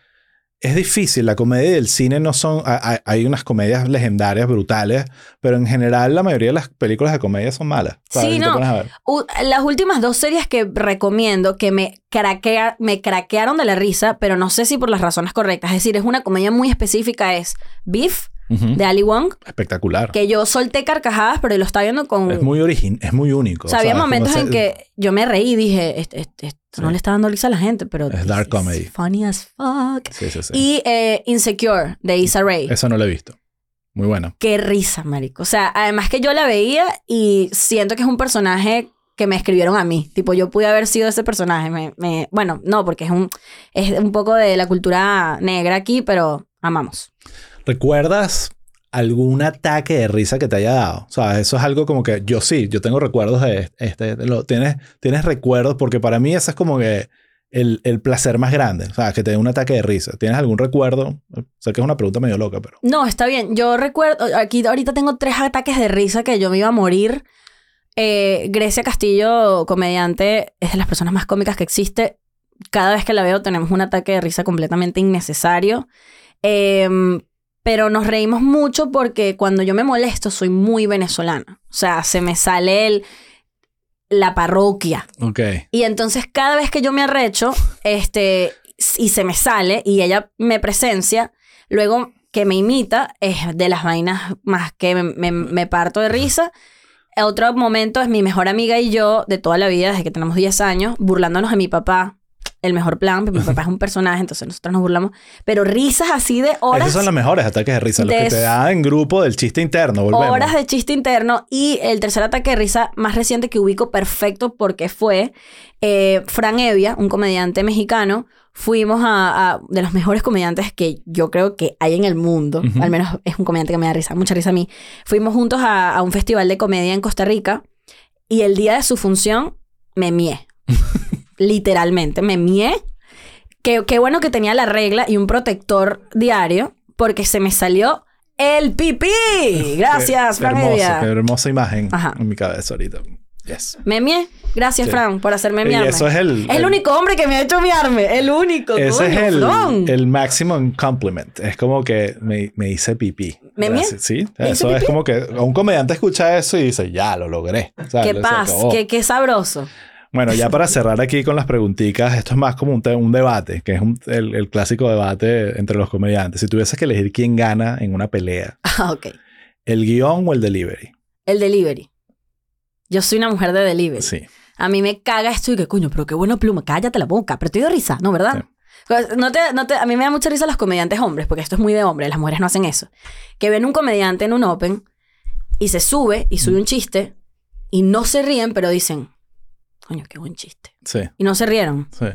es difícil. La comedia y el cine no son. ha- ha- Hay unas comedias legendarias, brutales, pero en general la mayoría de las películas de comedia son malas. ¿sabes? Sí, no. pones a ver. U- las últimas dos series que recomiendo que me, craquea- me craquearon de la risa, pero no sé si por las razones correctas. Es decir, es una comedia muy específica, es Beef, De Ali Wong, Espectacular. que yo solté carcajadas, pero lo estaba viendo con... Es muy origin, es muy único. o sea, había momentos en que yo me reí y dije, "Est- est- esto no le está dando risa a la gente, pero... Es dark comedy. Funny as fuck. Sí, sí, sí. Y eh, Insecure, de Issa Rae. Eso no lo he visto. Muy bueno. Qué risa, marico. O sea, además que yo la veía y siento que es un personaje que me escribieron a mí. Tipo, yo pude haber sido ese personaje. Me, me- bueno, no, porque es un, es un poco de la cultura negra aquí, pero amamos. ¿Recuerdas algún ataque de risa que te haya dado? O sea, eso es algo como que yo sí, yo tengo recuerdos de este. tienes, tienes recuerdos porque para mí eso es como que el, el placer más grande. O sea, que te dé un ataque de risa. ¿Tienes algún recuerdo? Sé que es una pregunta medio loca, pero. No, está bien. Yo recuerdo, aquí ahorita tengo tres ataques de risa que yo me iba a morir. Eh, Grecia Castillo, comediante, es de las personas más cómicas que existe. Cada vez que la veo tenemos un ataque de risa completamente innecesario. Em, pero nos reímos mucho porque cuando yo me molesto soy muy venezolana. O sea, se me sale el, la parroquia. Ok. Y entonces cada vez que yo me arrecho, este, y se me sale y ella me presencia, luego que me imita, es de las vainas más que me, me- me parto de risa. Otro momento es mi mejor amiga y yo de toda la vida, desde que tenemos 10 años, burlándonos de mi papá. El mejor plan, mi papá es un personaje, entonces nosotros nos burlamos. Pero risas así de horas. Esos son los mejores ataques de risa, los de que te dan en grupo del chiste interno. Volvemos. horas de chiste interno y el tercer ataque de risa más reciente que ubico perfecto porque fue eh, Fran Evia, un comediante mexicano. Fuimos a, a- de los mejores comediantes que yo creo que hay en el mundo. Ujú. Al menos es un comediante que me da risa, mucha risa a mí. Fuimos juntos a, a un festival de comedia en Costa Rica y el día de su función me mié. Literalmente, me mié. Qué, qué bueno que tenía la regla y un protector diario porque se me salió el pipí. Gracias, Qué Fran hermoso, Evia. qué hermosa imagen Ajá. en mi cabeza ahorita. Yes. Me mié. Gracias, Sí. Fran, por hacerme Y miarme. eso es el... Es el único hombre que me ha hecho miarme. El único. Ese coño, es el, Fran. el maximum compliment. Es como que me, me hice pipí. ¿Me mié? Sí, ¿Me eso es pipí? como que un comediante escucha eso y dice, ya, lo logré. O sea, Qué paz, qué, qué sabroso. Bueno, ya para cerrar aquí con las preguntitas, esto es más como un, te- un debate, que es un- el, el clásico debate entre los comediantes. Si tuvieses que elegir quién gana en una pelea, Ah. ¿el guion o el delivery? El delivery. Yo soy una mujer de delivery. Sí. A mí me caga esto y que coño, pero qué buena pluma, cállate la boca. Pero te dio risa, ¿no? ¿Verdad? Pues, No te, no te, a mí me da mucha risa los comediantes hombres, porque esto es muy de hombre, las mujeres no hacen eso. Que ven un comediante en un open y se sube y sube un chiste y no se ríen, pero dicen, coño, qué buen chiste. Sí, Y no se rieron, sí,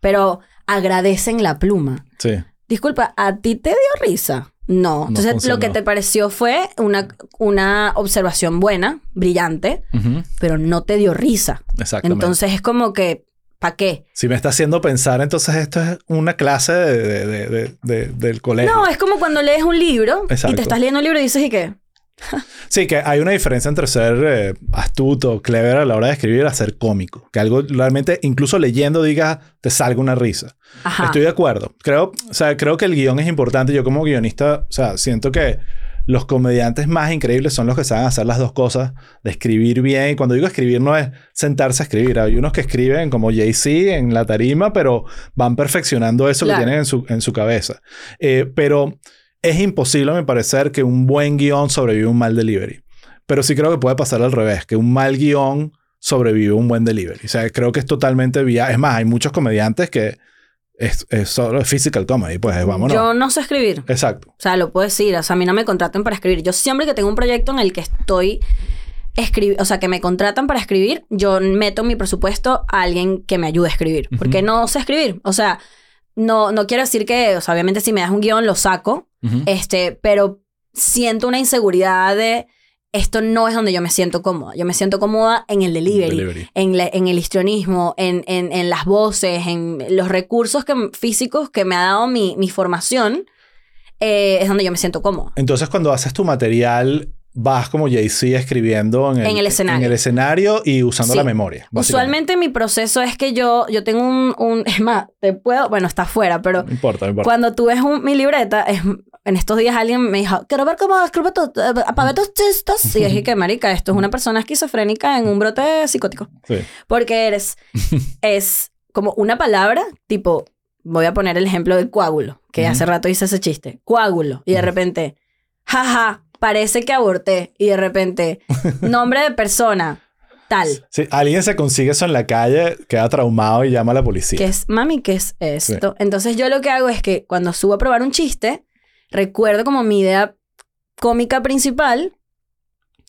pero agradecen la pluma. sí. Disculpa, ¿a ti te dio risa? No. No Entonces, funcionó. lo que te pareció fue una, una observación buena, brillante, pero no te dio risa. Exactamente. Entonces, es como que, ¿para qué? si me está haciendo pensar, entonces esto es una clase de, de- de- de- de- del colegio. No, es como cuando lees un libro y te estás leyendo un libro y dices, ¿y qué? Sí, que hay una diferencia entre ser eh, astuto, clever a la hora de escribir a ser cómico. Que algo realmente, incluso leyendo, diga, te salga una risa. Ajá. Estoy de acuerdo. Creo, o sea, creo que el guion es importante. Yo como guionista, o sea, siento que los comediantes más increíbles son los que saben hacer las dos cosas, de escribir bien. Y cuando digo escribir no es sentarse a escribir. Hay unos que escriben como Jay-Z en la tarima, pero van perfeccionando eso Claro. que tienen en su, en su cabeza. Eh, pero es imposible, a mi parecer, que un buen guion sobreviva un mal delivery. Pero sí creo que puede pasar al revés, que un mal guion sobrevive un buen delivery. O sea, creo que es totalmente viable. Es más, hay muchos comediantes que es, es solo physical comedy, pues vámonos. Yo no sé escribir. Exacto. O sea, lo puedo decir. O sea, a mí no me contratan para escribir. Yo siempre que tengo un proyecto en el que estoy o sea, que me contratan para escribir, yo meto en mi presupuesto a alguien que me ayude a escribir. Porque no sé escribir. O sea, no, no quiero decir que, o sea, obviamente si me das un guion lo saco, este, pero siento una inseguridad de esto no es donde yo me siento cómoda. Yo me siento cómoda en el delivery, Delivery. En, la- en el histrionismo, en, en, en las voces, en los recursos que, físicos que me ha dado mi, mi formación, eh, es donde yo me siento cómoda. Entonces, cuando haces tu material, vas como Jay-Z escribiendo en el, En el escenario. en el escenario y usando Sí. la memoria. Usualmente mi proceso es que yo, yo tengo un, un... Es más, te puedo... Bueno, está afuera, pero No importa, no importa. cuando tú ves un- mi libreta, es, en estos días alguien me dijo, quiero ver cómo escribe tu... Apaga tus chistes. Y dije que, marica, esto es una persona esquizofrénica en un brote psicótico. Sí. Porque eres... es como una palabra, tipo... Voy a poner el ejemplo del coágulo, que Ujú. hace rato hice ese chiste. Coágulo. Y de repente, jaja, parece que aborté. Y de repente, nombre de persona, tal. Si alguien se consigue eso en la calle, queda traumado y llama a la policía. ¿Qué es, mami, qué es esto? Entonces yo lo que hago es que cuando subo a probar un chiste, recuerdo como mi idea cómica principal,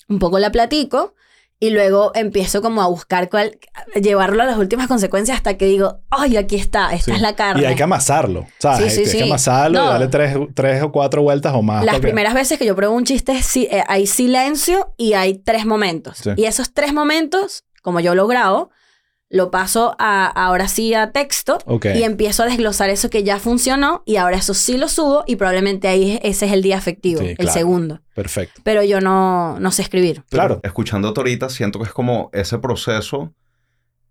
un poco la platico, y luego empiezo como a buscar cuál, llevarlo a las últimas consecuencias hasta que digo, ay, aquí está, esta Sí. es la carne. Y hay que amasarlo. ¿Sabes? Sí, sí, hay que amasarlo y darle tres, tres o cuatro vueltas o más. Las porque- primeras veces que yo pruebo un chiste eh, hay silencio y hay tres momentos. Y esos tres momentos, como yo lo grabo, lo paso a, ahora sí a texto y empiezo a desglosar eso que ya funcionó y ahora eso sí lo subo y probablemente ahí ese es el día efectivo, Sí, el claro. segundo. Perfecto. Pero yo no, no sé escribir. Claro. Escuchándote ahorita, siento que es como ese proceso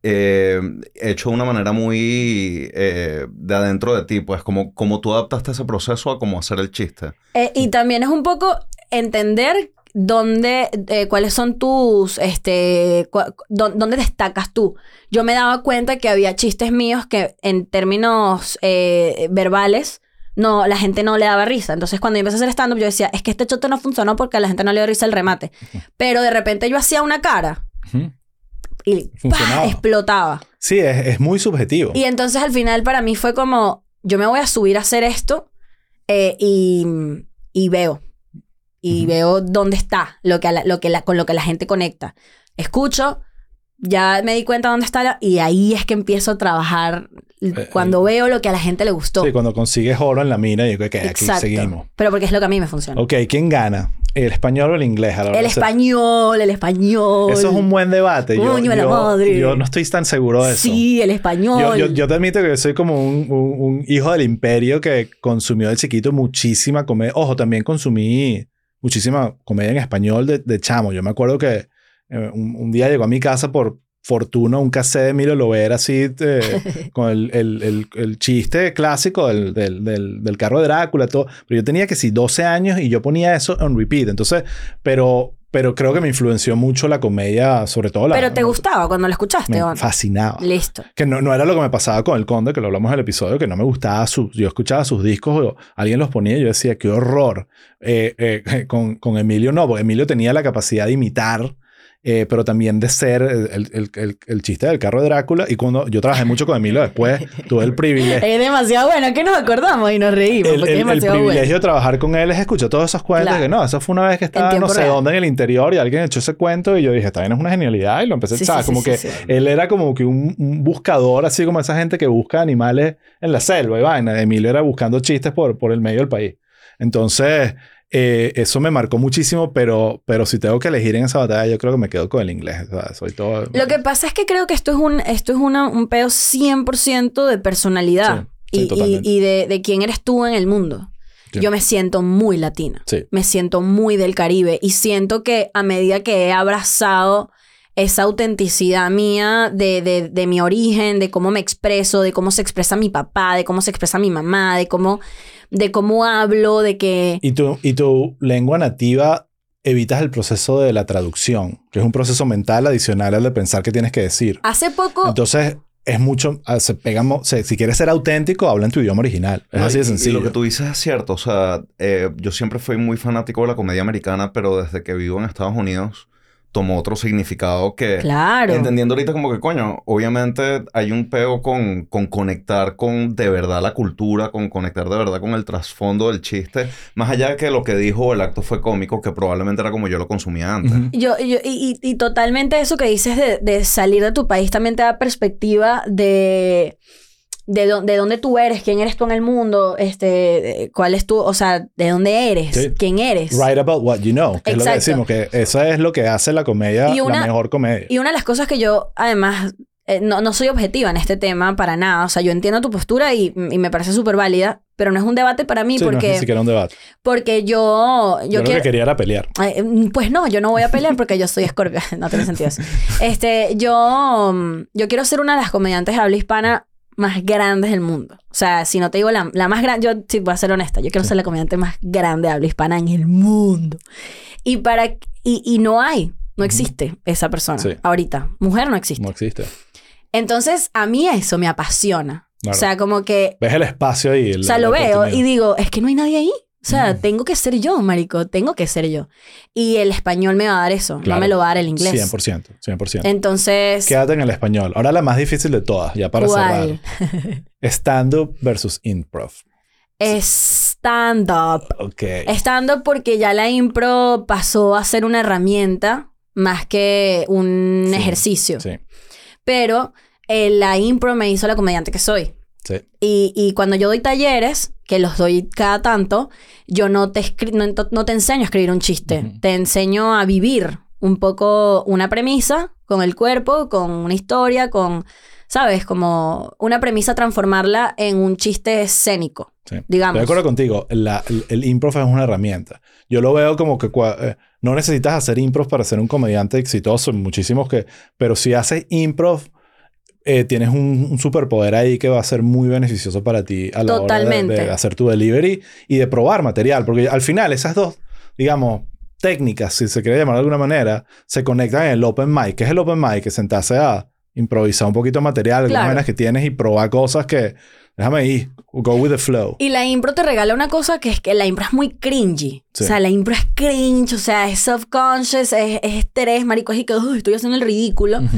eh, hecho de una manera muy eh, de adentro de ti, pues como, como tú adaptaste ese proceso a cómo hacer el chiste. Eh, y también es un poco entender dónde, eh, cuáles son tus, este, dónde destacas tú. Yo me daba cuenta que había chistes míos que en términos eh, verbales, no, la gente no le daba risa. Entonces cuando yo empecé a hacer stand-up, yo decía, es que este chote no funcionó porque a la gente no le dio risa el remate. Pero de repente yo hacía una cara Ujú. y ¡pah! Funcionaba. explotaba. Sí, es, es muy subjetivo. Y entonces al final para mí fue como, yo me voy a subir a hacer esto eh, y, y veo. Y veo dónde está lo que la- lo que la- con lo que la gente conecta. Escucho, ya me di cuenta dónde está la- y ahí es que empiezo a trabajar Eh, cuando veo lo que a la gente le gustó. Sí, cuando consigues oro en la mina y que aquí Exacto. seguimos. Pero porque es lo que a mí me funciona. Ok, ¿quién gana? ¿El español o el inglés? a la hora El español, el español. Eso es un buen debate. Yo, de la yo- madre. yo no estoy tan seguro de eso. Sí, el español. Yo, yo, yo te admito que soy como un, un- un hijo del imperio que consumió de chiquito muchísima comedia. Ojo, también consumí muchísima comedia en español de, de chamo. Yo me acuerdo que eh, un, un día llegó a mi casa por fortuna un cassette de Emilio Lovera así eh, con el, el- el- el chiste clásico del, del, del- del carro de Drácula, todo. Pero yo tenía que sí 12 años y yo ponía eso en repeat. Entonces, pero, pero creo que me influenció mucho la comedia, sobre todo la... Pero te gustaba cuando lo escuchaste, Me fascinaba. Listo. Que no, no era lo que me pasaba con el Conde, que lo hablamos en el episodio, que no me gustaba su... Yo escuchaba sus discos, o alguien los ponía y yo decía, qué horror. Eh, eh, con, con Emilio no, porque Emilio tenía la capacidad de imitar, eh, pero también de ser el, el- el- el- chiste del carro de Drácula. Y cuando yo trabajé mucho con Emilio después, tuve el privilegio... Es demasiado bueno que nos acordamos y nos reímos El, porque es el demasiado privilegio bueno. de trabajar con él es escuchar todos esos cuentos Claro. que no, eso fue una vez que estaba no sé real. dónde en el interior y alguien echó ese cuento y yo dije, está bien, es una genialidad y lo empecé, Sí, ¿sabes? sí, como sí, que él era como que un, un buscador, así como esa gente que busca animales en la selva y vaina. Emilio era buscando chistes por, por el medio del país. Entonces, eh, eso me marcó muchísimo, pero, pero si tengo que elegir en esa batalla, yo creo que me quedo con el inglés. o sea, soy todo... Lo que pasa es que creo que esto es un, esto es una, un pedo 100% de personalidad Sí, sí, y, y- de, de quién eres tú en el mundo. Sí. Yo me siento muy latina. Sí. Me siento muy del Caribe y siento que a medida que he abrazado esa autenticidad mía de, de, de mi origen, de cómo me expreso, de cómo se expresa mi papá, de cómo se expresa mi mamá, de cómo, de cómo hablo, de que... Y tu, y tu lengua nativa evitas el proceso de la traducción, que es un proceso mental adicional al de pensar qué tienes que decir. Hace poco... Entonces, es mucho, ah, se pegamos, se- si quieres ser auténtico, habla en tu idioma original. Es No, así de y sencillo. lo que tú dices es cierto. O sea, eh, yo siempre fui muy fanático de la comedia americana, pero desde que vivo en Estados Unidos tomó otro significado que... Claro. Entendiendo ahorita como que, coño, obviamente hay un pego con, con conectar con de verdad la cultura, con conectar de verdad con el trasfondo del chiste, más allá de que lo que dijo el acto fue cómico, que probablemente era como yo lo consumía antes. Yo, yo- y, y- y totalmente eso que dices de, de salir de tu país también te da perspectiva de, de, de dónde tú eres, quién eres tú en el mundo, este, cuál es tu, o sea, de dónde eres, Sí. quién eres. Write about what you know, que es lo que Exacto. decimos, que eso es lo que hace la comedia Y una- la mejor comedia. Y una de las cosas que yo, además, eh, no, no soy objetiva en este tema para nada, o sea, yo entiendo tu postura y, y me parece súper válida, pero no es un debate para mí Sí, no es porque, ni siquiera un debate. porque yo, Yo, yo lo quiero... que quería era pelear. Mm, Pues no, yo no voy a pelear porque yo soy escorpio. No tiene sentido eso. Este, yo, mm, yo quiero ser una de las comediantes de habla hispana más grandes del mundo. O sea, si no te digo la, la más grande, yo sí voy a ser honesta, yo quiero ser la comediante más grande de habla hispana en el mundo. Y para y, y no hay, no existe esa persona Sí. ahorita. Mujer no existe. No existe. Entonces, a mí eso me apasiona. Claro. O sea, como que Ves el espacio ahí. el- o sea, lo veo y digo, es que no hay nadie ahí. O sea, tengo que ser yo, marico. Tengo que ser yo. Y el español me va a dar eso. Claro. No me lo va a dar el inglés. 100%. 100%. Entonces, Quédate en el español. Ahora la más difícil de todas, ya para ¿cuál? cerrar. Stand-up versus improv. Stand-up. Ok. Stand-up porque ya la impro pasó a ser una herramienta más que un Sí, ejercicio. Sí, Pero eh, la impro me hizo la comediante que soy. Sí. Y, y cuando yo doy talleres, que los doy cada tanto, yo no te, no, no te enseño a escribir un chiste, Ujú. te enseño a vivir un poco una premisa con el cuerpo, con una historia, con, ¿sabes? Como una premisa, transformarla en un chiste escénico, sí. digamos. Estoy de acuerdo contigo. La- el, el improv es una herramienta. Yo lo veo como que eh, no necesitas hacer improv para ser un comediante exitoso. Muchísimos que... Pero si haces improv, eh, tienes un, un superpoder ahí que va a ser muy beneficioso para ti a la hora de- Totalmente. de, hacer tu delivery y de probar material. Porque al final esas dos, digamos, técnicas, si se quiere llamar de alguna manera, se conectan en el open mic. ¿Qué es el open mic? Que sentarse a improvisar un poquito de material, algunas Claro. vainas que tienes y probar cosas que... Déjame ir. Go with the flow. Y la impro te regala una cosa que es que la impro es muy cringy. Sí. O sea, la impro es cringe, o sea, es self-conscious, es, es estrés, marico, y que "Uy, estoy haciendo el ridículo. Ujú.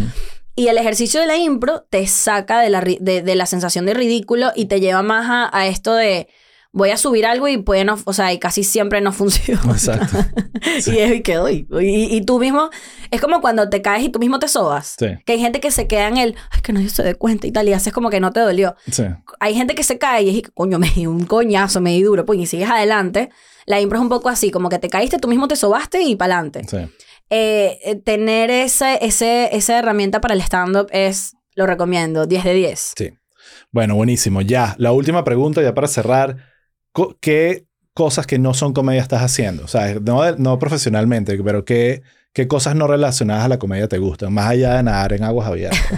Y el ejercicio de la impro te saca de la, de, de la sensación de ridículo y te lleva más a, a esto de voy a subir algo y puede no, o sea, y casi siempre no funciona. Exacto. Y es y que "Uy", y, y tú mismo, es como cuando te caes y tú mismo te sobas. Sí. Que hay gente que se queda en el, es que nadie se dé cuenta y tal, y haces como que no te dolió. Sí. Hay gente que se cae y es, coño, me di un coñazo, me di duro, pues y sigues adelante. La impro es un poco así, como que te caíste, tú mismo te sobaste y para adelante. Sí. Eh, eh, tener ese, ese, esa herramienta para el stand-up es, lo recomiendo, 10 de 10. Sí. Bueno, buenísimo. Ya, la última pregunta, ya para cerrar. ¿Qué cosas que no son comedia estás haciendo? O sea, no, no profesionalmente, pero ¿qué, ¿qué cosas no relacionadas a la comedia te gustan? Más allá de nadar en aguas abiertas.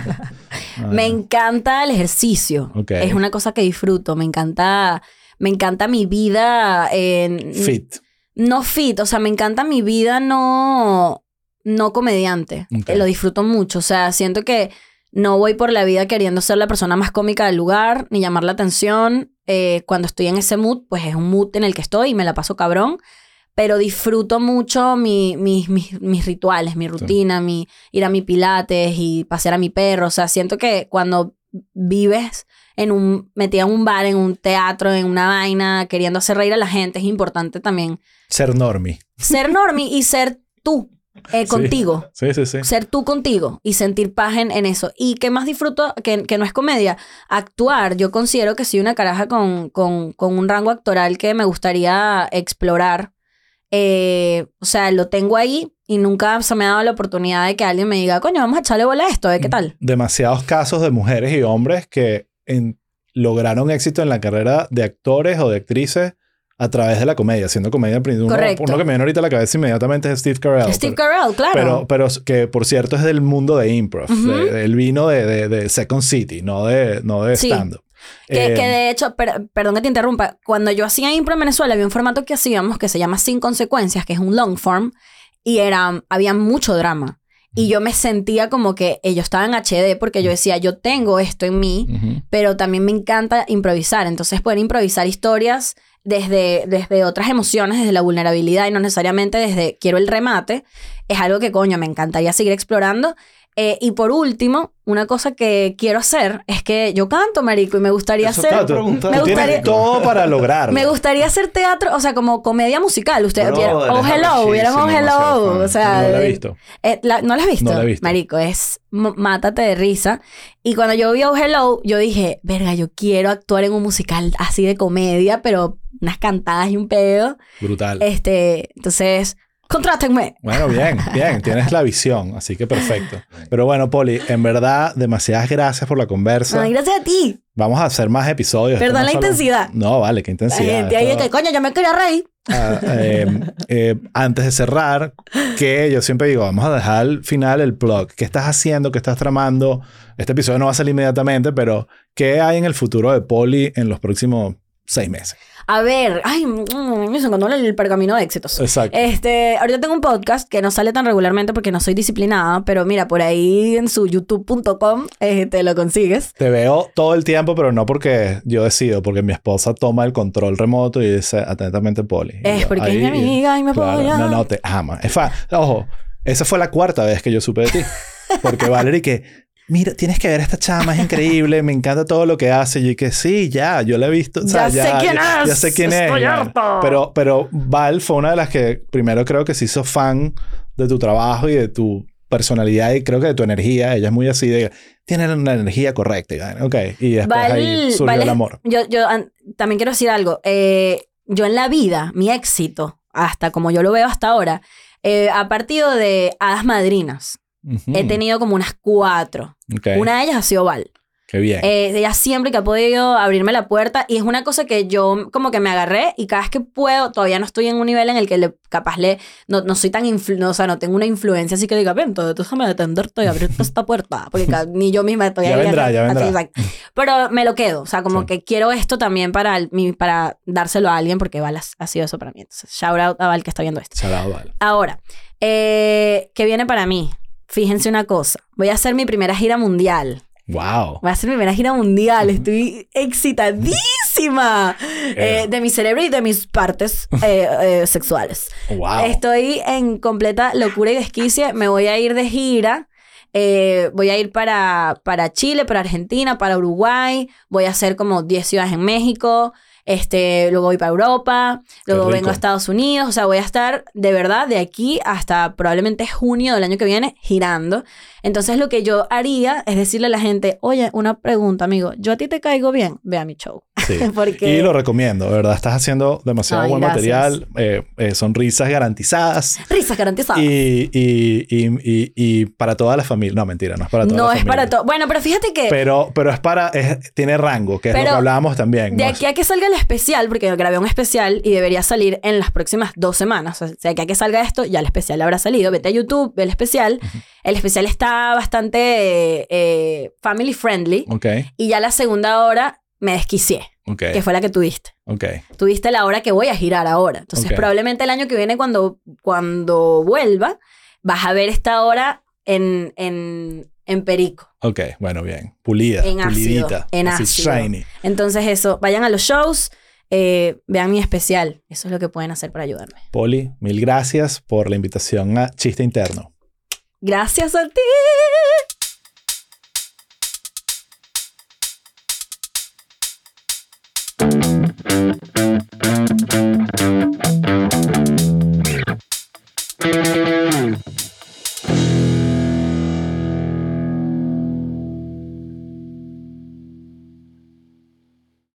Ah, Me encanta el ejercicio. Es una cosa que disfruto. Me encanta, me encanta mi vida en... Fit. No fit, o sea, me encanta mi vida no, no comediante. Eh, Lo disfruto mucho. O sea, siento que no voy por la vida queriendo ser la persona más cómica del lugar, ni llamar la atención. Eh, cuando estoy en ese mood, pues es un mood en el que estoy y me la paso cabrón. Pero disfruto mucho mi- mis- mis- mis rituales, mi rutina, mi, ir a mi pilates y pasear a mi perro. O sea, siento que cuando vives en un, metida en un bar, en un teatro, en una vaina, queriendo hacer reír a la gente, es importante también Ser normie. ser normie y ser tú eh, contigo. Sí, sí, sí. Ser tú contigo y sentir paz en, en eso. ¿Y qué más disfruto que, que no es comedia? Actuar. Yo considero que soy una caraja con, con, con un rango actoral que me gustaría explorar. Eh, o sea, lo tengo ahí y nunca se me ha dado la oportunidad de que alguien me diga, coño, vamos a echarle bola a esto, ¿eh? ¿qué tal? Demasiados casos de mujeres y hombres que en- lograron éxito en la carrera de actores o de actrices a través de la comedia, haciendo comedia. Uno, uno que me viene ahorita a la cabeza inmediatamente es Steve Carell. Steve pero- Carell, claro. Pero, pero que por cierto es del mundo de improv. Ujú. de- él vino de, de, de Second City, no de, no de Sí. stand-up. Que, Eh, que de hecho, per- perdón que te interrumpa, cuando yo hacía impro en Venezuela había un formato que hacíamos que se llama Sin Consecuencias, que es un long form, y era, había mucho drama. Y yo me sentía como que ellos estaban HD porque yo decía, yo tengo esto en mí, ujú. pero también me encanta improvisar. Entonces poder improvisar historias desde, desde otras emociones, desde la vulnerabilidad y no necesariamente desde quiero el remate, es algo que coño, me encantaría seguir explorando. Eh, y por último, una cosa que quiero hacer es que yo canto, marico, y me gustaría Eso hacer... me gustaría- todo para lograrlo. Me gustaría hacer teatro, o sea, como comedia musical. Ustedes Brother, vieron, oh hello, vieron oh hello. O sea, No lo he de- visto. eh, la- ¿No la has visto? No la he visto. Marico, es mátate de risa. Y cuando yo vi Oh Hello, yo dije, verga, yo quiero actuar en un musical así de comedia, pero unas cantadas y un pedo. Brutal. Este, entonces, Contrátenme. Bueno, bien, bien. Tienes la visión, así que perfecto. Pero bueno, Poli, en verdad, demasiadas gracias por la conversa. Ay, gracias a ti. Vamos a hacer más episodios. Perdón no la solo- intensidad. No, vale, qué La intensidad. gente ahí Esto- que, coño, yo me quería reír. Ah, eh, eh, antes de cerrar, que yo siempre digo, vamos a dejar al final el blog. ¿Qué estás haciendo? ¿Qué estás tramando? Este episodio no va a salir inmediatamente, pero ¿qué hay en el futuro de Poli en los próximos seis meses? A ver, ay, mm, me encantó el pergamino de éxitos. Exacto. Este, ahorita tengo un podcast que no sale tan regularmente porque no soy disciplinada, pero mira, por ahí en su youtube.com eh, te lo consigues. Te veo todo el tiempo, pero no porque yo decido, porque mi esposa toma el control remoto y dice atentamente Poli. Es yo, porque es mi amiga y me Claro, apoya. No, no, te ama. Es Ojo, esa fue la cuarta vez que yo supe de ti. Porque Valerie que, mira, tienes que ver a esta chama, es increíble, me encanta todo lo que hace. Y yo que sí, ya, yo la he visto. o sea, Ya sé quién ya, es, Ya sé quién es. estoy ya. harta. Pero, pero Val fue una de las que primero creo que se hizo fan de tu trabajo y de tu personalidad y creo que de tu energía. Ella es muy así de, tiene una energía correcta. Y, ok. Y después Val- ahí surgió Val el es- amor. Yo, yo también quiero decir algo. Eh, yo en la vida, mi éxito, hasta como yo lo veo hasta ahora, eh, ha partido de hadas madrinas. Ujú. He tenido como unas cuatro. Ok. Una de ellas ha sido Val. Qué bien. Eh, ella siempre que ha podido abrirme la puerta y es una cosa que yo como que me agarré y cada vez que puedo, todavía no estoy en un nivel en el que le, capaz le, no, no soy tan, influ- no, o sea, no tengo una influencia así que diga, ven, entonces déjame atenderte y abrirte esta puerta, porque ni yo misma estoy Ya ahí vendrá, así, ya vendrá. exacto. Pero me lo quedo, o sea, como Sí. que quiero esto también para, el- para dárselo a alguien porque Val ha, ha sido eso para mí. Entonces, shout out a Val que está viendo esto. Shout out, Val. Ahora, eh, ¿qué viene para mí? Fíjense una cosa, voy a hacer mi primera gira mundial. Wow. Voy a hacer mi primera gira mundial. Estoy excitadísima eh, de mi cerebro y de mis partes eh, eh, sexuales. Wow. Estoy en completa locura y desquicie. Me voy a ir de gira. Eh, voy a ir para, para Chile, para Argentina, para Uruguay. Voy a hacer como 10 ciudades en México. Este, luego voy para Europa. Luego vengo a Estados Unidos. O sea, voy a estar de verdad de aquí hasta probablemente junio del año que viene girando. Entonces, lo que yo haría es decirle a la gente: Oye, una pregunta, amigo. Yo a ti te caigo bien. Ve a mi show. Sí. Porque. Y lo recomiendo, verdad. Estás haciendo demasiado Ay, buen gracias. material. eh, eh, sonrisas garantizadas. Risas garantizadas. Y, y, y, y, y para toda la familia. No, mentira, no es para toda no la es familia. para todo. Bueno, pero fíjate que. Pero, pero es para... es- tiene rango, que es lo que hablábamos también. De ¿no? aquí a que salga el especial, porque yo grabé un especial y debería salir en las próximas dos semanas. O sea, de aquí a que salga esto, ya el especial habrá salido. Vete a YouTube, ve el especial. El especial está bastante eh, family friendly. Ok, Y ya la segunda hora me desquicié, ok, que fue la que tuviste. ok. Tuviste la hora que voy a girar ahora. Entonces, probablemente el año que viene, cuando, cuando vuelva, vas a ver esta hora en, en, en Perico. Ok, bueno, bien. Pulida, En ácido, pulidita. en así ácido. shiny. Entonces, eso, vayan a los shows, eh, vean mi especial. Eso es lo que pueden hacer para ayudarme. Poli, mil gracias por la invitación a Chiste Interno. Gracias a ti.